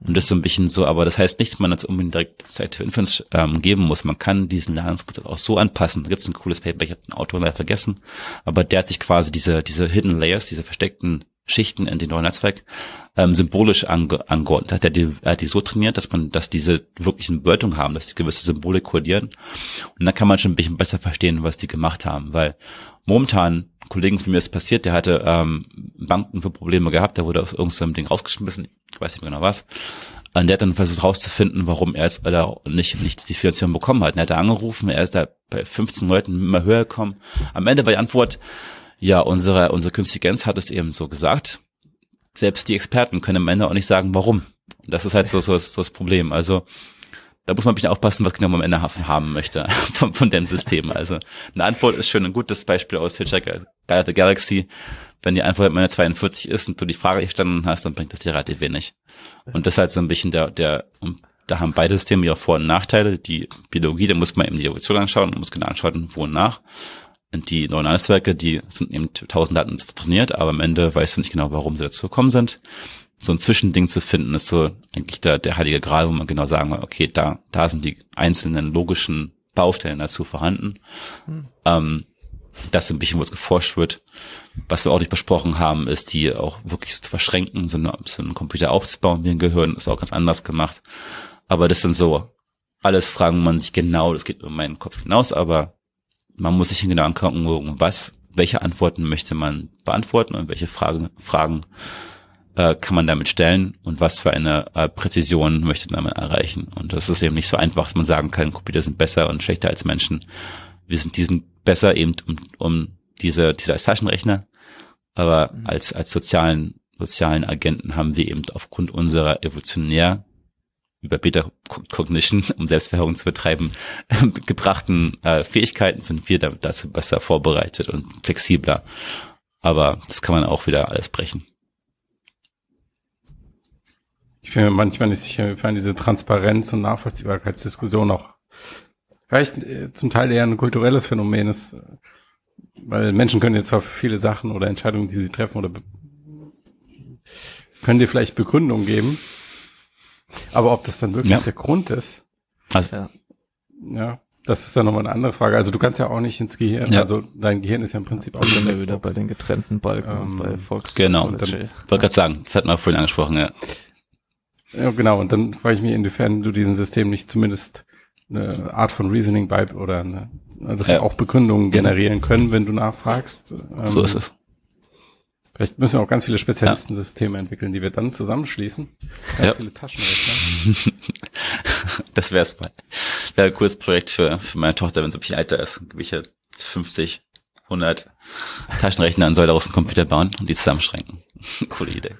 Und das ist so ein bisschen so, aber das heißt nicht, dass man jetzt unbedingt direkt Selective Inference ähm, geben muss. Man kann diesen Lernprozess auch so anpassen. Da gibt es ein cooles Paper, ich habe den Autor leider vergessen, aber der hat sich quasi diese, diese Hidden Layers, diese versteckten Schichten in den neuen Netzwerk ähm, symbolisch ange angeordnet hat. Er hat, die, er hat die so trainiert, dass man, dass diese wirklichen Bedeutung haben, dass die gewisse Symbole kodieren. Und dann kann man schon ein bisschen besser verstehen, was die gemacht haben, weil momentan Kollegen von mir ist passiert, der hatte ähm, Banken für Probleme gehabt, der wurde aus irgendeinem Ding rausgeschmissen, ich weiß nicht mehr genau was. Und der hat dann versucht rauszufinden, warum er jetzt oder nicht, nicht die Finanzierung bekommen hat. Und er hat da angerufen, er ist da bei 15 Leuten immer höher gekommen. Am Ende war die Antwort, ja, unsere, unsere Künstligenz hat es eben so gesagt. Selbst die Experten können am Ende auch nicht sagen, warum. Und das ist halt so, so, so das Problem. Also, da muss man ein bisschen aufpassen, was genau man am Ende haben möchte von, von dem System. Also, eine Antwort ist schon ein gutes Beispiel aus Hitchhiker Guide of the Galaxy. Wenn die Antwort meine 42 ist und du die Frage gestanden hast, dann bringt das dir relativ wenig. Und das ist halt so ein bisschen der, der, da haben beide Systeme ja Vor- und Nachteile. Die Biologie, da muss man eben die Evolution anschauen und muss genau anschauen, wo und nach. Die Neuronalnetzwerke, die sind eben tausend Daten trainiert, aber am Ende weißt du nicht genau, warum sie dazu gekommen sind. So ein Zwischending zu finden, ist so eigentlich der, der heilige Gral, wo man genau sagen kann, okay, da, da sind die einzelnen logischen Bausteine dazu vorhanden. Hm. Ähm, das ist ein bisschen, wo es geforscht wird. Was wir auch nicht besprochen haben, ist die auch wirklich zu verschränken, so, eine, so einen Computer aufzubauen wie ein Gehirn, ist auch ganz anders gemacht. Aber das sind so alles Fragen, wo man sich genau, das geht um meinen Kopf hinaus, aber man muss sich genau angucken, was, welche Antworten möchte man beantworten und welche Fragen, Fragen äh, kann man damit stellen und was für eine äh, Präzision möchte man erreichen. Und das ist eben nicht so einfach, dass man sagen kann, Computer sind besser und schlechter als Menschen. Wir sind diesen besser eben um, um diese, diese als Taschenrechner, aber mhm. als, als sozialen, sozialen Agenten haben wir eben aufgrund unserer evolutionär über Beta Cognition, um Selbstverhörung zu betreiben, gebrachten äh, Fähigkeiten sind wir da, dazu besser vorbereitet und flexibler. Aber das kann man auch wieder alles brechen.
Ich bin mir manchmal nicht sicher, fand diese Transparenz und Nachvollziehbarkeitsdiskussion auch vielleicht äh, zum Teil eher ein kulturelles Phänomen ist, weil Menschen können jetzt zwar viele Sachen oder Entscheidungen, die sie treffen oder können dir vielleicht Begründungen geben, aber ob das dann wirklich ja. der Grund ist, also, ja. ja, das ist dann nochmal eine andere Frage. Also du kannst ja auch nicht ins Gehirn, ja. also dein Gehirn ist ja im Prinzip auch
schon wieder bei den getrennten Balken ähm, bei
Volks. Genau, dann, wollte gerade sagen, das hatten wir vorhin angesprochen, ja.
Ja, genau. Und dann frage ich mich, inwiefern du diesem System nicht zumindest eine Art von Reasoning bei oder eine, dass ja. auch Begründungen generieren können, wenn du nachfragst.
Ähm, so ist es.
Vielleicht müssen wir auch ganz viele Spezialistensysteme ja. entwickeln, die wir dann zusammenschließen. Ganz ja. viele Taschenrechner.
das wäre es mal. Wäre ein cooles Projekt für, für meine Tochter, wenn sie ein bisschen älter ist. Ich 50, 100 Taschenrechner und soll daraus einen Computer bauen und die zusammenschränken. Coole Idee.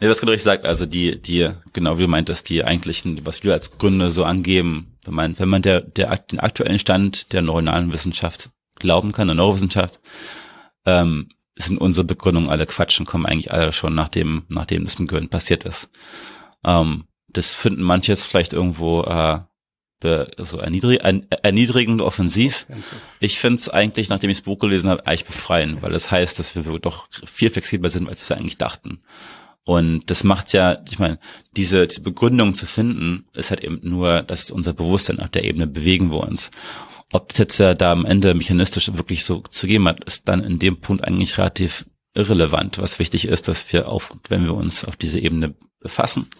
Ja, das genau richtig sagt, also die, die, genau wie du meintest, die eigentlichen, was wir als Gründe so angeben, wenn man, wenn man der, der, den aktuellen Stand der neuronalen Wissenschaft glauben kann, der Neurowissenschaft, ähm, sind unsere Begründungen alle Quatsch und kommen eigentlich alle schon nachdem, nachdem das mit Gehirn passiert ist. Ähm, das finden manche jetzt vielleicht irgendwo äh, so erniedrig, erniedrigend offensiv. Ich finde es eigentlich, nachdem ich das Buch gelesen habe, eigentlich befreien, weil das heißt, dass wir doch viel flexibler sind, als wir eigentlich dachten. Und das macht ja, ich meine, diese, diese Begründung zu finden, ist halt eben nur, dass ist unser Bewusstsein auf der Ebene bewegen wir uns. Ob das jetzt ja da am Ende mechanistisch wirklich so zu geben hat, ist dann in dem Punkt eigentlich relativ irrelevant. Was wichtig ist, dass wir auf, wenn wir uns auf diese Ebene befassen,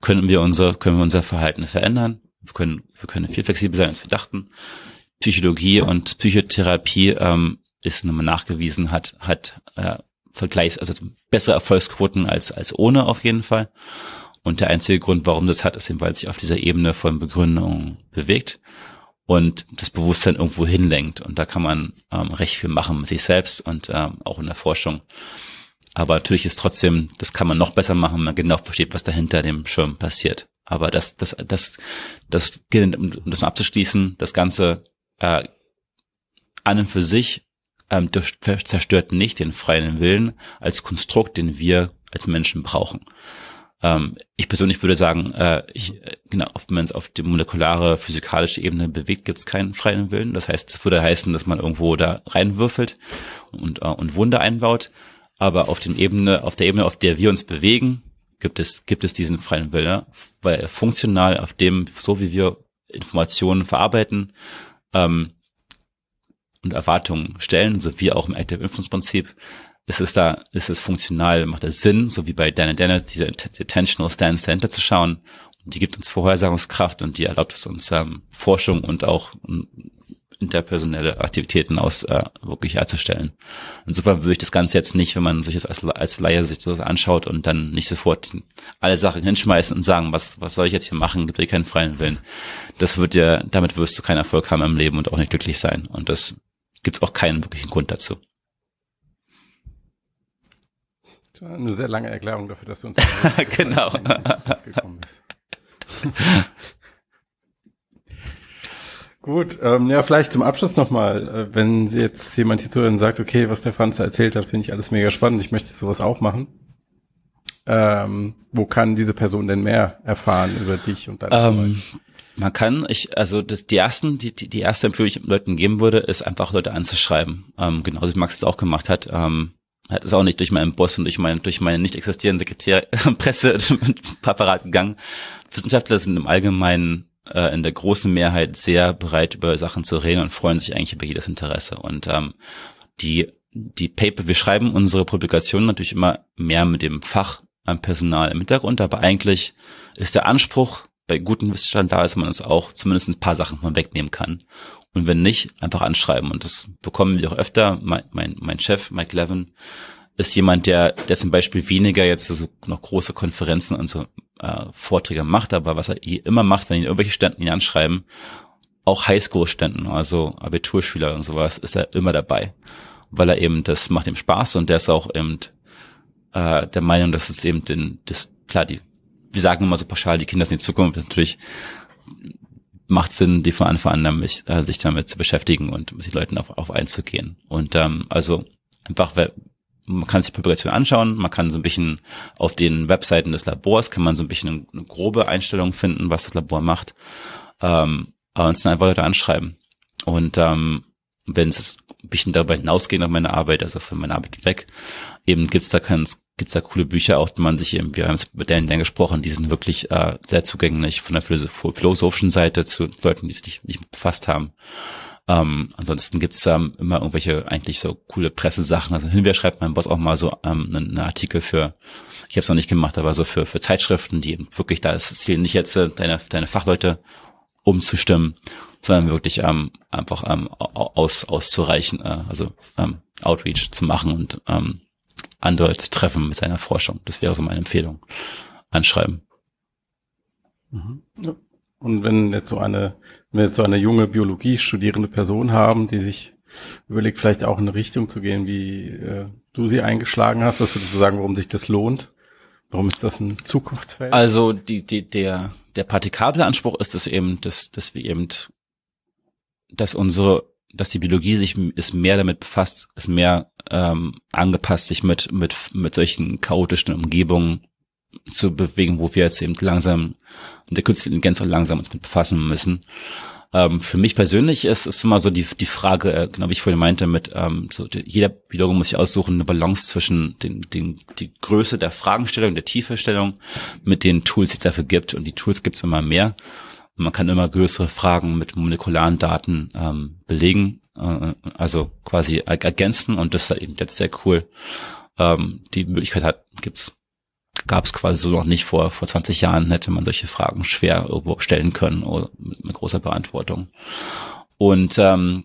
können wir unser, können wir unser Verhalten verändern. Wir können, wir können viel flexibler sein, als wir dachten. Psychologie und Psychotherapie ähm, ist nochmal nachgewiesen, hat, hat äh, Vergleichs, also bessere Erfolgsquoten als, als ohne auf jeden Fall. Und der einzige Grund, warum das hat, ist eben, weil es sich auf dieser Ebene von Begründung bewegt und das Bewusstsein irgendwo hinlenkt. Und da kann man ähm, recht viel machen mit sich selbst und ähm, auch in der Forschung. Aber natürlich ist trotzdem, das kann man noch besser machen, wenn man genau versteht, was dahinter dem Schirm passiert. Aber das, das, das, das, um das mal abzuschließen, das Ganze äh, an und für sich ähm, zerstört nicht den freien Willen als Konstrukt, den wir als Menschen brauchen. Ähm, ich persönlich würde sagen, äh, ich, äh, genau, wenn man es auf die molekulare, physikalische Ebene bewegt, gibt es keinen freien Willen. Das heißt, es würde heißen, dass man irgendwo da reinwürfelt und, äh, und Wunder einbaut. Aber auf den Ebene, auf der Ebene, auf der wir uns bewegen, gibt es, gibt es diesen freien Willen, weil funktional auf dem, so wie wir Informationen verarbeiten, ähm, und Erwartungen stellen, so wie auch im Active Influence Prinzip, ist es da, ist es funktional, macht es Sinn, so wie bei Dana Dennett, diese Attentional Stand Center zu schauen. Und die gibt uns Vorhersagungskraft und die erlaubt es uns, ähm, Forschung und auch ähm, interpersonelle Aktivitäten aus äh, wirklich herzustellen. Insofern würde ich das Ganze jetzt nicht, wenn man sich das als, als Laie sich so anschaut und dann nicht sofort alle Sachen hinschmeißen und sagen, was, was soll ich jetzt hier machen, gibt dir keinen freien Willen. Das wird dir, damit wirst du keinen Erfolg haben im Leben und auch nicht glücklich sein. Und das gibt es auch keinen wirklichen Grund dazu.
Eine sehr lange Erklärung dafür, dass du uns
genau.
gekommen bist. Gut, ähm, ja, vielleicht zum Abschluss nochmal, äh, wenn jetzt jemand hier zuhören sagt, okay, was der Franz erzählt hat, finde ich alles mega spannend, ich möchte sowas auch machen. Ähm, wo kann diese Person denn mehr erfahren über dich und deine
ähm, Man kann, ich, also das, die ersten, die, die, die erste Empfehlung, die ich Leuten geben würde, ist einfach Leute anzuschreiben. Ähm, genauso wie Max es auch gemacht hat. Ähm, hat es auch nicht durch meinen Boss und durch meinen, durch meinen nicht existierenden Sekretär, Presse und Paparat gegangen. Wissenschaftler sind im Allgemeinen äh, in der großen Mehrheit sehr bereit, über Sachen zu reden und freuen sich eigentlich über jedes Interesse. Und ähm, die, die Paper, wir schreiben unsere Publikationen natürlich immer mehr mit dem Fach am Personal im Hintergrund, aber eigentlich ist der Anspruch bei guten Wissenschaftlern da, dass man es auch zumindest ein paar Sachen von wegnehmen kann. Und wenn nicht, einfach anschreiben. Und das bekommen wir auch öfter. Mein, mein, mein Chef, Mike Levin, ist jemand, der, der zum Beispiel weniger jetzt so noch große Konferenzen und so äh, Vorträge macht, aber was er immer macht, wenn ihn irgendwelche Ständen ihn anschreiben, auch Highschool-Ständen, also Abiturschüler und sowas, ist er immer dabei, weil er eben, das macht ihm Spaß und der ist auch eben äh, der Meinung, dass es eben den, das, klar, die, wir sagen immer so pauschal, die Kinder sind die Zukunft, natürlich macht Sinn, die von Anfang an damit, äh, sich damit zu beschäftigen und mit den Leuten auf, auf einzugehen. Und ähm, also einfach, man kann sich Publikation anschauen, man kann so ein bisschen auf den Webseiten des Labors, kann man so ein bisschen eine, grobe Einstellung finden, was das Labor macht, ähm, aber uns dann einfach Leute anschreiben. Und ähm, wenn es ein bisschen darüber hinausgeht auf meine Arbeit, also von meiner Arbeit weg, eben gibt's da ganz, gibt's da coole Bücher auch, die man sich eben, wir haben es mit denen gesprochen, die sind wirklich äh, sehr zugänglich von der philosophischen Seite zu Leuten, die es nicht, nicht befasst haben. Ähm, ansonsten gibt's ähm, immer irgendwelche eigentlich so coole Pressesachen. Also hinwer schreibt mein Boss auch mal so ähm, einen, einen Artikel für, ich habe es noch nicht gemacht, aber so für, für Zeitschriften, die wirklich da ist das Ziel nicht jetzt äh, deine, deine Fachleute umzustimmen, sondern wirklich ähm, einfach ähm, aus, auszureichen, äh, also ähm, Outreach zu machen und ähm, andere zu treffen mit seiner Forschung. Das wäre so meine Empfehlung. Anschreiben.
Mhm. Ja. Und wenn jetzt so eine, wenn wir jetzt so eine junge Biologie studierende Person haben, die sich überlegt, vielleicht auch in eine Richtung zu gehen, wie äh, du sie eingeschlagen hast, was würdest du sagen, warum sich das lohnt? Warum ist das ein Zukunftsfeld?
Also die, die, der, der partikable Anspruch ist es eben, dass, dass wir eben, dass unsere, dass die Biologie sich ist mehr damit befasst, ist mehr ähm, angepasst, sich mit, mit, mit solchen chaotischen Umgebungen zu bewegen, wo wir jetzt eben langsam der künstliche Intelligenz auch langsam uns mit befassen müssen. Ähm, für mich persönlich ist es immer so die, die Frage, äh, genau wie ich vorhin meinte, mit ähm, so die, jeder Biologe muss sich aussuchen, eine Balance zwischen den, den, die Größe der Fragestellung, der Tieferstellung mit den Tools, die es dafür gibt. Und die Tools gibt es immer mehr. Und man kann immer größere Fragen mit molekularen Daten ähm, belegen, äh, also quasi ergänzen. Und das ist eben jetzt sehr cool. Ähm, die Möglichkeit hat, gibt's gab es quasi so noch nicht vor, vor 20 Jahren hätte man solche Fragen schwer irgendwo stellen können oder mit, mit großer Beantwortung. Und ähm,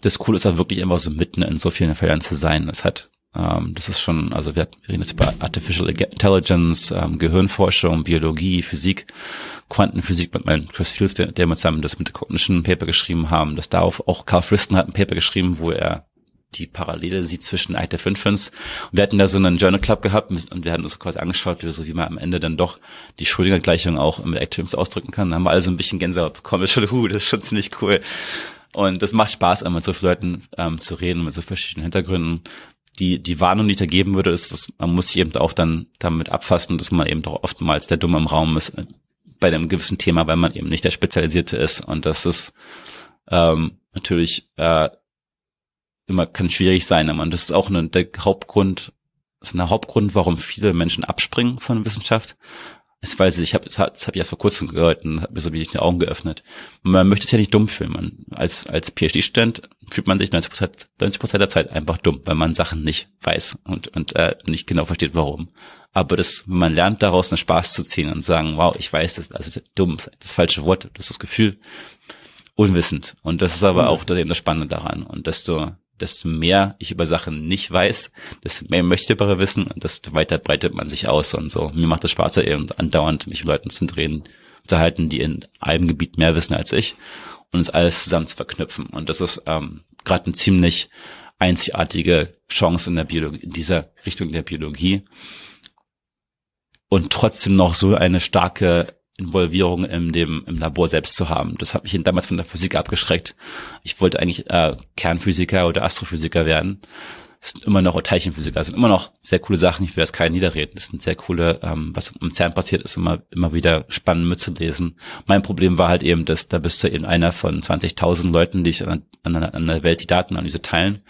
das Coole ist auch wirklich immer so mitten in so vielen Feldern zu sein. Es hat, ähm, das ist schon, also wir, reden jetzt über Artificial Intelligence, ähm, Gehirnforschung, Biologie, Physik, Quantenphysik mit meinem Chris Fields, der, der mit seinem das mit Cognition Paper geschrieben haben. Das darauf auch Carl Friston hat ein Paper geschrieben, wo er die Parallele sieht zwischen Active Infants. Wir hatten da so einen Journal Club gehabt und wir hatten uns quasi angeschaut, wie, so wie man am Ende dann doch die Schrödinger-Gleichung auch mit Active Infants ausdrücken kann. Da haben wir also ein bisschen Gänsehaut bekommen. Das ist schon, ziemlich cool. Und das macht Spaß, mit so vielen Leuten ähm, zu reden, mit so verschiedenen Hintergründen. Die, die Warnung, die ich da geben würde, ist, dass man muss sich eben auch dann damit abfassen, dass man eben doch oftmals der Dumme im Raum ist äh, bei einem gewissen Thema, weil man eben nicht der Spezialisierte ist. Und das ist ähm, natürlich äh, immer kann schwierig sein, aber das ist auch eine, der Hauptgrund, ist ein Hauptgrund, warum viele Menschen abspringen von Wissenschaft, ist, weil sie, ich habe, das habe ich erst vor kurzem gehört und hat mir so wie die Augen geöffnet. Man möchte es ja nicht dumm fühlen. Man, als, als PhD-Student fühlt man sich 90 Prozent, 90 Prozent der Zeit einfach dumm, weil man Sachen nicht weiß und, und äh, nicht genau versteht, warum. Aber das, man lernt daraus einen Spaß zu ziehen und sagen, wow, ich weiß das, also das dumm, das falsche Wort, das ist das Gefühl, unwissend. Und das ist aber auch das, eben das Spannende daran. Und desto, desto mehr ich über Sachen nicht weiß, desto mehr möchte ich darüber wissen und desto weiter breitet man sich aus und so. Mir macht es Spaß, eben andauernd mich mit Leuten zu drehen, zu halten, die in einem Gebiet mehr wissen als ich und uns alles zusammen zu verknüpfen. Und das ist ähm, gerade eine ziemlich einzigartige Chance in der Biologie, in dieser Richtung der Biologie. Und trotzdem noch so eine starke Involvierung in dem, im Labor selbst zu haben. Das hat mich damals von der Physik abgeschreckt. Ich wollte eigentlich äh, Kernphysiker oder Astrophysiker werden es sind immer noch Teilchenphysiker, es sind immer noch sehr coole Sachen, ich will das keinen niederreden, es sind sehr coole, ähm, was im CERN passiert, ist immer, immer wieder spannend mitzulesen. Mein Problem war halt eben, dass da bist du eben einer von 20.000 Leuten, die sich an, an, an der Welt die Datenanalyse teilen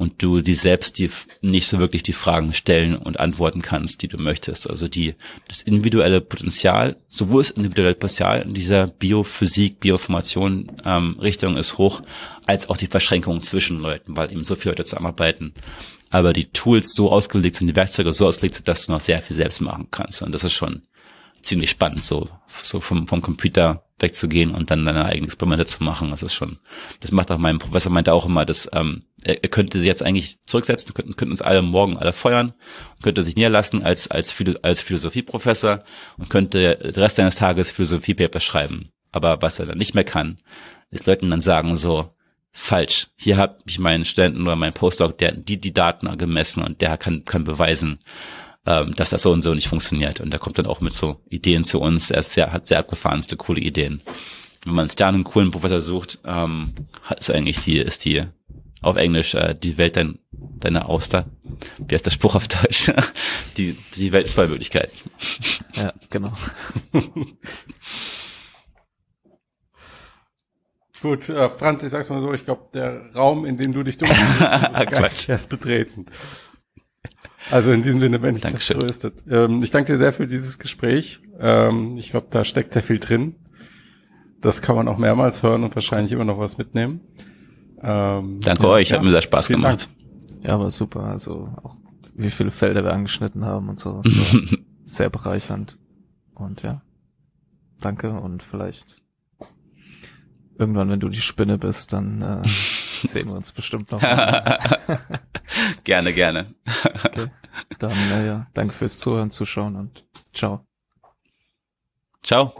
und du die selbst die nicht so wirklich die Fragen stellen und antworten kannst, die du möchtest. Also die, das individuelle Potenzial, sowohl das individuelle Potenzial in dieser Biophysik, Bioformation ähm, Richtung ist hoch, als auch die Verschränkungen zwischen Leuten, weil eben so viele Leute zusammenarbeiten. Aber die Tools so ausgelegt sind, die Werkzeuge so ausgelegt sind, dass du noch sehr viel selbst machen kannst. Und das ist schon ziemlich spannend, so, so vom, vom Computer wegzugehen und dann deine eigenen Experimente zu machen. Das ist schon, das macht auch mein Professor meinte auch immer, dass ähm, er, er könnte sich jetzt eigentlich zurücksetzen, könnten, könnten uns alle morgen alle feuern, könnte sich niederlassen als als als Philosophieprofessor und könnte den Rest seines Tages Philosophiepaper schreiben. Aber was er dann nicht mehr kann, ist Leuten dann sagen so, falsch. Hier habe ich meinen Studenten oder meinen Postdoc, der die die Daten gemessen und der kann kann beweisen, ähm, dass das so und so nicht funktioniert. Und der kommt dann auch mit so Ideen zu uns. Er ist sehr, hat sehr abgefahrenste coole Ideen. Wenn man sich da einen coolen Professor sucht, ähm, hat es eigentlich die ist die auf Englisch äh, die Welt dein, deine Auster. Wie heißt der Spruch auf Deutsch? die die Welt ist voll Möglichkeiten.
Ja, genau.
Gut, äh, Franz, ich sag's mal so, ich glaube, der Raum, in dem du dich dumm ist erst betreten. Also in diesem Sinne bin ich das tröstet. Ähm, ich danke dir sehr für dieses Gespräch. Ähm, ich glaube, da steckt sehr viel drin. Das kann man auch mehrmals hören und wahrscheinlich immer noch was mitnehmen.
Ähm, danke ja, euch, ja, hat mir sehr Spaß gemacht.
Dank. Ja, aber super. Also auch wie viele Felder wir angeschnitten haben und so. sehr bereichernd. Und ja, danke und vielleicht irgendwann, wenn du die Spinne bist, dann äh, sehen wir uns bestimmt noch.
gerne, gerne.
okay. Dann, äh, ja, danke fürs Zuhören, Zuschauen und ciao.
Ciao.